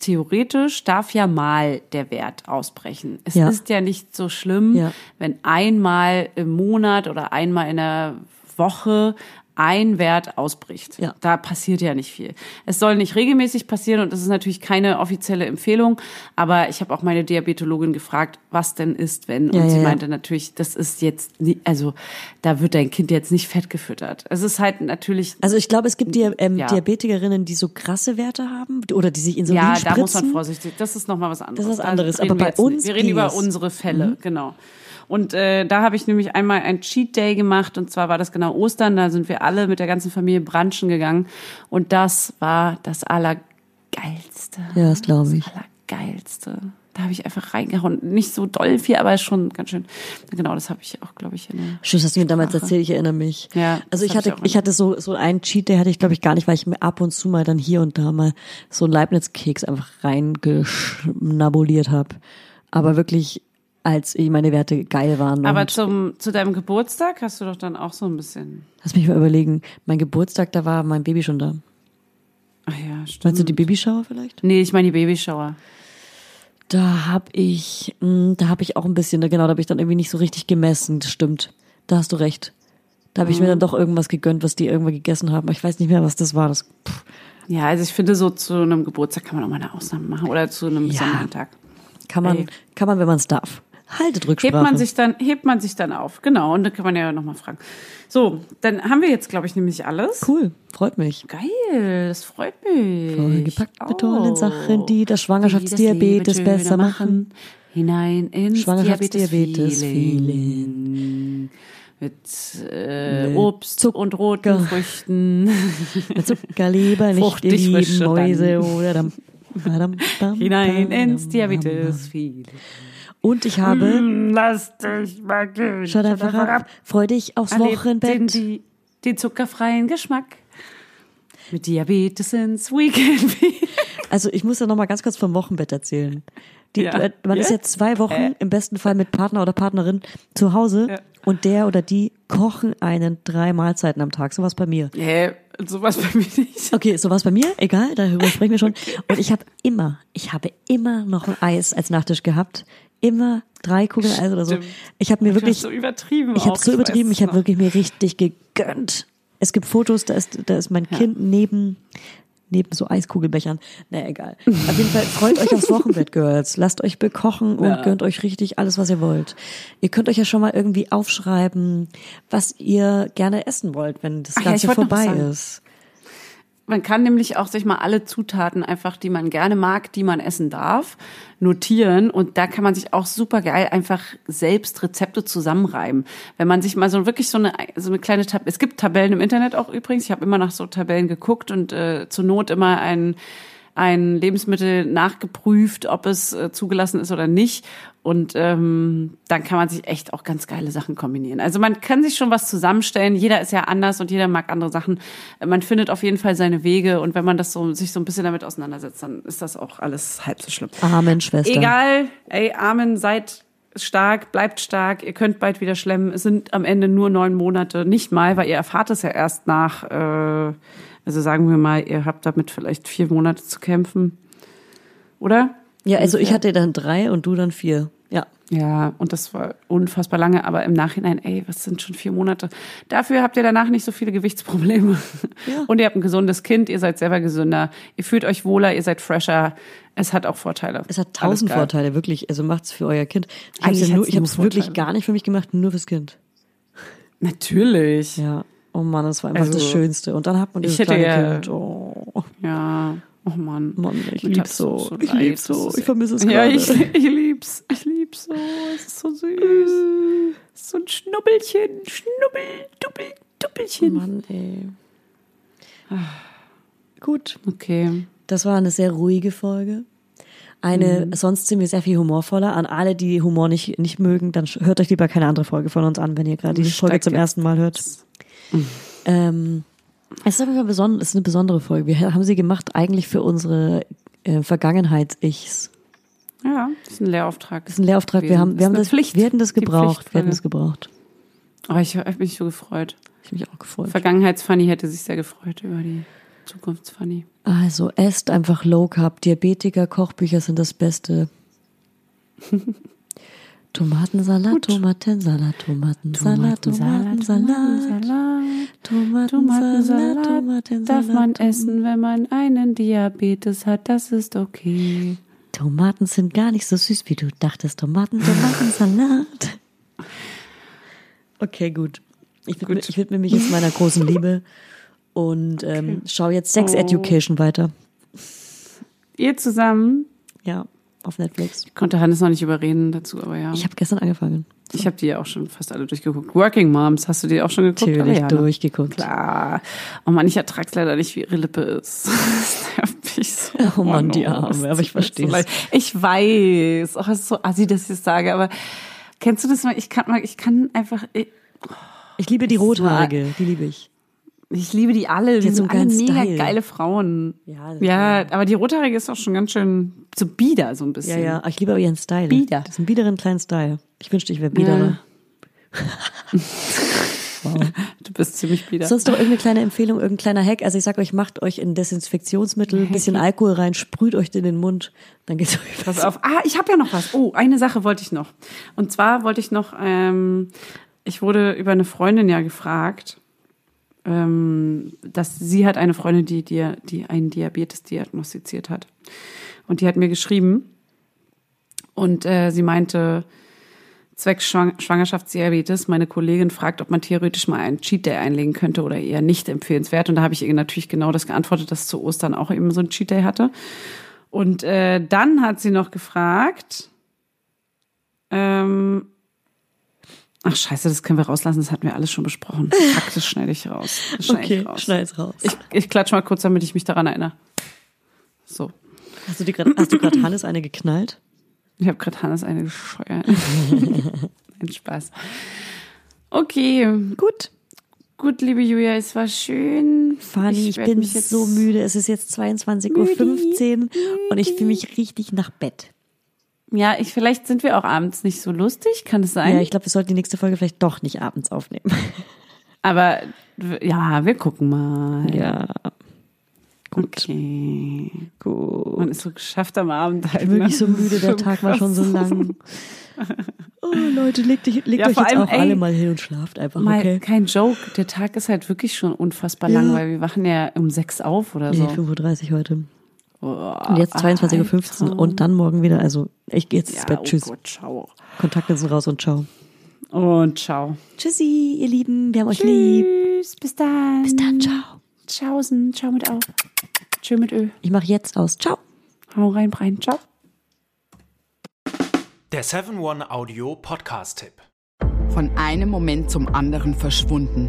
theoretisch darf ja mal der Wert ausbrechen. Es Ja. ist ja nicht so schlimm, Ja. wenn einmal im Monat oder einmal in der Woche ein Wert ausbricht. Ja. Da passiert ja nicht viel. Es soll nicht regelmäßig passieren und das ist natürlich keine offizielle Empfehlung, aber ich habe auch meine Diabetologin gefragt, was denn ist, wenn Ja, und sie ja, ja. meinte natürlich, das ist jetzt nie, also da wird dein Kind jetzt nicht fett gefüttert. Es ist halt natürlich Also ich glaube, es gibt Dia ähm, Ja. Diabetikerinnen, die so krasse Werte haben oder die sich Insulin Ja, spritzen. da muss man vorsichtig. Das ist nochmal was anderes. Das ist was anderes, aber wir bei uns Wir reden über unsere Fälle, genau. Und äh, da habe ich nämlich einmal ein Cheat Day gemacht und zwar war das genau Ostern. Da sind wir alle mit der ganzen Familie branchen gegangen und das war das Allergeilste. Ja, das glaube ich. Das Allergeilste. Da habe ich einfach reingehauen. Nicht so doll viel, aber schon ganz schön. Genau, das habe ich auch, glaube ich, in der Stimmt, hast du mir damals erzählt, ich erinnere mich. Ja, also ich hatte, ich ich hatte so, so einen Cheat, der hatte ich glaube ich gar nicht, weil ich mir ab und zu mal dann hier und da mal so einen Leibniz-Keks einfach reingeschnabuliert habe. Aber wirklich, als eh meine Werte geil waren. Aber zum, zu deinem Geburtstag hast du doch dann auch so ein bisschen. lass mich mal überlegen, mein Geburtstag, da war mein Baby schon da. Ach ja, stimmt. Meinst du die Babyshower vielleicht? Nee, ich meine die Babyshower. Da hab ich, mh, da hab ich auch ein bisschen, genau, da habe ich dann irgendwie nicht so richtig gemessen. Das stimmt. Da hast du recht. Da habe ich Mhm. mir dann doch irgendwas gegönnt, was die irgendwann gegessen haben. Ich weiß nicht mehr, was das war. Das, pff, Ja, also ich finde, so zu einem Geburtstag kann man auch mal eine Ausnahme machen oder zu einem Ja. besonderen Tag. kann man, Ey. kann man, wenn man es darf. Haltet Rücksprache. Hebt man sich dann, hebt man sich dann auf. Genau, und dann kann man ja nochmal fragen. So, dann haben wir jetzt, glaube ich, nämlich alles. cool, freut mich. Geil, das freut mich. Vollgepackt mit tollen Sachen, die das Die Schwangerschaftsdiabetes das Leben besser machen. Hinein ins Schwangerschaftsdiabetes-Feeling. Diabetes-Feeling. Mit äh, Mit Obst Zucker. und roten Früchten. Mit Zuckerleber, nicht die lieben Mäuse oder dam, dam, dam, Hinein ins Diabetes-Feeling. Und ich habe, Hm, Lass dich mal gehen. schaut einfach ab, freu dich aufs Erlebt den, Wochenbett. die, den zuckerfreien Geschmack. Mit Diabetes ins Weekend. Also ich muss ja noch mal ganz kurz vom Wochenbett erzählen. Die, Ja. du- Man ist Ja? ja zwei Wochen im besten Fall mit Partner oder Partnerin zu Hause Ja. und der oder die kochen einen drei Mahlzeiten am Tag. Sowas bei mir. Nee, sowas bei mir nicht. Okay, sowas bei mir, egal, darüber sprechen wir schon. Und ich habe immer, ich habe immer noch ein Eis als Nachtisch gehabt. Immer drei Kugeln Eis oder so. Ich habe mir hast wirklich, so übertrieben. ich habe so übertrieben, es ich habe wirklich mir richtig gegönnt. Es gibt Fotos, da ist, da ist mein Kind neben, neben so Eiskugelbechern. Na egal. Auf jeden Fall freut euch aufs Wochenbett, Girls. Lasst euch bekochen und Ja. gönnt euch richtig alles, was ihr wollt. Ihr könnt euch ja schon mal irgendwie aufschreiben, was ihr gerne essen wollt, wenn das Ach ja, ich Ganze was vorbei ist. Man kann nämlich auch sich mal alle Zutaten einfach, die man gerne mag, die man essen darf, notieren und da kann man sich auch super geil einfach selbst Rezepte zusammenreiben. Wenn man sich mal so wirklich so eine so eine kleine Tab es gibt Tabellen im Internet auch übrigens. Ich habe immer nach so Tabellen geguckt und äh, zur Not immer ein ein Lebensmittel nachgeprüft, ob es äh, zugelassen ist oder nicht. Und ähm, dann kann man sich echt auch ganz geile Sachen kombinieren. Also man kann sich schon was zusammenstellen. Jeder ist ja anders und jeder mag andere Sachen. Man findet auf jeden Fall seine Wege. Und wenn man das so sich so ein bisschen damit auseinandersetzt, dann ist das auch alles halb so schlimm. Amen, Schwester. Egal, ey, Amen, seid stark, bleibt stark. Ihr könnt bald wieder schlemmen. Es sind am Ende nur neun Monate, nicht mal, weil ihr erfahrt es ja erst nach. Äh, also sagen wir mal, ihr habt damit vielleicht vier Monate zu kämpfen, oder? Ja, also ich hatte dann drei und du dann vier. Ja. Ja, und das war unfassbar lange, aber im Nachhinein, ey, was sind schon vier Monate? Dafür habt ihr danach nicht so viele Gewichtsprobleme. Ja. Und ihr habt ein gesundes Kind, ihr seid selber gesünder, ihr fühlt euch wohler, ihr seid fresher. Es hat auch Vorteile. Es hat tausend. Vorteile, wirklich. Also macht's für euer Kind. Ich habe es ja nur, hat's ich hab's wirklich gar nicht für mich gemacht, nur fürs Kind. Natürlich. Ja. Oh Mann, das war einfach Also, das Schönste. Und dann hat man dieses ich hätte kleine ja- Kind. Oh Ja. Oh Mann. Mann, ich lieb's so. so ich lieb's so. Ich vermisse es Ja, gerade. ich, ich lieb's. Ich lieb's so. Es ist so süß. Ist so ein Schnubbelchen. Schnubbel, Dubbel, Dubbelchen. Mann, ey. Gut, Okay. das war eine sehr ruhige Folge. Eine, Mhm. sonst sind wir sehr viel humorvoller. An alle, die Humor nicht, nicht mögen, dann hört euch lieber keine andere Folge von uns an, wenn ihr gerade die Folge zum ersten Mal hört. Ähm, es ist auf jeden Fall beson- es ist eine besondere Folge. Wir haben sie gemacht eigentlich für unsere äh, Vergangenheits-Ichs. Ja, das ist ein Lehrauftrag. Das ist ein Lehrauftrag. Wir haben, wir haben das, Pflicht. wir hätten das gebraucht. Wir hätten das gebraucht. Aber ich habe mich so gefreut. Ich mich auch gefreut. Vergangenheitsfanny hätte sich sehr gefreut über die Zukunftsfanny. Also esst einfach Low Carb. Diabetiker, Kochbücher sind das Beste. Tomatensalat, Tomatensalat, Tomatensalat, Tomatensalat, Tomatensalat, Tomatensalat. darf man essen, wenn man einen Diabetes hat. Das ist okay. Tomaten sind gar nicht so süß, wie du dachtest. Tomaten, Tomatensalat. Okay, gut. Ich widme, ich widme mich jetzt meiner großen Liebe und ähm, schaue jetzt Sex Oh. Education weiter. Ihr zusammen. Ja, auf Netflix. Ich konnte Hannes noch nicht überreden dazu, aber ja. Ich habe gestern angefangen. Ich habe die ja auch schon fast alle durchgeguckt. Working Moms, hast du die auch schon geguckt? Natürlich Alle, ja, ne? durchgeguckt. Klar. Oh Mann, ich ertrag's leider nicht, wie ihre Lippe ist. Das nervt mich so. Oh Mann, die Arme, das aber ich versteh's. so. Ich weiß. Oh, es ist so assi, dass ich das sage, aber kennst du das mal? Ich kann ich kann einfach, ich, Ich liebe die Rothaarige, die liebe ich. Ich liebe die alle. Die so sind einen alle mega Style. geile Frauen. Ja, das- ja, aber die Rothaarige ist auch schon ganz schön so bieder, so ein Ja, bisschen. ja, aber ich liebe aber ihren Style. Bieder. Das ist ein biederen kleinen Style. Ich wünschte, ich wäre biederer. Du bist ziemlich bieder. Sonst noch irgendeine kleine Empfehlung, irgendein kleiner Hack. Also ich sag euch, macht euch ein Desinfektionsmittel, ein bisschen Alkohol rein, sprüht euch in den Mund, dann geht's euch Pass auf. Ah, ich habe ja noch was. Oh, eine Sache wollte ich noch. Und zwar wollte ich noch, ähm, ich wurde über eine Freundin ja gefragt, ähm, dass sie hat eine Freundin, die, die, die einen Diabetes diagnostiziert hat. Und die hat mir geschrieben und äh, sie meinte, Schwang Schwangerschaftsdiabetes, meine Kollegin fragt, ob man theoretisch mal einen Cheat Day einlegen könnte oder eher nicht empfehlenswert. Und da habe ich ihr natürlich genau das geantwortet, dass zu Ostern auch eben so ein Cheat Day hatte. Und äh, dann hat sie noch gefragt, ähm, ach scheiße, das können wir rauslassen, das hatten wir alles schon besprochen. Das schneide ich raus. Das schneide Okay, ich raus. schneid's raus. Ich, ich klatsch mal kurz, damit ich mich daran erinnere. So, Hast du gerade Hannes eine geknallt? ich habe gerade Hannes eine gescheuert. Ein Spaß. Okay, Gut. gut, liebe Julia, es war schön. Fanny, ich, werd bin mich jetzt- so müde. Es ist jetzt 22.15 Uhr und ich fühle mich richtig nach Bett. Ja, ich, vielleicht sind wir auch abends nicht so lustig, kann es sein? Ja, ich glaube, wir sollten die nächste Folge vielleicht doch nicht abends aufnehmen. Aber ja, wir gucken mal. Ja, Okay. gut. Man ist so geschafft am Abend halt. Ich bin ne? wirklich so müde, der Tag war schon so lang. Oh, Leute, legt, euch- legt Ja, euch jetzt allem, auch ey, alle mal hin und schlaft einfach, Mal okay? kein Joke. Der Tag ist halt wirklich schon unfassbar Ja. lang, weil wir wachen ja um sechs auf oder Nee, so. 5.30 Uhr heute. Und jetzt 22.15 Uhr und dann morgen wieder. Also, ich gehe jetzt ins Ja, Bett. oh Tschüss. Gott, ciao. Kontakte sind raus und ciao. Und ciao. Tschüssi, ihr Lieben. Wir haben euch lieb. Tschüss, bis dann. Bis dann, ciao. Tschaußen, ciao mit Au. Tschö mit Ö. Ich mache jetzt aus. Ciao. Hau rein, rein, ciao. Der 7-One-Audio-Podcast-Tipp. Von einem Moment zum anderen verschwunden,